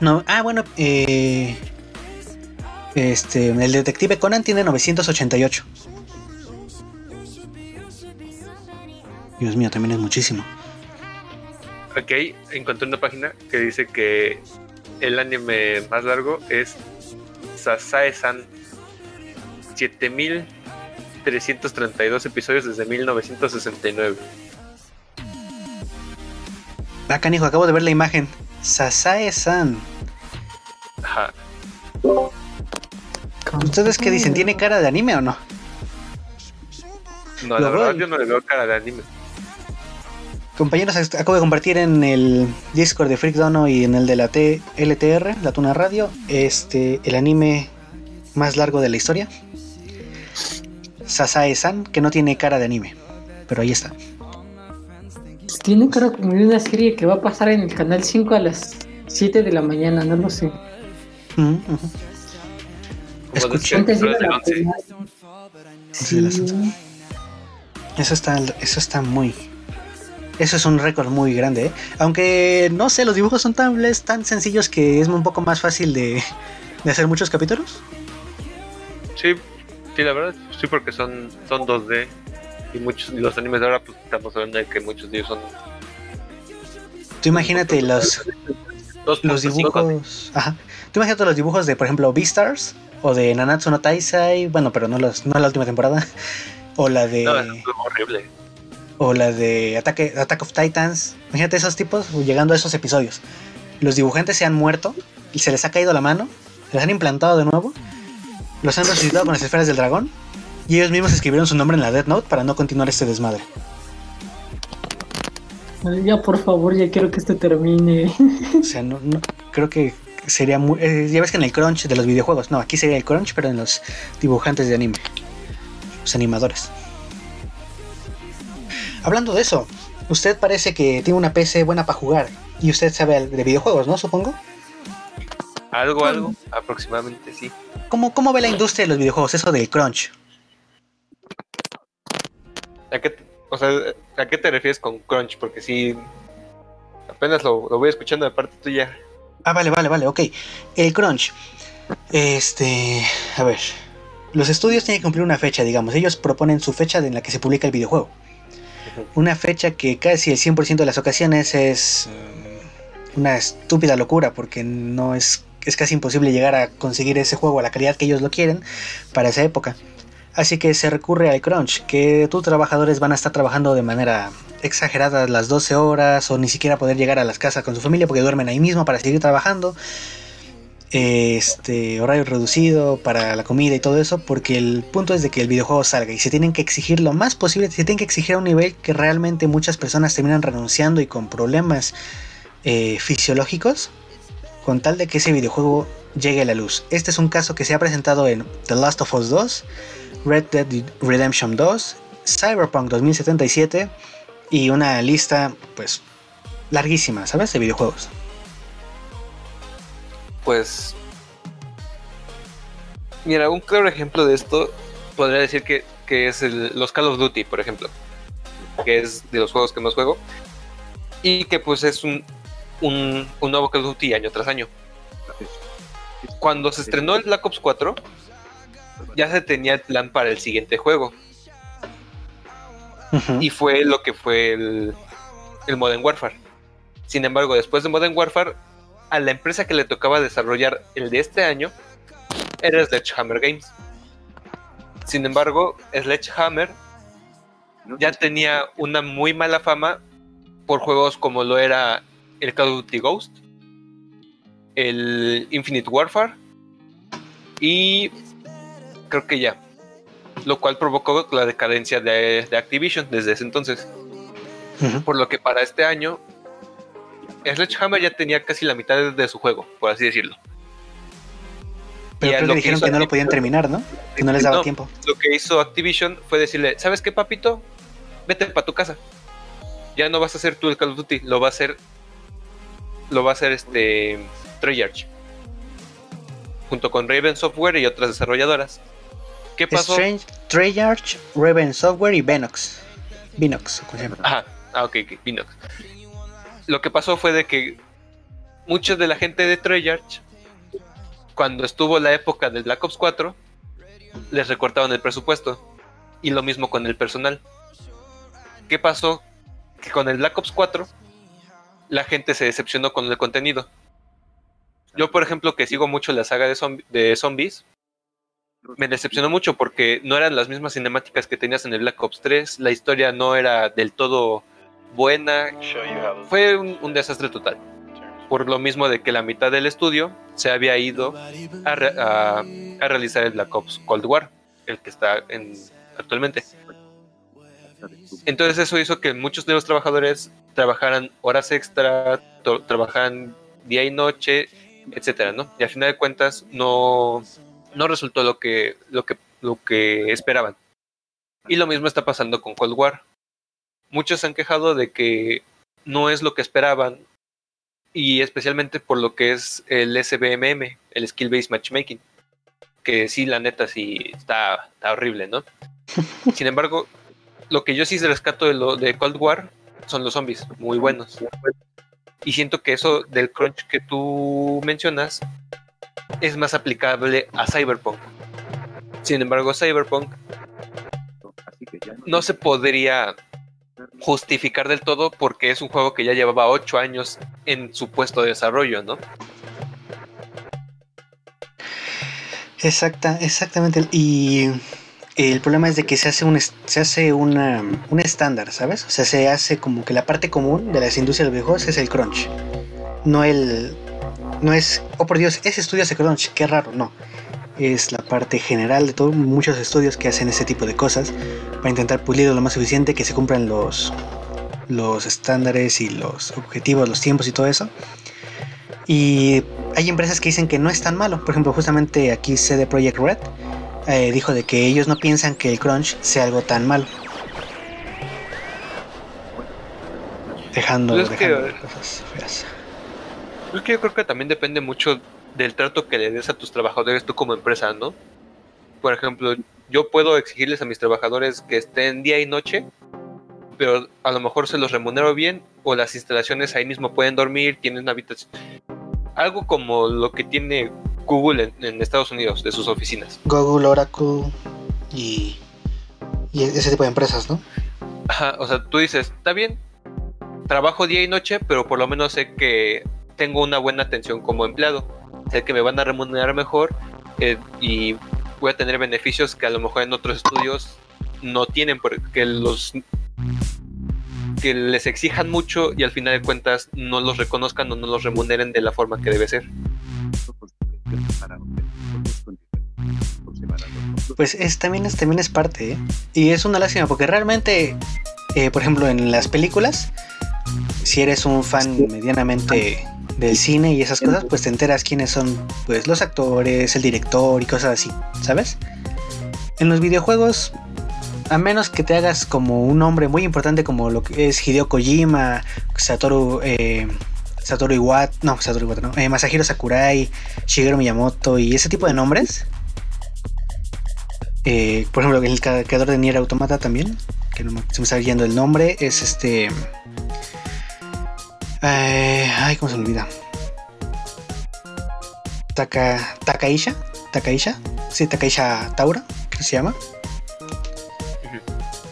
No, ah, bueno, eh, este, el Detective Conan tiene 988. Dios mío, también es muchísimo. Ok, encontré una página que dice que el anime más largo es Sasae-san. 7332 episodios desde 1969. Acá, hijo, acabo de ver la imagen. Sasae-san. Ajá. ¿Ustedes qué dicen? ¿Tiene cara de anime o no? No, la verdad yo no le veo cara de anime. Compañeros, ac- acabo de compartir en el Discord de Freak Dono y en el de la T LTR, la Tuna Radio, este, el anime más largo de la historia. Sasae-san, que no tiene cara de anime. Pero ahí está. Tiene cara como de una serie que va a pasar en el canal 5 a las 7 de la mañana, no lo sé. Ujú, ujú. Como Escuché. decía, Antes pero iba es del la 11. primaria. Sí, las once. Eso está, eso está muy. Eso es un récord muy grande, ¿eh? Aunque no sé, los dibujos son tan, tan sencillos que es un poco más fácil de, de hacer muchos capítulos. Sí, sí, la verdad, sí, porque son, son 2D. Y muchos y los animes de ahora, pues estamos hablando de que muchos de ellos son. Tú imagínate los, dos los cinco. dibujos. Ajá. Tú imagínate los dibujos de, por ejemplo, Beastars o de Nanatsu no Taisai. Bueno, pero no, los, no la última temporada. O la de. No, es horrible. o la de Ataque, Attack of Titans. Imagínate esos tipos llegando a esos episodios. Los dibujantes se han muerto y se les ha caído la mano, se les han implantado de nuevo, los han resucitado con las esferas del dragón y ellos mismos escribieron su nombre en la Death Note para no continuar este desmadre. Ya, por favor, ya quiero que esto termine. O sea, no, no- creo que sería muy... eh, ya ves que en el crunch de los videojuegos, no, aquí sería el crunch, pero en los dibujantes de anime, los animadores. Hablando de eso, usted parece que tiene una PC buena para jugar y usted sabe de videojuegos, ¿no? Supongo. Algo, algo, aproximadamente sí. ¿Cómo, ¿Cómo ve la industria de los videojuegos? Eso del crunch. ¿A qué, te- o sea, ¿a qué te refieres con crunch? Porque sí, apenas lo, lo voy escuchando de parte tuya. Ah, vale, vale, vale, ok. El crunch. Este. A ver. Los estudios tienen que cumplir una fecha, digamos. Ellos proponen su fecha en la que se publica el videojuego. Una fecha que casi el 100% de las ocasiones es mm, una estúpida locura porque no es, es casi imposible llegar a conseguir ese juego a la calidad que ellos lo quieren para esa época. Así que se recurre al crunch, que tus trabajadores van a estar trabajando de manera exagerada las 12 horas o ni siquiera poder llegar a las casas con su familia porque duermen ahí mismo para seguir trabajando. Este horario reducido para la comida y todo eso, porque el punto es de que el videojuego salga y se tienen que exigir lo más posible, se tienen que exigir a un nivel que realmente muchas personas terminan renunciando y con problemas eh, fisiológicos con tal de que ese videojuego llegue a la luz. Este es un caso que se ha presentado en The Last of Us 2, Red Dead Redemption 2, Cyberpunk 2077 y una lista pues larguísima, ¿sabes? De videojuegos. Pues. Mira, un claro ejemplo de esto podría decir que, que es el- los Call of Duty, por ejemplo. Que es de los juegos que más juego. Y que pues es un, un, un nuevo Call of Duty año tras año. Cuando se estrenó el Black Ops 4, ya se tenía el plan para el siguiente juego. Y fue lo que fue el, el Modern Warfare. Sin embargo, después de Modern Warfare, a la empresa que le tocaba desarrollar el de este año era Sledgehammer Games. Sin embargo, Sledgehammer ya tenía una muy mala fama por juegos como lo era el Call of Duty Ghost, el Infinite Warfare y creo que ya. Lo cual provocó la decadencia de, de Activision desde ese entonces. Por lo que para este año, Sledgehammer ya tenía casi la mitad de, de su juego, por así decirlo. Pero creo lo que dijeron que no lo podían terminar, ¿no? Que no les daba No. tiempo. Lo que hizo Activision fue decirle, ¿sabes qué, papito? Vete para tu casa. Ya no vas a hacer tú el Call of Duty, lo va a hacer. Lo va a hacer este. Treyarch. Junto con Raven Software y otras desarrolladoras. ¿Qué pasó? Strange, Treyarch, Raven Software y Venox. Vinox, ¿cómo se llama? Ajá, ah, ok, ok, Vinox. Lo que pasó fue de que mucha de la gente de Treyarch, cuando estuvo la época del Black Ops 4, les recortaron el presupuesto. Y lo mismo con el personal. ¿Qué pasó? Que con el Black Ops 4, la gente se decepcionó con el contenido. Yo, por ejemplo, que sigo mucho la saga de, zombi- de zombies, me decepcionó mucho porque no eran las mismas cinemáticas que tenías en el Black Ops 3, la historia no era del todo buena. Fue un, desastre total. Por lo mismo de que la mitad del estudio se había ido a, realizar el Black Ops Cold War, el que está en, actualmente. Entonces eso hizo que muchos de los trabajadores trabajaran horas extra, trabajaran día y noche, etcétera, ¿no? Y al final de cuentas no, no resultó lo que, lo que, lo que esperaban. Y lo mismo está pasando con Cold War. Muchos se han quejado de que no es lo que esperaban, y especialmente por lo que es el SBMM, el Skill Based Matchmaking, que sí, la neta, sí está, está horrible, ¿no? Sin embargo, lo que yo sí rescato de, lo, de Cold War son los zombies, muy buenos. Y siento que eso del crunch que tú mencionas es más aplicable a Cyberpunk. Sin embargo, Cyberpunk no se podría justificar del todo porque es un juego que ya llevaba 8 años en su puesto de desarrollo, ¿no? Exacta, exactamente. Y el problema es de que se hace un se hace una, un estándar, ¿sabes? O sea, se hace como que la parte común de las industrias de videojuegos es el crunch. No el no es, oh por Dios, ese estudio hace crunch, qué raro, no. Es la parte general de todos muchos estudios que hacen ese tipo de cosas para intentar pulirlo lo más suficiente que se cumplan los los estándares y los objetivos, los tiempos y todo eso. Y hay empresas que dicen que no es tan malo. Por ejemplo, justamente aquí CD Projekt Red eh, dijo de que ellos no piensan que el crunch sea algo tan malo. Dejando, pues cosas feas. Es que yo creo que también depende mucho del trato que le des a tus trabajadores tú como empresa, ¿no? Por ejemplo, yo puedo exigirles a mis trabajadores que estén día y noche, pero a lo mejor se los remunero bien o las instalaciones ahí mismo pueden dormir, tienen habitación. Algo como lo que tiene Google en, Estados Unidos, de sus oficinas. Google, Oracle y, y ese tipo de empresas, ¿no? Ajá, o sea, tú dices, está bien, trabajo día y noche, pero por lo menos sé que tengo una buena atención como empleado. Sé que me van a remunerar mejor eh, y voy a tener beneficios que a lo mejor en otros estudios no tienen, porque los que les exijan mucho y al final de cuentas no los reconozcan o no los remuneren de la forma que debe ser. Pues es, también, es, también es parte, ¿eh? y es una lástima porque realmente, eh, por ejemplo, en las películas, si eres un fan medianamente del cine y esas cosas, pues te enteras quiénes son pues los actores, el director y cosas así, ¿sabes? En los videojuegos, a menos que te hagas como un nombre muy importante como lo que es Hideo Kojima, Satoru eh, Satoru Iwata, no, Satoru Iwata no, eh, Masahiro Sakurai, Shigeru Miyamoto y ese tipo de nombres. Eh, por ejemplo, el creador de Nier Automata también, que no se me está yendo el nombre, es este. Eh, ay, ¿cómo se me olvida? Taka, Takaisha, Takaisha, sí, Takaisha Taura, que se llama.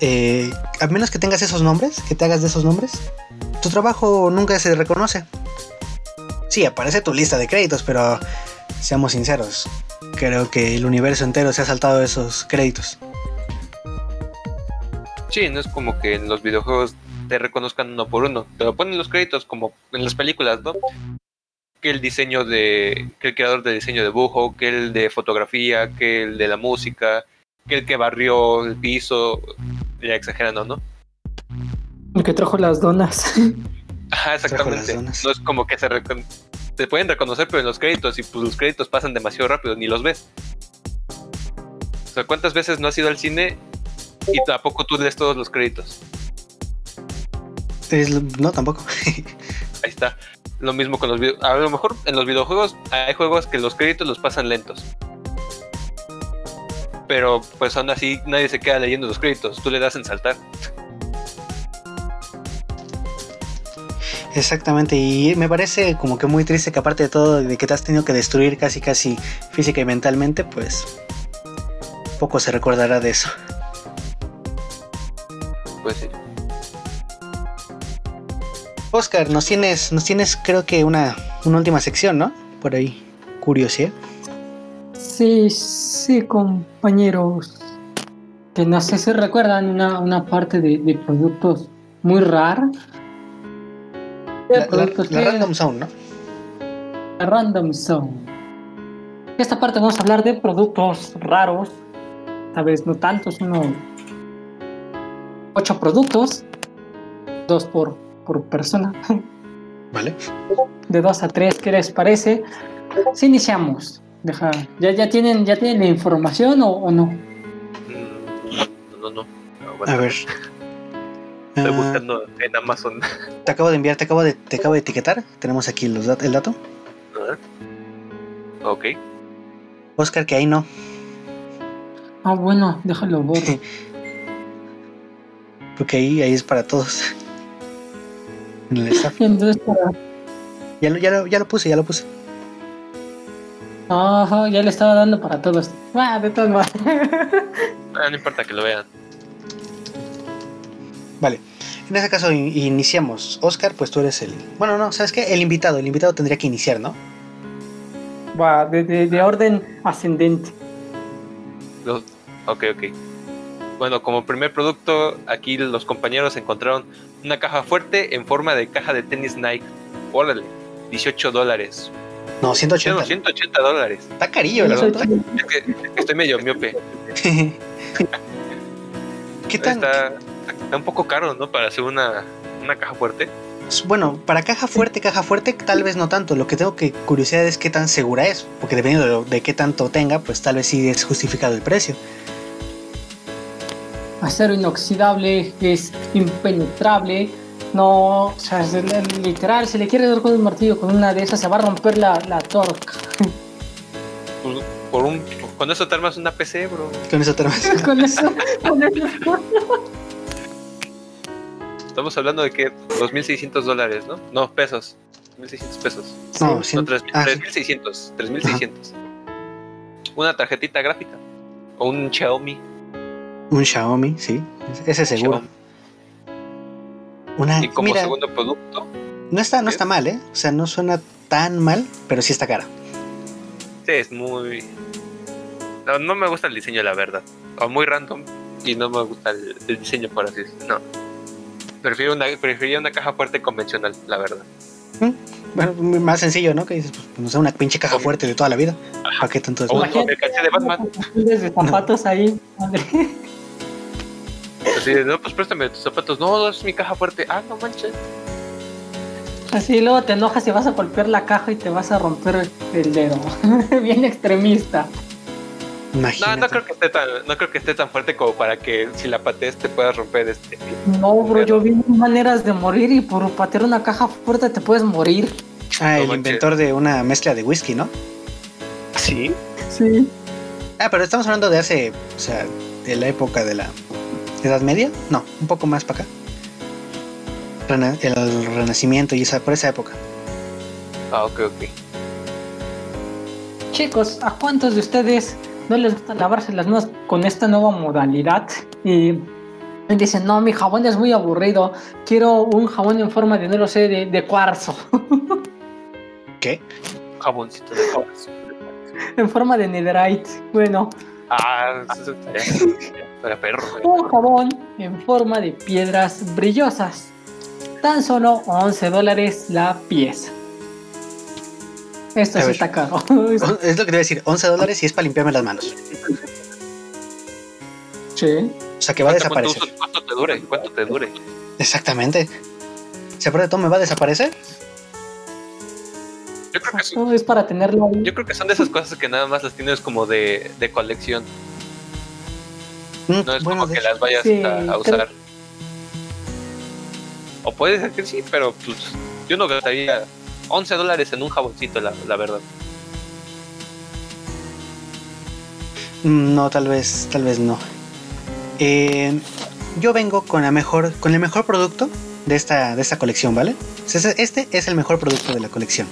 Eh, a menos que tengas esos nombres, que te hagas de esos nombres, tu trabajo nunca se reconoce. Sí, aparece tu lista de créditos, pero seamos sinceros, creo que el universo entero se ha saltado esos créditos. Sí, no es como que en los videojuegos te reconozcan uno por uno, te lo ponen los créditos como en las películas, ¿no? Que el diseño de, que el creador de diseño de dibujo, que el de fotografía, que el de la música, que el que barrió el piso, ya exagerando, ¿no? El que trajo las donas. Ajá, exactamente. No es como que se, se pueden reconocer, pero en los créditos, y pues los créditos pasan demasiado rápido, ni los ves. O sea, ¿cuántas veces no has ido al cine y tampoco tú lees todos los créditos? No, tampoco. Ahí está. Lo mismo con los videojuegos. A lo mejor en los videojuegos hay juegos que los créditos los pasan lentos. Pero pues aún así nadie se queda leyendo los créditos. Tú le das en saltar. Exactamente, y me parece como que muy triste que aparte de todo, de que te has tenido que destruir casi casi física y mentalmente, pues poco se recordará de eso. Pues sí. Oscar, nos tienes, nos tienes creo que una, una última sección, ¿no? Por ahí, curiosidad. Sí, sí, compañeros. Que no sé si recuerdan una, una parte de, de productos muy rara. La, la- la Random Zone, ¿no? La Random Zone. Esta parte vamos a hablar de productos raros. Tal vez no tantos, unos ocho productos. Dos por, por persona. Vale. De dos a tres, ¿qué les parece? Si iniciamos. Deja, ¿ya, ya, tienen, ¿Ya tienen la información o, o no? Mm, No, no, no. No, bueno, A ver. Estoy Ah, buscando en Amazon. te acabo de enviar, te acabo de, te acabo de etiquetar. Tenemos aquí los dat- el dato. A ver. Ok. Oscar, que ahí no. Ah, bueno, déjalo borro. Porque ahí, ahí es para todos. En el staff. Entonces, para- Ya lo, ya, lo, ya lo puse, ya lo puse. Ajá, ya le estaba dando para todos. Ah, de todas maneras. Ah, no importa que lo vean. Vale. En ese caso in- iniciamos. Oscar, pues tú eres el. Bueno, no, ¿sabes qué? El invitado. El invitado tendría que iniciar, ¿no? Va, de, de- de orden ascendente. Los- Ok, ok. Bueno, como primer producto, aquí los compañeros encontraron una caja fuerte en forma de caja de tenis Nike. Órale, 18 dólares. No, No, 180. 180 dólares. Está carillo, la verdad. Es que, es que estoy medio miope. ¿Qué tan? Está, está un poco caro, ¿no? Para hacer una, una caja fuerte. Bueno, para caja fuerte, caja fuerte, tal vez no tanto. Lo que tengo que curiosidad es qué tan segura es. Porque dependiendo de, lo- de qué tanto tenga, pues tal vez sí es justificado el precio. Acero inoxidable, es impenetrable. No, o sea, es el- literal, si le quiere dar con un martillo con una de esas, se va a romper la, la torca. Por, por un, con eso te armas una PC, bro. Con eso tenemos. con eso, con eso. Estamos hablando de que 2.600 dólares, ¿no? No, pesos. 1.600 pesos. No, No, cien- 3.000, ah, sí. 3.600. 3.600. Una tarjetita gráfica. O un Xiaomi. Un Xiaomi, sí. Ese seguro. Una, Y como mira, segundo producto, no está, no está mal, ¿eh? O sea, no suena tan mal, pero sí está cara. sí, es muy. No, no me gusta el diseño, la verdad. O muy random. Y no me gusta el, el diseño, por así decirlo. No. Prefiero una, preferiría una caja fuerte convencional, la verdad. Bueno, más sencillo, ¿no? Que dices, pues, no sé, una pinche caja fuerte de toda la vida. ¿Para qué tanto es? O mercancía de Batman. Desde zapatos ahí, madre. Así de, no, pues préstame tus zapatos. No, es mi caja fuerte. Ah, no manches. Así luego te enojas y vas a golpear la caja y te vas a romper el dedo. Bien extremista. No, Imagínate. no creo que esté tan, no creo que esté tan fuerte como para que si la patees te puedas romper este. No, bro, yo vi maneras de morir y por patear una caja fuerte te puedes morir. Ah, el inventor de una mezcla de whisky, ¿no? Sí. Sí. Ah, pero estamos hablando de hace, o sea, de la época de la Edad Media. No, un poco más para acá. Rena- el Renacimiento y esa, por esa época. Ah, ok, ok. Chicos, ¿a cuántos de ustedes no les gusta lavarse las manos con esta nueva modalidad? Y dicen, no, mi jabón es muy aburrido. Quiero un jabón en forma de, no lo sé, de, de cuarzo. ¿Qué? Jaboncito de cuarzo. en forma de netherite. Bueno, Ah, eso estaría para perro. güey. un jabón en forma de piedras brillosas. Tan solo 11 dólares la pieza. Esto A sí está caro. Es lo que te voy a decir, 11 dólares y es para limpiarme las manos. sí. O sea que va a ¿Cuánto- cuánto desaparecer. ¿Cuánto te dure? ¿Cuánto te dure? Exactamente. Si aparte de todo me va a desaparecer. Yo creo que es para tenerlo ahí. Yo creo que son de esas cosas que nada más las tienes como de, de colección. No es bueno, como que hecho, las vayas Sí, a, a creo- usar. O puede ser que sí, pero pues yo no gastaría 11 dólares en un jaboncito, la, la verdad. mm, No, tal vez, tal vez no. Eh, yo vengo con la mejor, con el mejor producto de esta, de esta colección, ¿vale? Este- Este es el mejor producto de la colección.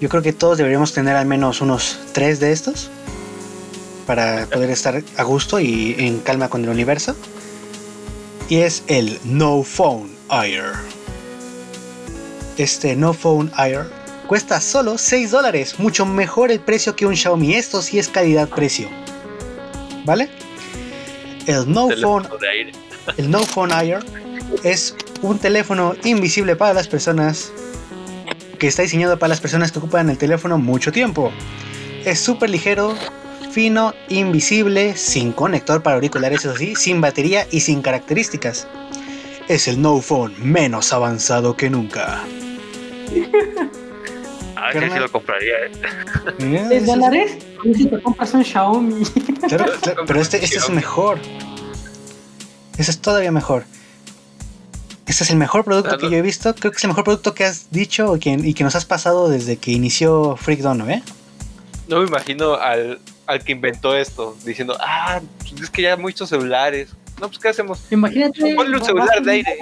Yo creo que todos deberíamos tener al menos unos tres de estos para poder estar a gusto y en calma con el universo. Y es el No Phone Air. Este No Phone Air cuesta solo 6 dólares, mucho mejor el precio que un Xiaomi. Esto sí es calidad-precio. ¿Vale? El No Phone aire. el No Phone Air es un teléfono invisible para las personas que está diseñado para las personas que ocupan el teléfono mucho tiempo. Es súper ligero, fino, invisible, sin conector para auriculares, eso sí, sin batería y sin características. Es el No Phone menos avanzado que nunca. Ah, sí, sí lo compraría, ¿eh? Mira, ¿10 ese es- dólares? ¿Y si te compras un Xiaomi? Claro, claro, pero este, este es mejor. Este es todavía mejor. Este es el mejor producto que yo he visto. Creo que es el mejor producto que has dicho y que, y que nos has pasado desde que inició Freak Dono, ¿eh? No me imagino al, al que inventó esto diciendo, ah, pues es que ya hay muchos celulares. No, pues ¿qué hacemos? Imagínate. Ponle un celular de aire.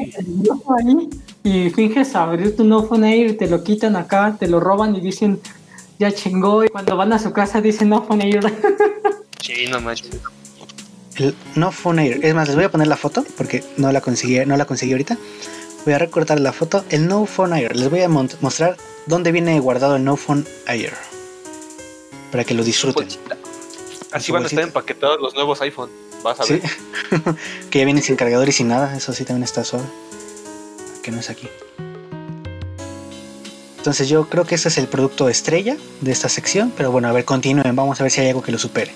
ahí Y finges abrir tu no phone air, te lo quitan acá, te lo roban y dicen, ya chingó. Y cuando van a su casa dicen no phone air. Sí, no manches. El No Phone Air. Es más, les voy a poner la foto porque no la conseguí, no la conseguí ahorita. Voy a recortar la foto. El No Phone Air. Les voy a mostrar dónde viene guardado el No Phone Air. Para que lo disfruten. Bolsita. Así van a estar empaquetados los nuevos iPhone. Vas a Sí. ver. que ya vienen sin cargador y sin nada. Eso sí también está suave. Que no es aquí. Entonces yo creo que ese es el producto estrella de esta sección. Pero bueno, a ver, continúen. Vamos a ver si hay algo que lo supere.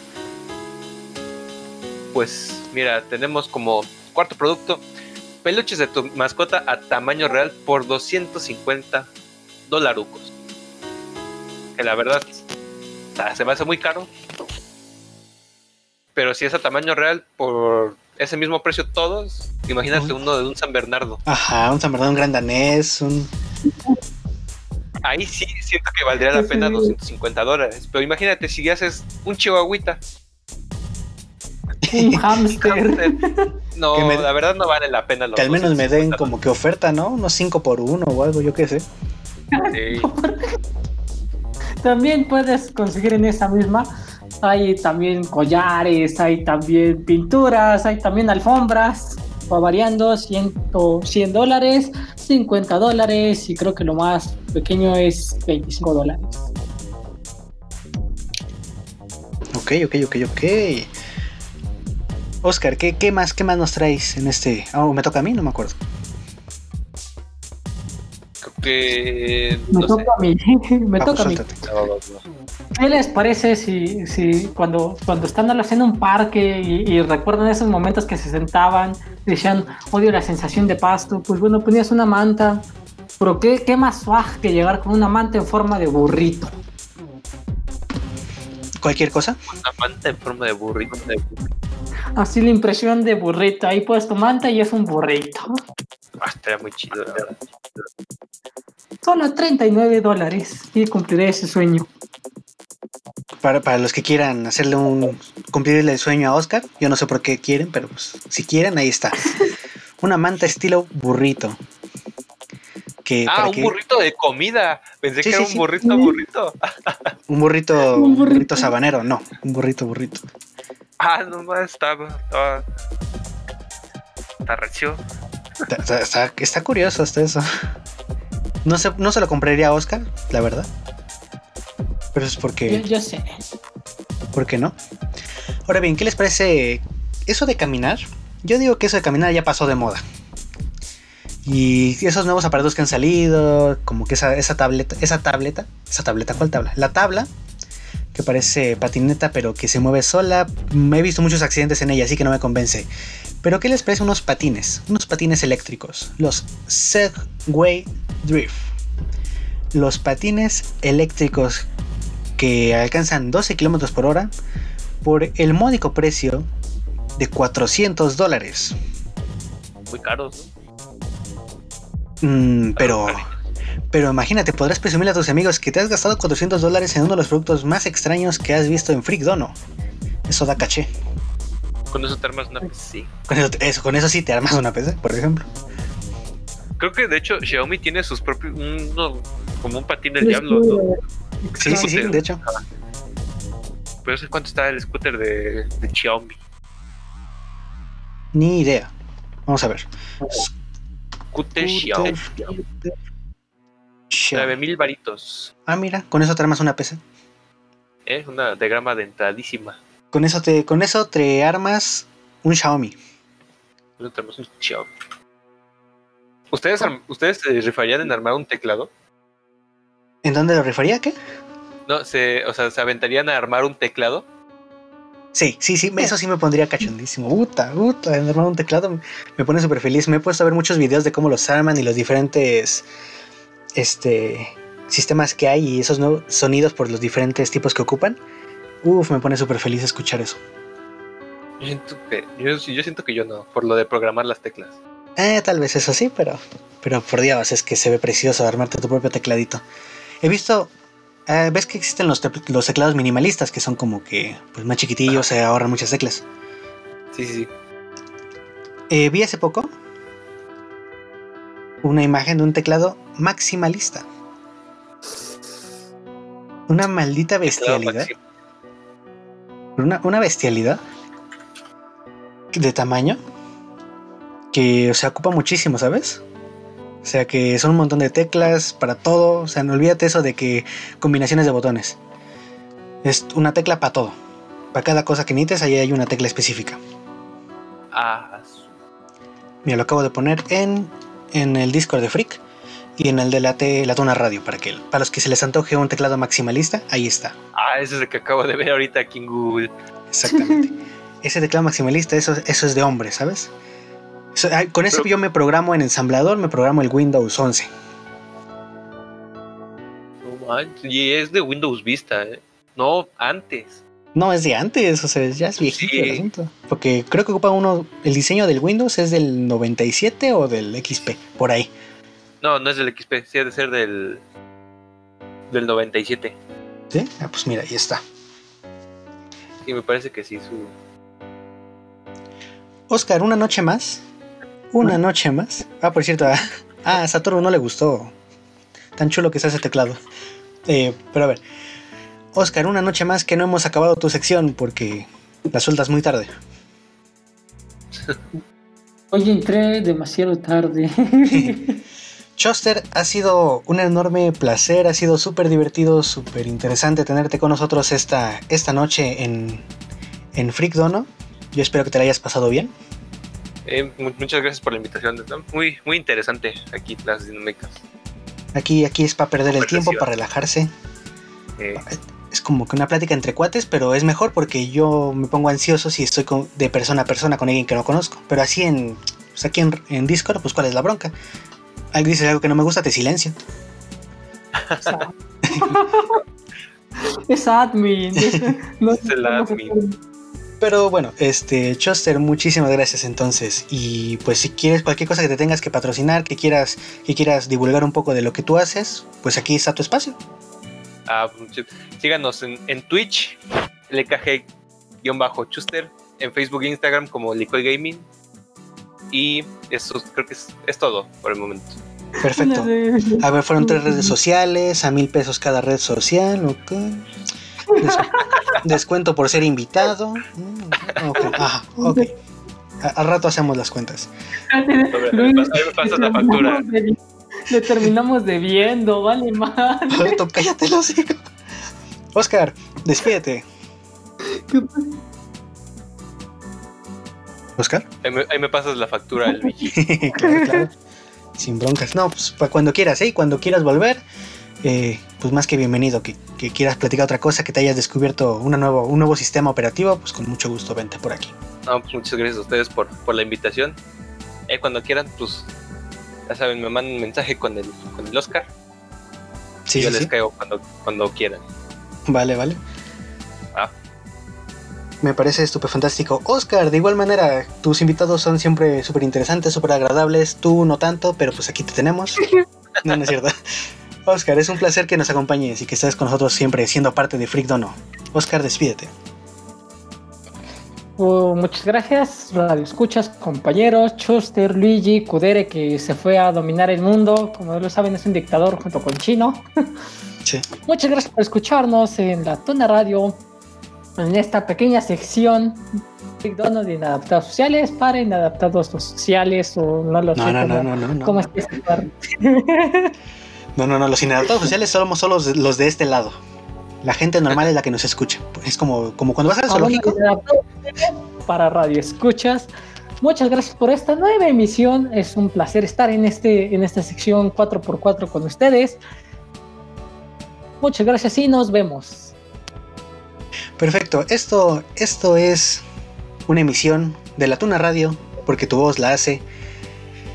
Pues mira, tenemos como cuarto producto peluches de tu mascota a tamaño real por 250 dolarucos. Que la verdad sea, se me hace muy caro. Pero si es a tamaño real por ese mismo precio todos, imagínate uno de un San Bernardo. Ajá, un San Bernardo, un gran danés, un... Ahí sí siento que valdría la pena sí. 250 dólares. Pero imagínate si haces un chihuahuita. un hamster. No, Que me- la verdad no vale la pena los Que al menos me den 250 como que oferta, ¿no? Unos 5 por 1 o algo, yo qué sé. Sí. También puedes conseguir en esa misma. Hay también collares, hay también pinturas, hay también alfombras. Va variando, 100, 100 dólares, 50 dólares y creo que lo más pequeño es 25 dólares. Ok, ok, ok, ok. Oscar, ¿qué, qué más, qué más nos traes en este? Ah, me toca a mí, no me acuerdo. Creo que. Me No sé. toca a mí, me Ah, toca a pues mí. suéltate. No, no, no. ¿Qué les parece si, si cuando, cuando están haciendo un parque y, y recuerdan esos momentos que se sentaban, decían, odio la sensación de pasto? Pues bueno, ponías una manta. Pero qué, qué más swag que llegar con una manta en forma de burrito. ¿Cualquier cosa? Una manta en forma de burrito. de burrito. Así la impresión de burrito. Ahí puedes tu manta y es un burrito. Ah, estaría muy chido. la verdad. Solo 39 dólares y cumpliré ese sueño. Para, para los que quieran hacerle un. cumplirle el sueño a Oscar, yo no sé por qué quieren, pero pues, si quieren, ahí está. Una manta estilo burrito. Que, Ah, para un que- burrito de comida. Pensé Sí, que sí, era un sí. burrito, burrito. un burrito, Un burrito. burrito sabanero, no, un burrito, burrito. Ah, no. Estaba. Está recio. Está, está- está- está curioso hasta eso. No se, no se lo compraría a Oscar, la verdad. Pero es Yo, porque, yo sé. ¿por qué no? Ahora bien, ¿qué les parece eso de caminar? Yo digo que eso de caminar ya pasó de moda. Y esos nuevos aparatos que han salido, como que esa, esa tableta, esa tableta, esa tableta, ¿cuál tabla? La tabla, que parece patineta pero que se mueve sola. Mm, He visto muchos accidentes en ella, así que no me convence. Pero ¿qué les parece unos patines? Unos patines eléctricos. Los Segway Drift. Los patines eléctricos que alcanzan 12 kilómetros por hora por el módico precio de 400 dólares. Muy caros, ¿no? Mm, pero, pero imagínate, podrás presumirle a tus amigos que te has gastado 400 dólares en uno de los productos más extraños que has visto en Freak Dono. Eso da caché. Con eso te armas una PC. Con eso, eso- con eso sí te armas una PC, por ejemplo. Creo que de hecho Xiaomi tiene sus propios. uno- como un patín del Un diablo, ¿no? Sí, sí, sí, de hecho. Pero no sé cuánto está el scooter de, de Xiaomi. Ni idea. Vamos a ver. Scooter Xiaomi. Xiaomi. 9000 varitos. Ah, mira, con eso te armas una PC. ¿eh? Una de grama dentadísima. Con eso te, con eso te armas un Xiaomi. Nosotros tenemos un Xiaomi. ¿Ustedes, ¿Ustedes se rifarían en armar un teclado? ¿En dónde lo rifaría? ¿Qué? No, se, o sea, ¿se aventarían a armar un teclado? Sí, sí, sí, eso sí me pondría cachondísimo. Puta, puta, armar un teclado me pone súper feliz. Me he puesto a ver muchos videos de cómo los arman y los diferentes este, sistemas que hay y esos nuevos sonidos por los diferentes tipos que ocupan. Uf, me pone súper feliz escuchar eso. Yo siento, que, yo, siento que yo no, por lo de programar las teclas. Eh, tal vez eso sí, pero, pero por Dios, es que se ve precioso armarte tu propio tecladito. He visto, eh, ves que existen los, los, teclados minimalistas que son como que pues, más chiquitillos, se ahorran muchas teclas. Sí, sí, sí. Eh, vi hace poco una imagen de un teclado maximalista. Una maldita bestialidad. Una, una bestialidad de tamaño que se ocupa muchísimo, ¿sabes? O sea que son un montón de teclas para todo. O sea, no olvídate eso de que combinaciones de botones. Es una tecla para todo. Para cada cosa que necesites, ahí hay una tecla específica. Ah. Mira, lo acabo de poner en, en el Discord de Freak y en el de la, la Tuna Radio para que para los que se les antoje un teclado maximalista, ahí está. Ah, ese es el que acabo de ver ahorita aquí en Google. Exactamente. ese teclado maximalista, eso, eso es de hombre, ¿sabes? Con eso yo me programo en ensamblador, me programo el Windows 11. y es de Windows Vista, ¿eh? No, antes. No, es de antes, o sea, ya es viejito el asunto. Porque creo que ocupa uno, el diseño del Windows es del 97 o del XP, por ahí. No, no es del XP, sí debe ser del, del 97. ¿Sí? Ah, pues mira, ahí está. Sí, me parece que sí, su... Oscar, una noche más una noche más. Ah, por cierto, ah, a Saturno no le gustó. Tan chulo que está ese teclado. Eh, pero a ver, Oscar, una noche más que no hemos acabado tu sección porque la sueltas muy tarde. Hoy entré demasiado tarde. Choster, ha sido un enorme placer, ha sido súper divertido, súper interesante tenerte con nosotros esta, esta noche en, en Freak Dono. Yo espero que te la hayas pasado bien. Eh, muchas gracias por la invitación. Muy, muy interesante aquí las dinámicas. Aquí, aquí es para perder el tiempo, para relajarse. Es como que una plática entre cuates, pero es mejor porque yo me pongo ansioso si estoy de persona a persona con alguien que no conozco. Pero así en, pues aquí en, Discord, pues cuál es la bronca. Alguien dice algo que no me gusta, te silencio. es admin. No es el admin. Pero bueno, este, Choster, muchísimas gracias entonces. Y pues si quieres cualquier cosa que te tengas que patrocinar, que quieras, que quieras divulgar un poco de lo que tú haces, pues aquí está tu espacio. Ah, síganos en, en Twitch, LKG-Chuster, en Facebook e Instagram como Licoy Gaming. Y eso creo que es, todo por el momento. Perfecto. A ver, fueron tres redes sociales, a mil pesos cada red social, ok. Descuento por ser invitado. Mm, ok, ajá, ok. Al rato hacemos las cuentas. Luis, me pasas la factura. Le terminamos debiendo, vale mal. cállate los Oscar, despídete. Oscar. Ahí me, pasas la factura, Luigi. claro, claro. Sin broncas. No, pues para cuando quieras, ¿eh? Cuando quieras volver, eh, pues más que bienvenido, que, quieras platicar otra cosa, que te hayas descubierto una nuevo, un nuevo sistema operativo, pues con mucho gusto vente por aquí. No, pues muchas gracias a ustedes por, la invitación. Eh, cuando quieran, pues ya saben, me mandan un mensaje con el, con el Oscar. Sí, yo les caigo cuando, cuando quieran. Vale, vale. Ah. Me parece fantástico. Oscar, de igual manera, tus invitados son siempre súper interesantes, súper agradables. Tú no tanto, pero pues aquí te tenemos. No, no es cierto. Oscar, es un placer que nos acompañes y que estés con nosotros siempre siendo parte de Freak Dono. Oscar, despídete. Oh, muchas gracias, Radio Escuchas, compañeros, Chuster, Luigi, Kudere, que se fue a dominar el mundo. Como lo saben, es un dictador junto con Chino. Sí. Muchas gracias por escucharnos en la Tona Radio, en esta pequeña sección de inadaptados sociales para inadaptados sociales o no lo sé. No, no, no, no, no, ¿Cómo que No, no, no, los inadaptados sociales somos solo los de este lado. La gente normal es la que nos escucha. Es como, como cuando vas al zoológico. Para radio escuchas, muchas gracias por esta nueva emisión. Es un placer estar en, este, en esta sección 4x4 con ustedes. Muchas gracias y nos vemos. Perfecto, esto, esto es una emisión de la Tuna Radio, porque tu voz la hace.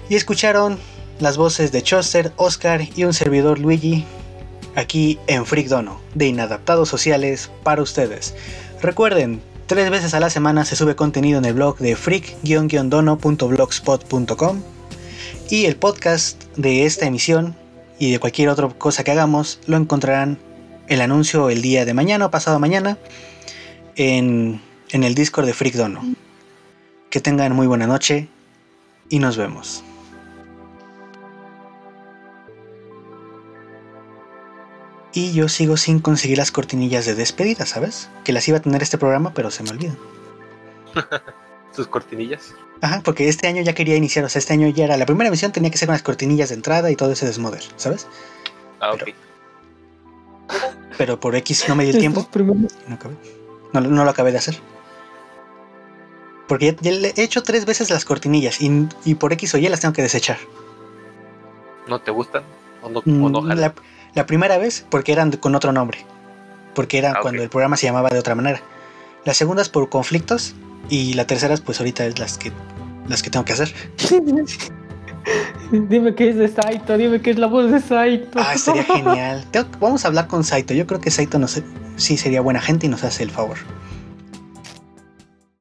Y escucharon las voces de Choster, Oscar y un servidor Luigi aquí en Freak Dono, de Inadaptados Sociales para ustedes. Recuerden, tres veces a la semana se sube contenido en el blog de freak-dono.blogspot.com y el podcast de esta emisión y de cualquier otra cosa que hagamos lo encontrarán el anuncio el día de mañana o pasado mañana en, en el Discord de Freak Dono. Que tengan muy buena noche y nos vemos. Y yo sigo sin conseguir las cortinillas de despedida, ¿sabes? Que las iba a tener este programa, pero se me olvidan. ¿Tus cortinillas? Ajá, porque este año ya quería iniciar, o sea, este año ya era la primera misión, tenía que ser unas cortinillas de entrada y todo ese desmoder, ¿sabes? Ah, ok. Pero por X no me dio el tiempo. No, acabé. No, no lo acabé de hacer. Porque ya, ya le he hecho tres veces las cortinillas y, y por X o Y las tengo que desechar. ¿No te gustan? ¿O no, o Mm, no jalan? la, la primera vez porque eran con otro nombre. Porque era Ah, cuando el programa se llamaba de otra manera. Las segundas por conflictos y la tercera pues ahorita es las que las que tengo que hacer. dime que es de Saito, dime que es la voz de Saito. Ah, estaría genial. Tengo- vamos a hablar con Saito. Yo creo que Saito nos, sí sería buena gente y nos hace el favor.